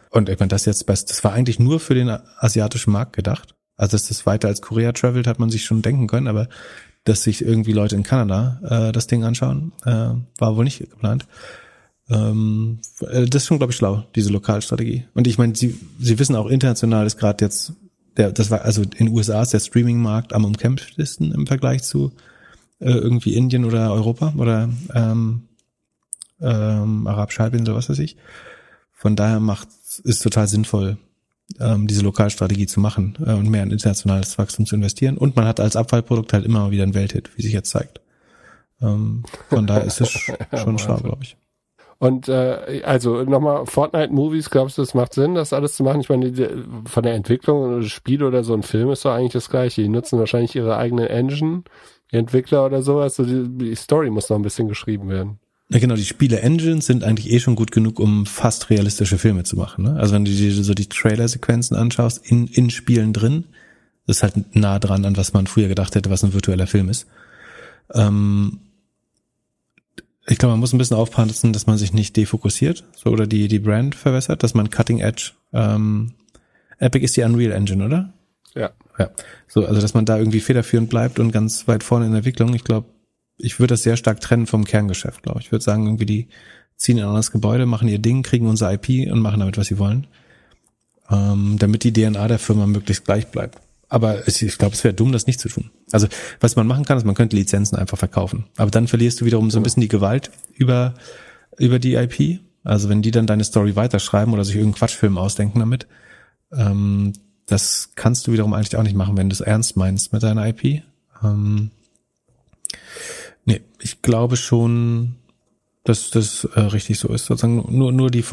S1: Und ich meine, das jetzt das war eigentlich nur für den asiatischen Markt gedacht. Also dass das weiter als Korea travelt, hat man sich schon denken können, aber dass sich irgendwie Leute in Kanada äh, das Ding anschauen. Äh, war wohl nicht geplant. Ähm, äh, das ist schon, glaube ich, schlau, diese Lokalstrategie. Und ich meine, sie, sie wissen auch international ist gerade jetzt, der, das war, also in den USA ist der Streaming-Markt am umkämpftesten im Vergleich zu äh, irgendwie Indien oder Europa oder ähm, ähm, Arabische Halbinsel, was weiß ich. Von daher macht ist total sinnvoll, ähm, diese Lokalstrategie zu machen äh, und mehr in internationales Wachstum zu investieren. Und man hat als Abfallprodukt halt immer mal wieder einen Welthit, wie sich jetzt zeigt. Ähm, von daher ist es schon schlau, glaube ich.
S2: Und äh, also nochmal Fortnite-Movies, glaubst du, es macht Sinn, das alles zu machen? Ich meine, die, von der Entwicklung oder Spiel oder so ein Film ist doch eigentlich das gleiche. Die nutzen wahrscheinlich ihre eigene Engine, die Entwickler oder sowas. So die, die Story muss noch ein bisschen geschrieben werden.
S1: Ja, genau, die Spiele-Engines sind eigentlich eh schon gut genug, um fast realistische Filme zu machen. Ne? Also wenn du dir so die Trailer-Sequenzen anschaust, in, in Spielen drin, das ist halt nah dran an, was man früher gedacht hätte, was ein virtueller Film ist. Ähm, ich glaube, man muss ein bisschen aufpassen, dass man sich nicht defokussiert so, oder die, die Brand verwässert, dass man Cutting Edge, ähm, Epic ist die Unreal Engine, oder?
S2: Ja.
S1: Ja. So, also dass man da irgendwie federführend bleibt und ganz weit vorne in der Entwicklung. Ich glaube, ich würde das sehr stark trennen vom Kerngeschäft, glaube ich. Ich würde sagen, irgendwie die ziehen in ein anderes Gebäude, machen ihr Ding, kriegen unser IP und machen damit, was sie wollen. Ähm, damit die DNA der Firma möglichst gleich bleibt. Aber ich glaube, es wäre dumm, das nicht zu tun. Also, was man machen kann, ist, man könnte Lizenzen einfach verkaufen. Aber dann verlierst du wiederum so ein bisschen die Gewalt über, über die IP. Also, wenn die dann deine Story weiterschreiben oder sich irgendeinen Quatschfilm ausdenken damit, ähm, das kannst du wiederum eigentlich auch nicht machen, wenn du es ernst meinst mit deiner IP. Ähm, Nee, ich glaube schon, dass das äh, richtig so ist. Sozusagen nur, nur die,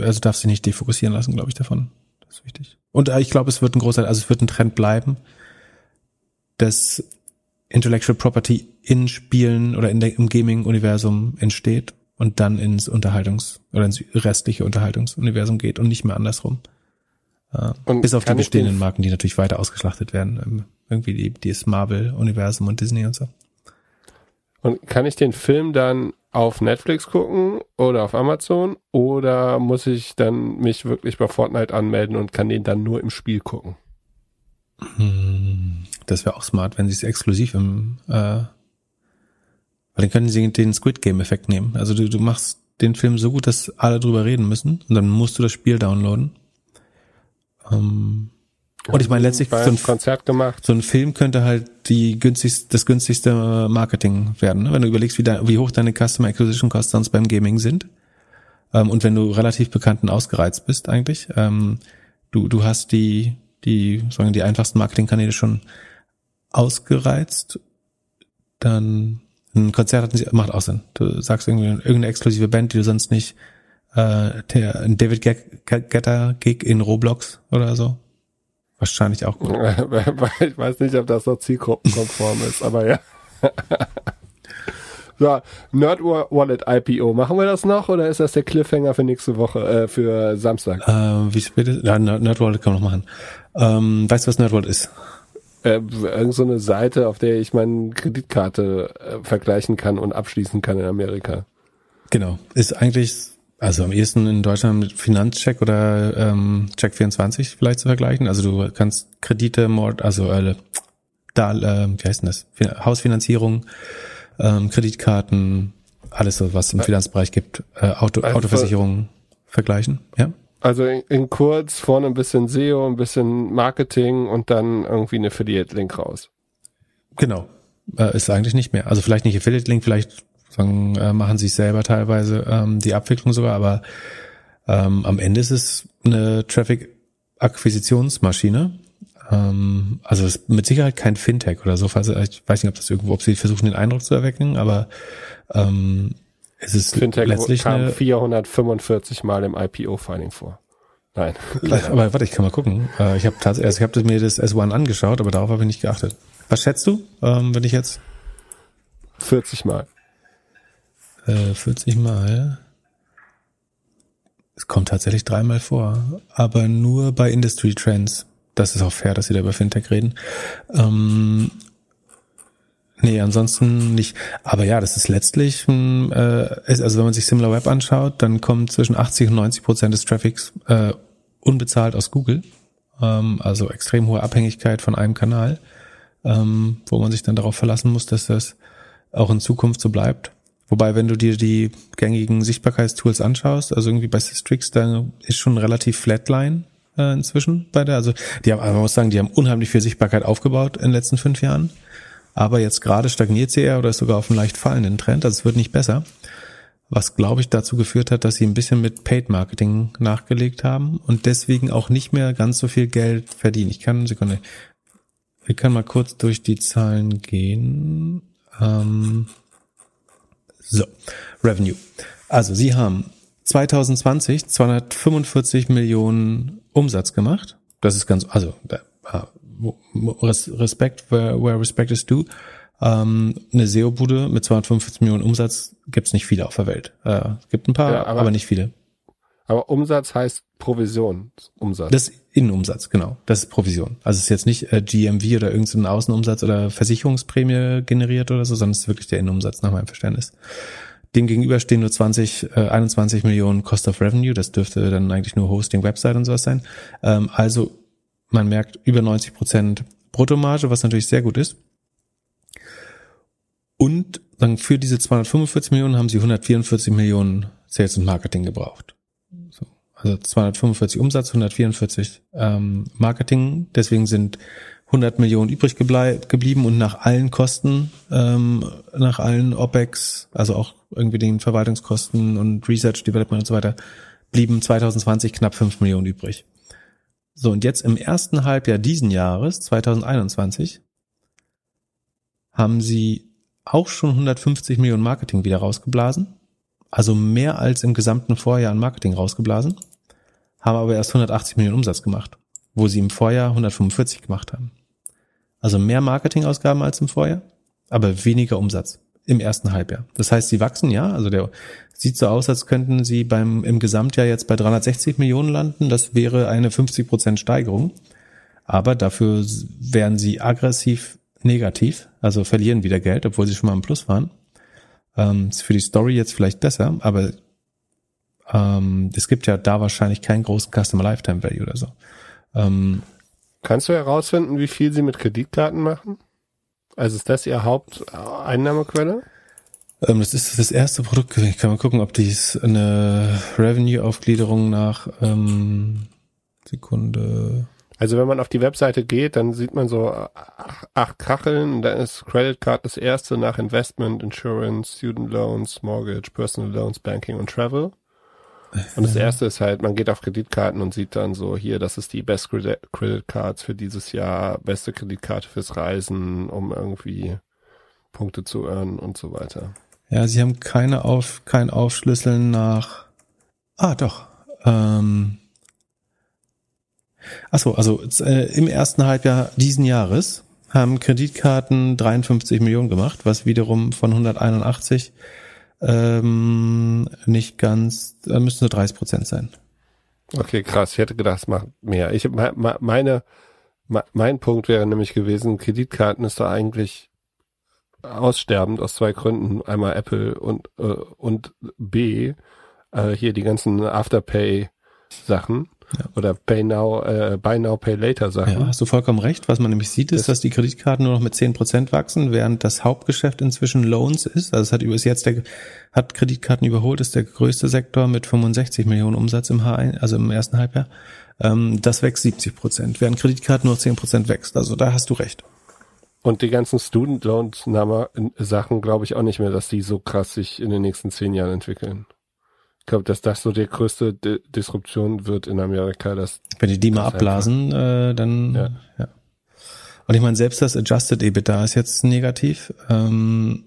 S1: also darf sich nicht defokussieren lassen, glaube ich, davon. Das ist wichtig. Und äh, ich glaube, es wird ein großer, also es wird ein Trend bleiben, dass Intellectual Property in Spielen oder in der, im Gaming-Universum entsteht und dann ins Unterhaltungs- oder ins restliche Unterhaltungsuniversum geht und nicht mehr andersrum. Äh, bis auf die bestehenden
S2: den-
S1: Marken, die natürlich weiter ausgeschlachtet werden. Ähm, Irgendwie die, dieses Marvel-Universum und Disney und so.
S2: Und kann ich den Film dann auf Netflix gucken oder auf Amazon oder muss ich dann mich wirklich bei Fortnite anmelden und kann den dann nur im Spiel gucken?
S1: Hm, Das wäre auch smart, wenn sie es exklusiv im, äh, weil dann können sie den Squid Game Effekt nehmen. Also du, du machst den Film so gut, dass alle drüber reden müssen und dann musst du das Spiel downloaden. Ähm, und ich meine letztlich so ein,
S2: Konzert gemacht.
S1: so ein Film könnte halt die günstigste, das günstigste Marketing werden, ne? wenn du überlegst, wie, da, wie hoch deine Customer Acquisition Costs sonst beim Gaming sind. Ähm, und wenn du relativ bekannt und ausgereizt bist eigentlich, ähm, du, du hast die, die, sagen die einfachsten Marketingkanäle schon ausgereizt, dann ein Konzert hat nicht, macht auch Sinn. Du sagst irgendwie irgendeine exklusive Band, die du sonst nicht, äh, der, ein David Guetta Gig in Roblox oder so. Wahrscheinlich auch gut.
S2: ich weiß nicht, ob das noch zielgruppenkonform ist, aber ja. So, Nerd Wallet IPO, machen wir das noch oder ist das der Cliffhanger für nächste Woche, äh, für Samstag?
S1: Äh, wie spät ist? Ja, Nerd- Nerdwallet kann man noch machen. Ähm, weißt du, was Nerdwallet ist?
S2: Äh, irgend so eine Seite, auf der ich meine Kreditkarte äh, vergleichen kann und abschließen kann in Amerika.
S1: Genau. Ist eigentlich, also am ehesten in Deutschland mit Finanzcheck oder ähm, Check24 vielleicht zu vergleichen. Also du kannst Kredite, Mord, also äh, da, äh, wie heißt denn das? Fin- Hausfinanzierung, ähm, Kreditkarten, alles so, was im Finanzbereich gibt, äh, Auto,
S2: Also-
S1: Autoversicherung vergleichen. Ja.
S2: Also in, in kurz, vorne ein bisschen SEO, ein bisschen Marketing und dann irgendwie eine Affiliate-Link raus.
S1: Genau. Äh, ist eigentlich nicht mehr. Also vielleicht nicht Affiliate-Link, vielleicht sagen, äh, machen sie es selber teilweise ähm, die Abwicklung sogar, aber ähm, am Ende ist es eine Traffic-Akquisitionsmaschine. Ähm, also ist mit Sicherheit kein Fintech oder so. Falls, ich weiß nicht, ob das irgendwo, ob sie versuchen, den Eindruck zu erwecken, aber ähm, es ist
S2: Fintech
S1: letztlich
S2: kam
S1: eine,
S2: 445 Mal im IPO-Filing vor. Nein.
S1: aber warte, ich kann mal gucken. Äh, ich habe tatsächlich, also ich habe mir das S1 angeschaut, aber darauf habe ich nicht geachtet. Was schätzt du, ähm, wenn ich jetzt
S2: 40 Mal.
S1: Äh, 40 Mal. Es kommt tatsächlich dreimal vor, aber nur bei Industry Trends. Das ist auch fair, dass sie da über Fintech reden. Ähm, nee, ansonsten nicht. Aber ja, das ist letztlich, äh, also wenn man sich SimilarWeb anschaut, dann kommt zwischen 80 und 90 Prozent des Traffics äh, unbezahlt aus Google. Ähm, also extrem hohe Abhängigkeit von einem Kanal, ähm, wo man sich dann darauf verlassen muss, dass das auch in Zukunft so bleibt. Wobei, wenn du dir die gängigen Sichtbarkeitstools anschaust, also irgendwie bei Sistrix, da ist schon relativ Flatline äh, inzwischen bei der. Also die haben, also man muss sagen, die haben unheimlich viel Sichtbarkeit aufgebaut in den letzten fünf Jahren. Aber jetzt gerade stagniert sie eher oder ist sogar auf einem leicht fallenden Trend. Also es wird nicht besser. Was, glaube ich, dazu geführt hat, dass sie ein bisschen mit Paid Marketing nachgelegt haben und deswegen auch nicht mehr ganz so viel Geld verdienen. Ich kann, Sekunde, wir können mal kurz durch die Zahlen gehen. Ähm, so, Revenue. Also Sie haben 2020 245 Millionen Umsatz gemacht. Das ist ganz, also ah, Respekt, where, where respect is due. Ähm, eine SEO-Bude mit 245 Millionen Umsatz gibt's nicht viele auf der Welt. Äh, es gibt ein paar,
S2: Ja,
S1: aber,
S2: aber-
S1: nicht viele.
S2: Aber Umsatz heißt Provision. Umsatz.
S1: Das Innenumsatz, genau. Das ist Provision. Also es ist jetzt nicht äh, GMV oder irgendein Außenumsatz oder Versicherungsprämie generiert oder so, sondern es ist wirklich der Innenumsatz nach meinem Verständnis. Dem gegenüber stehen nur 20, äh, 21 Millionen Cost of Revenue. Das dürfte dann eigentlich nur Hosting, Website und sowas sein. Ähm, also man merkt über 90 Prozent Bruttomarge, was natürlich sehr gut ist. Und dann für diese 245 Millionen haben sie 144 Millionen Sales und Marketing gebraucht. So. Also 245 Umsatz, 144 ähm, Marketing. Deswegen sind 100 Millionen übrig geblieben und nach allen Kosten, ähm, nach allen OPEX, also auch irgendwie den Verwaltungskosten und Research, Development und so weiter, blieben 2020 knapp 5 Millionen übrig. So, und jetzt im ersten Halbjahr diesen Jahres, 2021, haben sie auch schon 150 Millionen Marketing wieder rausgeblasen. Also mehr als im gesamten Vorjahr an Marketing rausgeblasen. Haben aber erst 180 Millionen Umsatz gemacht, wo sie im Vorjahr 145 gemacht haben. Also mehr Marketingausgaben als im Vorjahr, aber weniger Umsatz im ersten Halbjahr. Das heißt, sie wachsen ja, also der sieht so aus, als könnten sie beim im Gesamtjahr jetzt bei 360 Millionen landen. Das wäre eine 50 Prozent Steigerung. Aber dafür wären sie aggressiv negativ, also verlieren wieder Geld, obwohl sie schon mal im Plus waren. Ähm, ist für die Story jetzt vielleicht besser, aber ähm, es gibt ja da wahrscheinlich keinen großen Customer Lifetime Value oder so. Ähm,
S2: Kannst du herausfinden, wie viel sie mit Kreditkarten machen? Also ist das ihr Haupteinnahmequelle?
S1: ähm, das ist das erste Produkt. Ich kann mal gucken, ob dies eine Revenue-Aufgliederung nach ähm, Sekunde.
S2: Also wenn man auf die Webseite geht, dann sieht man so acht Kacheln. Da ist Credit Card das erste nach Investment, Insurance, Student Loans, Mortgage, Personal Loans, Banking und Travel. Und das erste ist halt, man geht auf Kreditkarten und sieht dann so, hier, das ist die Best Credit Cards für dieses Jahr, beste Kreditkarte fürs Reisen, um irgendwie Punkte zu earnen und so weiter.
S1: Ja, sie haben keine auf, kein Aufschlüsseln nach. Ah, doch. Ähm, achso, also äh, im ersten Halbjahr diesen Jahres haben Kreditkarten 53 Millionen gemacht, was wiederum von 181 ähm, nicht ganz, äh, müssen nur 30 Prozent sein.
S2: Okay, krass. Ich hätte gedacht, es macht mehr. Ich meine, mein Punkt wäre nämlich gewesen, Kreditkarten ist da eigentlich aussterbend aus zwei Gründen. Einmal Apple und äh, und B äh, hier die ganzen Afterpay Sachen. Ja. Oder Pay Now, äh, Buy Now, Pay Later Sachen. Ja,
S1: hast du vollkommen recht. Was man nämlich sieht, ist, das dass die Kreditkarten nur noch mit zehn Prozent wachsen, während das Hauptgeschäft inzwischen Loans ist. Also es hat bis jetzt der, hat Kreditkarten überholt, ist der größte Sektor mit 65 Millionen Umsatz im H1, also im ersten Halbjahr. Ähm, das wächst 70 Prozent, während Kreditkarten nur 10 Prozent wächst. Also da hast du recht.
S2: Und die ganzen Student Loans Sachen glaube ich auch nicht mehr, dass die so krass sich in den nächsten zehn Jahren entwickeln glaube, dass das so die größte Di Disruption wird in Amerika. Dass
S1: Wenn die die mal abblasen, äh, dann ja. ja. Und ich meine, selbst das Adjusted EBITDA ist jetzt negativ. Ähm,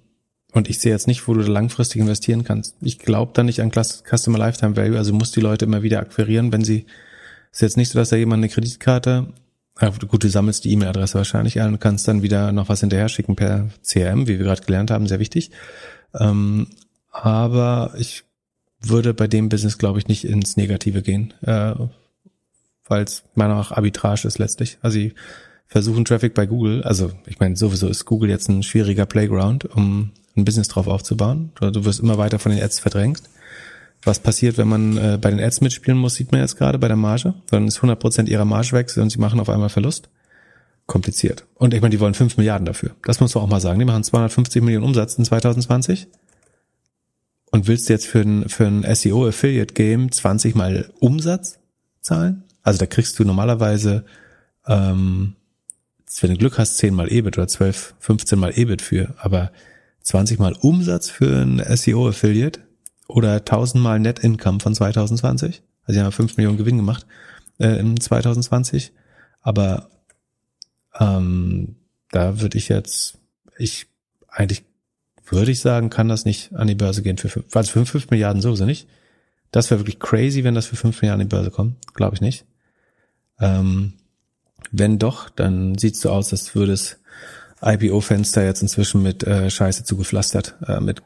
S1: und ich sehe jetzt nicht, wo du langfristig investieren kannst. Ich glaube da nicht an Customer Lifetime Value, also muss die Leute immer wieder akquirieren, wenn sie, ist jetzt nicht so, dass da jemand eine Kreditkarte, gut, du sammelst die E-Mail-Adresse wahrscheinlich ein und kannst dann wieder noch was hinterher schicken per CRM, wie wir gerade gelernt haben, sehr wichtig. Ähm, aber ich würde bei dem Business, glaube ich, nicht ins Negative gehen, äh, weil es meiner Meinung nach Arbitrage ist letztlich. Also sie versuchen Traffic bei Google, also ich meine, sowieso ist Google jetzt ein schwieriger Playground, um ein Business drauf aufzubauen. Du wirst immer weiter von den Ads verdrängt. Was passiert, wenn man äh, bei den Ads mitspielen muss, sieht man jetzt gerade bei der Marge. Dann ist 100% ihrer Marge weg und sie machen auf einmal Verlust. Kompliziert. Und ich meine, die wollen 5 Milliarden dafür. Das muss man auch mal sagen. Die machen 250 Millionen Umsatz in 2020 und willst jetzt für ein, für ein SEO Affiliate Game 20 mal Umsatz zahlen? Also da kriegst du normalerweise, ähm, wenn du Glück hast, 10 mal EBIT oder 12, 15 mal EBIT für, aber 20 mal Umsatz für ein SEO Affiliate oder 1000 mal Net Income von 2020. Also die haben 5 Millionen Gewinn gemacht äh, in 2020. Aber ähm, da würde ich jetzt, ich eigentlich würde ich sagen, kann das nicht an die Börse gehen für fünf, also für fünf Milliarden sowieso nicht. Das wäre wirklich crazy, wenn das für fünf Milliarden an die Börse kommt. Glaube ich nicht. Ähm, wenn doch, dann sieht es so aus, als würde es IPO-Fenster jetzt inzwischen mit äh, Scheiße zugepflastert. Äh, mit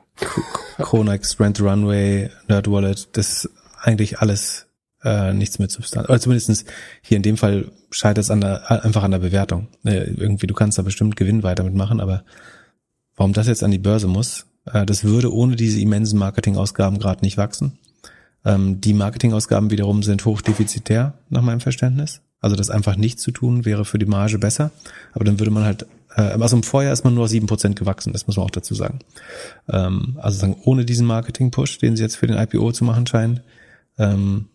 S1: Chronex, Rent Runway, Nerd Wallet, das ist eigentlich alles äh, nichts mit Substanz. Oder zumindestens hier in dem Fall scheitert es an der, einfach an der Bewertung. Äh, irgendwie, du kannst da bestimmt Gewinn weiter mitmachen, aber Warum das jetzt an die Börse muss, äh, das würde ohne diese immensen Marketingausgaben gerade nicht wachsen. Ähm, die Marketingausgaben wiederum sind hochdefizitär nach meinem Verständnis. Also das einfach nicht zu tun wäre für die Marge besser. Aber dann würde man halt, äh, also im Vorjahr ist man nur sieben Prozent gewachsen, das muss man auch dazu sagen. Ähm, also sagen, ohne diesen Marketing-Push, den sie jetzt für den IPO zu machen scheinen, ähm,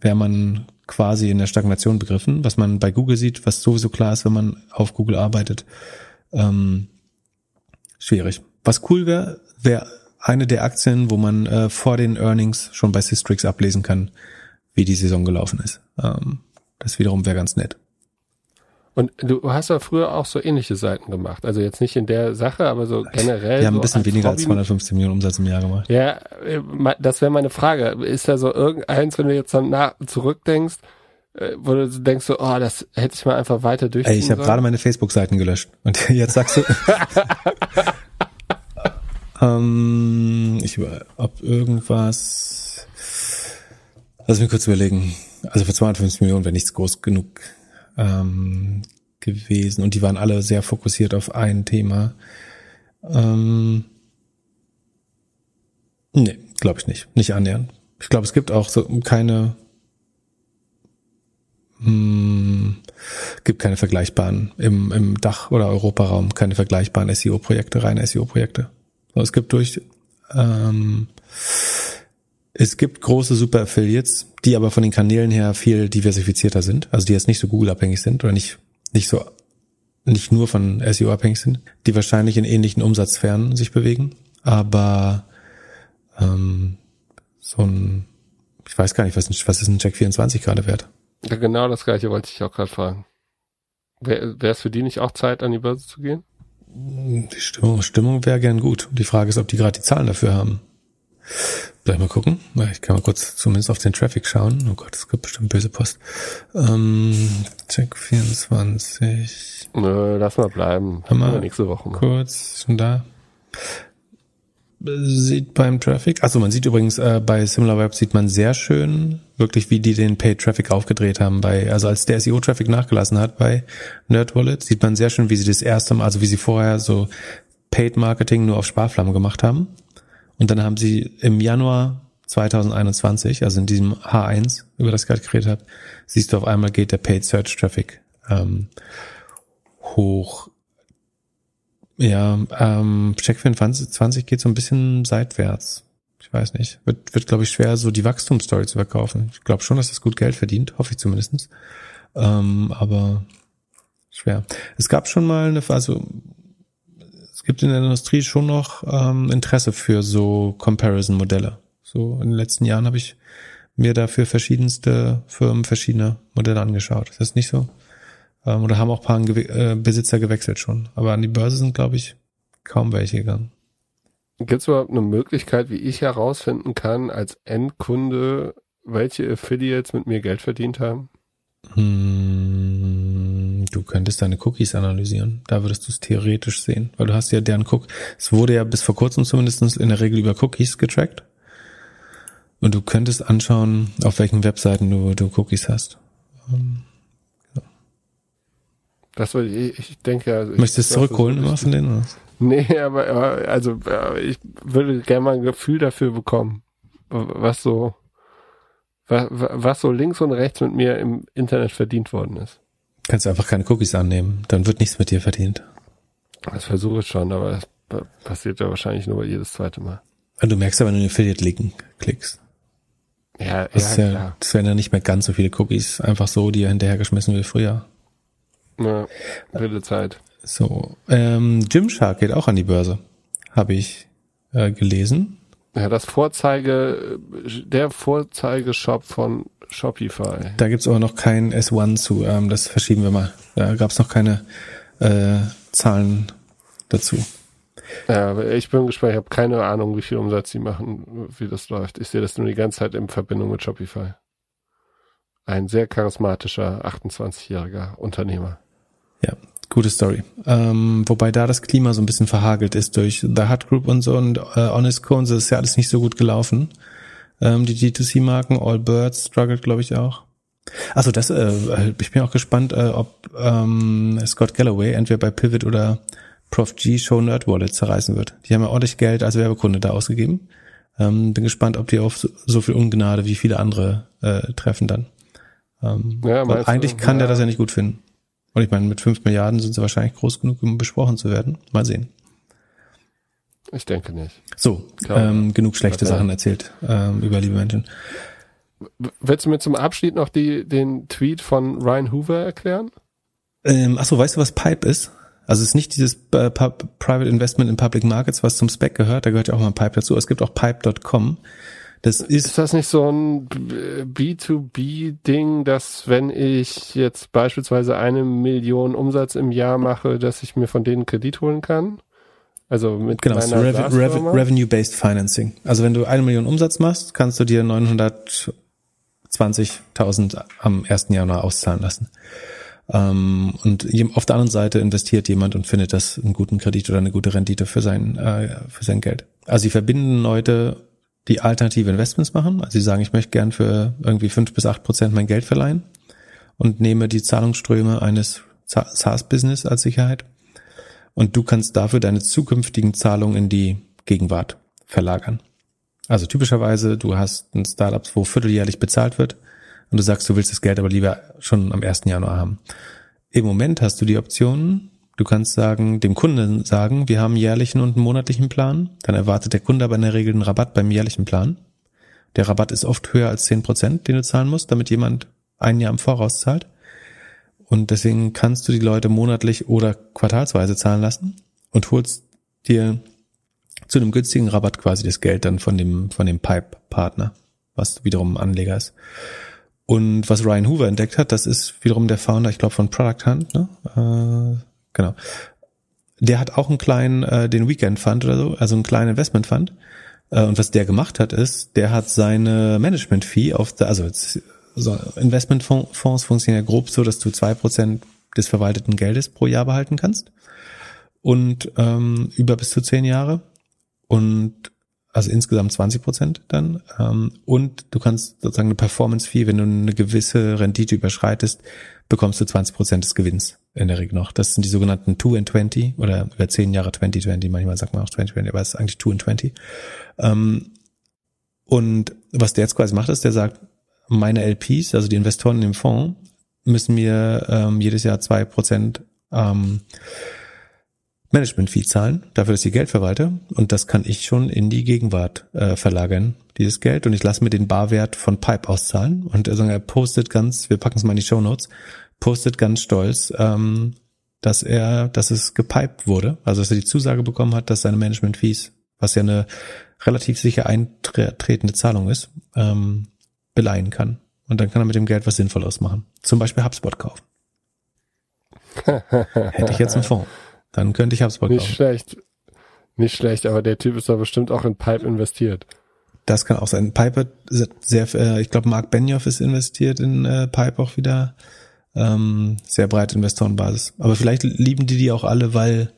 S1: wäre man quasi in der Stagnation begriffen, was man bei Google sieht, was sowieso klar ist, wenn man auf Google arbeitet. Ähm, schwierig. Was cool wäre, wäre eine der Aktien, wo man äh, vor den Earnings schon bei Systrix ablesen kann, wie die Saison gelaufen ist. Ähm, das wiederum wäre ganz nett.
S2: Und du hast ja früher auch so ähnliche Seiten gemacht. Also jetzt nicht in der Sache, aber so generell.
S1: Wir haben
S2: so
S1: ein bisschen als weniger Hobby. als 250 Millionen Umsatz im Jahr gemacht.
S2: Ja, äh, das wäre meine Frage. Ist da so irgendeins, wenn du jetzt dann nach, zurückdenkst, wo du denkst so, oh, das hätte ich mal einfach weiter durchziehen
S1: Ey, ich habe gerade meine Facebook-Seiten gelöscht. Und jetzt sagst du. ähm, ich über, ob irgendwas. Lass mich kurz überlegen. Also für 250 Millionen wäre nichts groß genug ähm, gewesen. Und die waren alle sehr fokussiert auf ein Thema. Ähm, nee, glaube ich nicht. Nicht annähernd. Ich glaube, es gibt auch so keine hm, gibt keine vergleichbaren im, im Dach- oder Europaraum, keine vergleichbaren SEO-Projekte, reine SEO-Projekte. Es gibt durch, ähm, es gibt große Super-Affiliates, die aber von den Kanälen her viel diversifizierter sind, also die jetzt nicht so Google-abhängig sind oder nicht, nicht so, nicht nur von SEO abhängig sind, die wahrscheinlich in ähnlichen Umsatzsphären sich bewegen, aber ähm, so ein, ich weiß gar nicht, was, was ist ein Jack 24 gerade wert?
S2: Ja, genau das gleiche wollte ich auch gerade fragen. Wäre es für die nicht auch Zeit, an die Börse zu gehen?
S1: Die Stimmung, Stimmung wäre gern gut. Die Frage ist, ob die gerade die Zahlen dafür haben. Gleich mal gucken. Ich kann mal kurz zumindest auf den Traffic schauen. Oh Gott, es gibt bestimmt böse Post. Ähm, Check 24.
S2: Nö, lass mal bleiben. Machen wir nächste Woche mal.
S1: Kurz, schon da. Sieht beim Traffic, also man sieht übrigens äh, bei SimilarWeb sieht man sehr schön, wirklich wie die den Paid Traffic aufgedreht haben. Bei, also als der SEO Traffic nachgelassen hat bei NerdWallet, sieht man sehr schön, wie sie das erste Mal, also wie sie vorher so Paid Marketing nur auf Sparflamme gemacht haben. Und dann haben sie im Januar 2021, also in diesem H1, über das ich gerade geredet habe, siehst du auf einmal geht der Paid Search Traffic ähm, hoch. Ja, ähm, Check 24 geht so ein bisschen seitwärts. Ich weiß nicht. Wird, wird glaube ich, schwer, so die Wachstumsstory zu verkaufen. Ich glaube schon, dass das gut Geld verdient, hoffe ich zumindestens. Ähm, aber schwer. Es gab schon mal eine, also es gibt in der Industrie schon noch ähm, Interesse für so Comparison-Modelle. So in den letzten Jahren habe ich mir dafür verschiedenste Firmen verschiedene Modelle angeschaut. Ist das nicht so? Ähm, oder haben auch ein paar Gewe äh, Besitzer gewechselt schon. Aber an die Börse sind, glaube ich, kaum welche gegangen.
S2: Gibt es überhaupt eine Möglichkeit, wie ich herausfinden kann als Endkunde, welche Affiliates mit mir Geld verdient haben?
S1: Hm, du könntest deine Cookies analysieren. Da würdest du es theoretisch sehen, weil du hast ja deren Cook. Es wurde ja bis vor kurzem zumindest in der Regel über Cookies getrackt. Und du könntest anschauen, auf welchen Webseiten du, du Cookies hast. Ähm,
S2: Das ich, denke, also
S1: Möchtest du es zurückholen von denen? Oder?
S2: Nee, aber, also ich würde gerne mal ein Gefühl dafür bekommen, was so was, was so links und rechts mit mir im Internet verdient worden ist.
S1: Kannst du einfach keine Cookies annehmen, dann wird nichts mit dir verdient.
S2: Das versuche ich schon, aber das pa- passiert ja wahrscheinlich nur jedes zweite Mal.
S1: Und du merkst ja, wenn du den Affiliate-Link klickst.
S2: Ja,
S1: Das,
S2: ja,
S1: ja,
S2: klar.
S1: das werden ja nicht mehr ganz so viele Cookies einfach so, die er hinterhergeschmissen wie früher.
S2: Ja, wilde Zeit.
S1: So, ähm, Gymshark geht auch an die Börse, habe ich äh, gelesen.
S2: Ja, das Vorzeige, der Vorzeigeshop von Shopify.
S1: Da gibt's aber noch kein S1 zu. Ähm, das verschieben wir mal. Da gab's noch keine äh, Zahlen dazu.
S2: Ja, ich bin gespannt. Ich habe keine Ahnung, wie viel Umsatz sie machen, wie das läuft. Ich sehe das nur die ganze Zeit in Verbindung mit Shopify. Ein sehr charismatischer 28-jähriger Unternehmer.
S1: Ja, gute Story. Ähm, wobei da das Klima so ein bisschen verhagelt ist durch The Hut Group und so und äh, Honest Co. und so, das ist ja alles nicht so gut gelaufen. Ähm, die D2C-Marken, All Birds struggled, glaube ich, auch. Also das, äh, ich bin auch gespannt, äh, ob ähm, Scott Galloway entweder bei Pivot oder Prof G Show Nerd Wallet zerreißen wird. Die haben ja ordentlich Geld als Werbekunde da ausgegeben. Ähm, bin gespannt, ob die auf so, so viel Ungnade wie viele andere äh, treffen dann. Ähm,
S2: Ja,
S1: weil
S2: meinst du?
S1: eigentlich kann der
S2: Ja.
S1: das ja nicht gut finden. Und ich meine, mit fünf Milliarden sind sie wahrscheinlich groß genug, um besprochen zu werden. Mal sehen.
S2: Ich denke nicht.
S1: So, ähm, genug schlechte
S2: Okay.
S1: Sachen erzählt ähm, über liebe Menschen.
S2: Willst du mir zum Abschied noch die, den Tweet von Ryan Hoover erklären?
S1: Ähm, achso, weißt du, was Pipe ist? Also es ist nicht dieses äh, Private Investment in Public Markets, was zum Spec gehört. Da gehört ja auch mal Pipe dazu. Es gibt auch Pipe.com. Das ist
S2: Ist das nicht so ein B2B-Ding, dass wenn ich jetzt beispielsweise eine Million Umsatz im Jahr mache, dass ich mir von denen Kredit holen kann? Also mit
S1: genau, so
S2: meiner
S1: Rev Rev
S2: SaaS-Firma?
S1: Revenue-Based Financing. Also wenn du eine Million Umsatz machst, kannst du dir 900 20.000 am 1. Januar auszahlen lassen. Ähm, und auf der anderen Seite investiert jemand und findet das einen guten Kredit oder eine gute Rendite für sein, äh, für sein Geld. Also sie verbinden Leute, die alternative Investments machen. Also sie sagen, ich möchte gern für irgendwie fünf bis acht Prozent mein Geld verleihen und nehme die Zahlungsströme eines SaaS-Business als Sicherheit. Und du kannst dafür deine zukünftigen Zahlungen in die Gegenwart verlagern. Also typischerweise, du hast ein Startup, wo vierteljährlich bezahlt wird und du sagst, du willst das Geld aber lieber schon am 1. Januar haben. Im Moment hast du die Option, du kannst sagen, dem Kunden sagen, wir haben einen jährlichen und einen monatlichen Plan. Dann erwartet der Kunde aber in der Regel einen Rabatt beim jährlichen Plan. Der Rabatt ist oft höher als zehn Prozent, den du zahlen musst, damit jemand ein Jahr im Voraus zahlt. Und deswegen kannst du die Leute monatlich oder quartalsweise zahlen lassen und holst dir zu einem günstigen Rabatt quasi das Geld dann von dem, von dem Pipe-Partner, was wiederum ein Anleger ist. Und was Ryan Hoover entdeckt hat, das ist wiederum der Founder, ich glaube, von Product Hunt, ne? Genau. Der hat auch einen kleinen, äh, den Weekend Fund oder so, also einen kleinen Investment Fund. Äh, und was der gemacht hat, ist, der hat seine Management Fee auf der, also so Investmentfonds funktionieren ja grob so, dass du zwei Prozent des verwalteten Geldes pro Jahr behalten kannst. Und ähm, über bis zu zehn Jahre. Und also insgesamt 20 Prozent dann. Ähm, und du kannst sozusagen eine Performance-Fee, wenn du eine gewisse Rendite überschreitest, bekommst du 20 Prozent des Gewinns in der Regel noch. Das sind die sogenannten 2 in 20 oder über 10 Jahre 2020, manchmal sagt man auch 2020, aber es ist eigentlich 2 in 20. Ähm, und was der jetzt quasi macht, ist, der sagt, meine LPs, also die Investoren im Fonds, müssen mir ähm, jedes Jahr zwei Prozent ähm, Management-Fee zahlen, dafür, dass ich Geld verwalte. Und das kann ich schon in die Gegenwart äh, verlagern, dieses Geld. Und ich lasse mir den Barwert von Pipe auszahlen. Und also er postet ganz, wir packen es mal in die Show Notes, postet ganz stolz, ähm, dass er, dass es gepiped wurde. Also dass er die Zusage bekommen hat, dass seine Management-Fees, was ja eine relativ sicher eintretende Zahlung ist, ähm, beleihen kann. Und dann kann er mit dem Geld was Sinnvolles machen. Zum Beispiel HubSpot kaufen. Hätte ich jetzt einen Fonds. Dann könnte ich HubSpot
S2: Nicht kaufen. schlecht. Nicht schlecht, aber der Typ ist da bestimmt auch in Pipe investiert.
S1: Das kann auch sein. Pipe sehr, äh, ich glaube, Mark Benioff ist investiert in äh, Pipe auch wieder. Ähm, sehr breite Investorenbasis. Aber vielleicht lieben die die auch alle, weil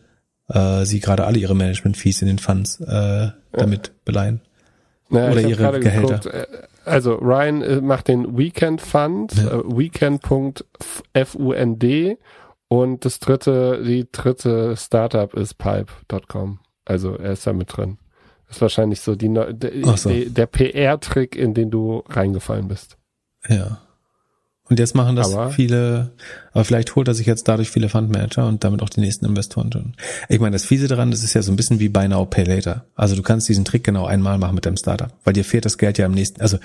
S1: äh, sie gerade alle ihre Management-Fees in den Funds äh, damit ja. beleihen.
S2: Naja, Oder ihre Gehälter. Geguckt, äh, also Ryan äh, macht den Weekend Fund, ja. äh, weekend.fund und das dritte, die dritte Startup ist pipe.com. Also er ist da mit drin. Das ist wahrscheinlich so, die, de, so. De, der PR-Trick, in den du reingefallen bist.
S1: Ja. Und jetzt machen das aber, viele, aber vielleicht holt er sich jetzt dadurch viele Fundmanager und damit auch die nächsten Investoren schon. Ich meine, das Fiese daran, das ist ja so ein bisschen wie Buy Now, Pay Later. Also du kannst diesen Trick genau einmal machen mit deinem Startup, weil dir fehlt das Geld ja am nächsten, also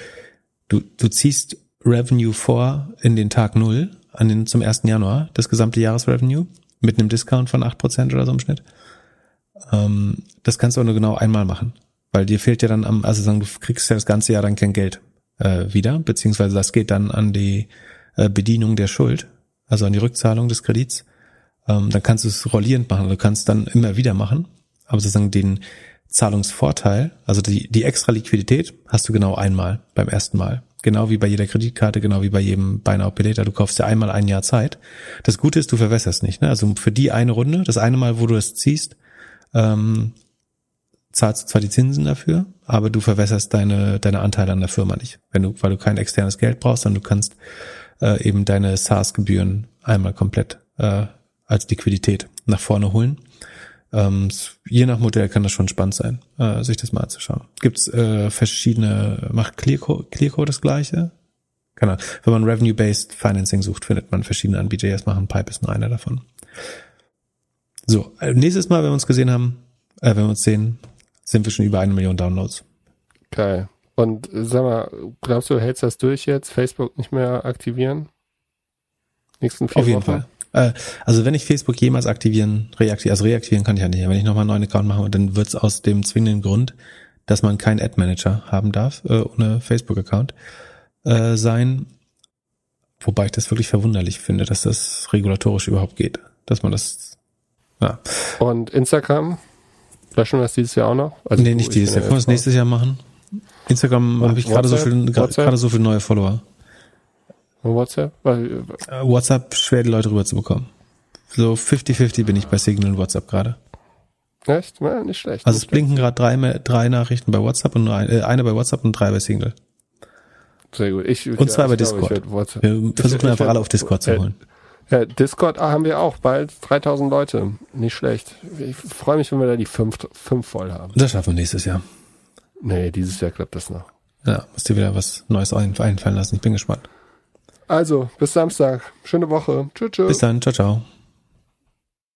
S1: du, du ziehst Revenue vor in den Tag Null an den, zum 1. Januar, das gesamte Jahresrevenue, mit einem Discount von 8% oder so im Schnitt. Ähm, das kannst du auch nur genau einmal machen. Weil dir fehlt ja dann am, also sagen, du kriegst ja das ganze Jahr dann kein Geld äh, wieder, beziehungsweise das geht dann an die äh, Bedienung der Schuld, also an die Rückzahlung des Kredits. Ähm, dann kannst du es rollierend machen, du kannst dann immer wieder machen, aber sozusagen den Zahlungsvorteil, also die, die extra Liquidität hast du genau einmal beim ersten Mal. Genau wie bei jeder Kreditkarte, genau wie bei jedem Buy Now. Du kaufst ja einmal ein Jahr Zeit. Das Gute ist, du verwässerst nicht. Ne? Also für die eine Runde, das eine Mal, wo du es ziehst, ähm, zahlst du zwar die Zinsen dafür, aber du verwässerst deine, deine Anteile an der Firma nicht. Wenn du, weil du kein externes Geld brauchst, sondern du kannst äh, eben deine SaaS-Gebühren einmal komplett äh, als Liquidität nach vorne holen. Ähm, je nach Modell kann das schon spannend sein, äh, sich das mal anzuschauen. Gibt's äh, verschiedene, macht Clearco, Clearco das gleiche? Genau. Wenn man Revenue-Based Financing sucht, findet man verschiedene Anbieter. Jetzt machen Pipe ist nur einer davon. So, äh, nächstes Mal, wenn wir uns gesehen haben, äh, wenn wir uns sehen, sind wir schon über eine Million Downloads.
S2: Geil. Und sag mal, glaubst du, hältst das durch jetzt? Facebook nicht mehr aktivieren? Nächsten vier
S1: Auf jeden Wochen? Fall. Äh, also wenn ich Facebook jemals aktivieren, reaktivieren, also reaktivieren kann ich ja nicht. Wenn ich nochmal einen neuen Account mache, dann wird es aus dem zwingenden Grund, dass man keinen Ad-Manager haben darf, äh, ohne Facebook-Account äh, sein. Wobei ich das wirklich verwunderlich finde, dass das regulatorisch überhaupt geht. Dass man das,
S2: ja. Und Instagram? Löschen wir das dieses Jahr auch noch?
S1: Also nee, nicht dieses Jahr. Können wir es nächstes Jahr machen? Instagram habe ich gerade so viel, gerade so viele neue Follower.
S2: Und WhatsApp? Weil,
S1: Äh, WhatsApp schwer die Leute rüberzubekommen. So 50-50 bin ich bei Signal und WhatsApp gerade.
S2: äh, echt? Ja, nicht schlecht.
S1: Also es blinken gerade drei, drei Nachrichten bei WhatsApp und nur ein, äh, eine bei WhatsApp und drei bei Signal.
S2: Sehr gut. Ich,
S1: Und zwei
S2: ja,
S1: bei
S2: ich glaube, ich
S1: Discord.
S2: WhatsApp.
S1: Wir
S2: Ich-
S1: versuchen
S2: ich
S1: einfach
S2: werd-
S1: alle auf Discord zu
S2: äh,
S1: holen.
S2: Ja, Discord ah, haben wir auch bald 3000 Leute. Nicht schlecht. Ich freue mich, wenn wir da die fünf, fünf voll haben.
S1: Das schaffen wir nächstes Jahr.
S2: Nee, dieses Jahr klappt das noch.
S1: Ja, musst dir wieder was Neues ein- einfallen lassen. Ich bin gespannt.
S2: Also, bis Samstag. Schöne Woche. Tschüss, tschüss.
S1: Bis dann. Ciao, ciao.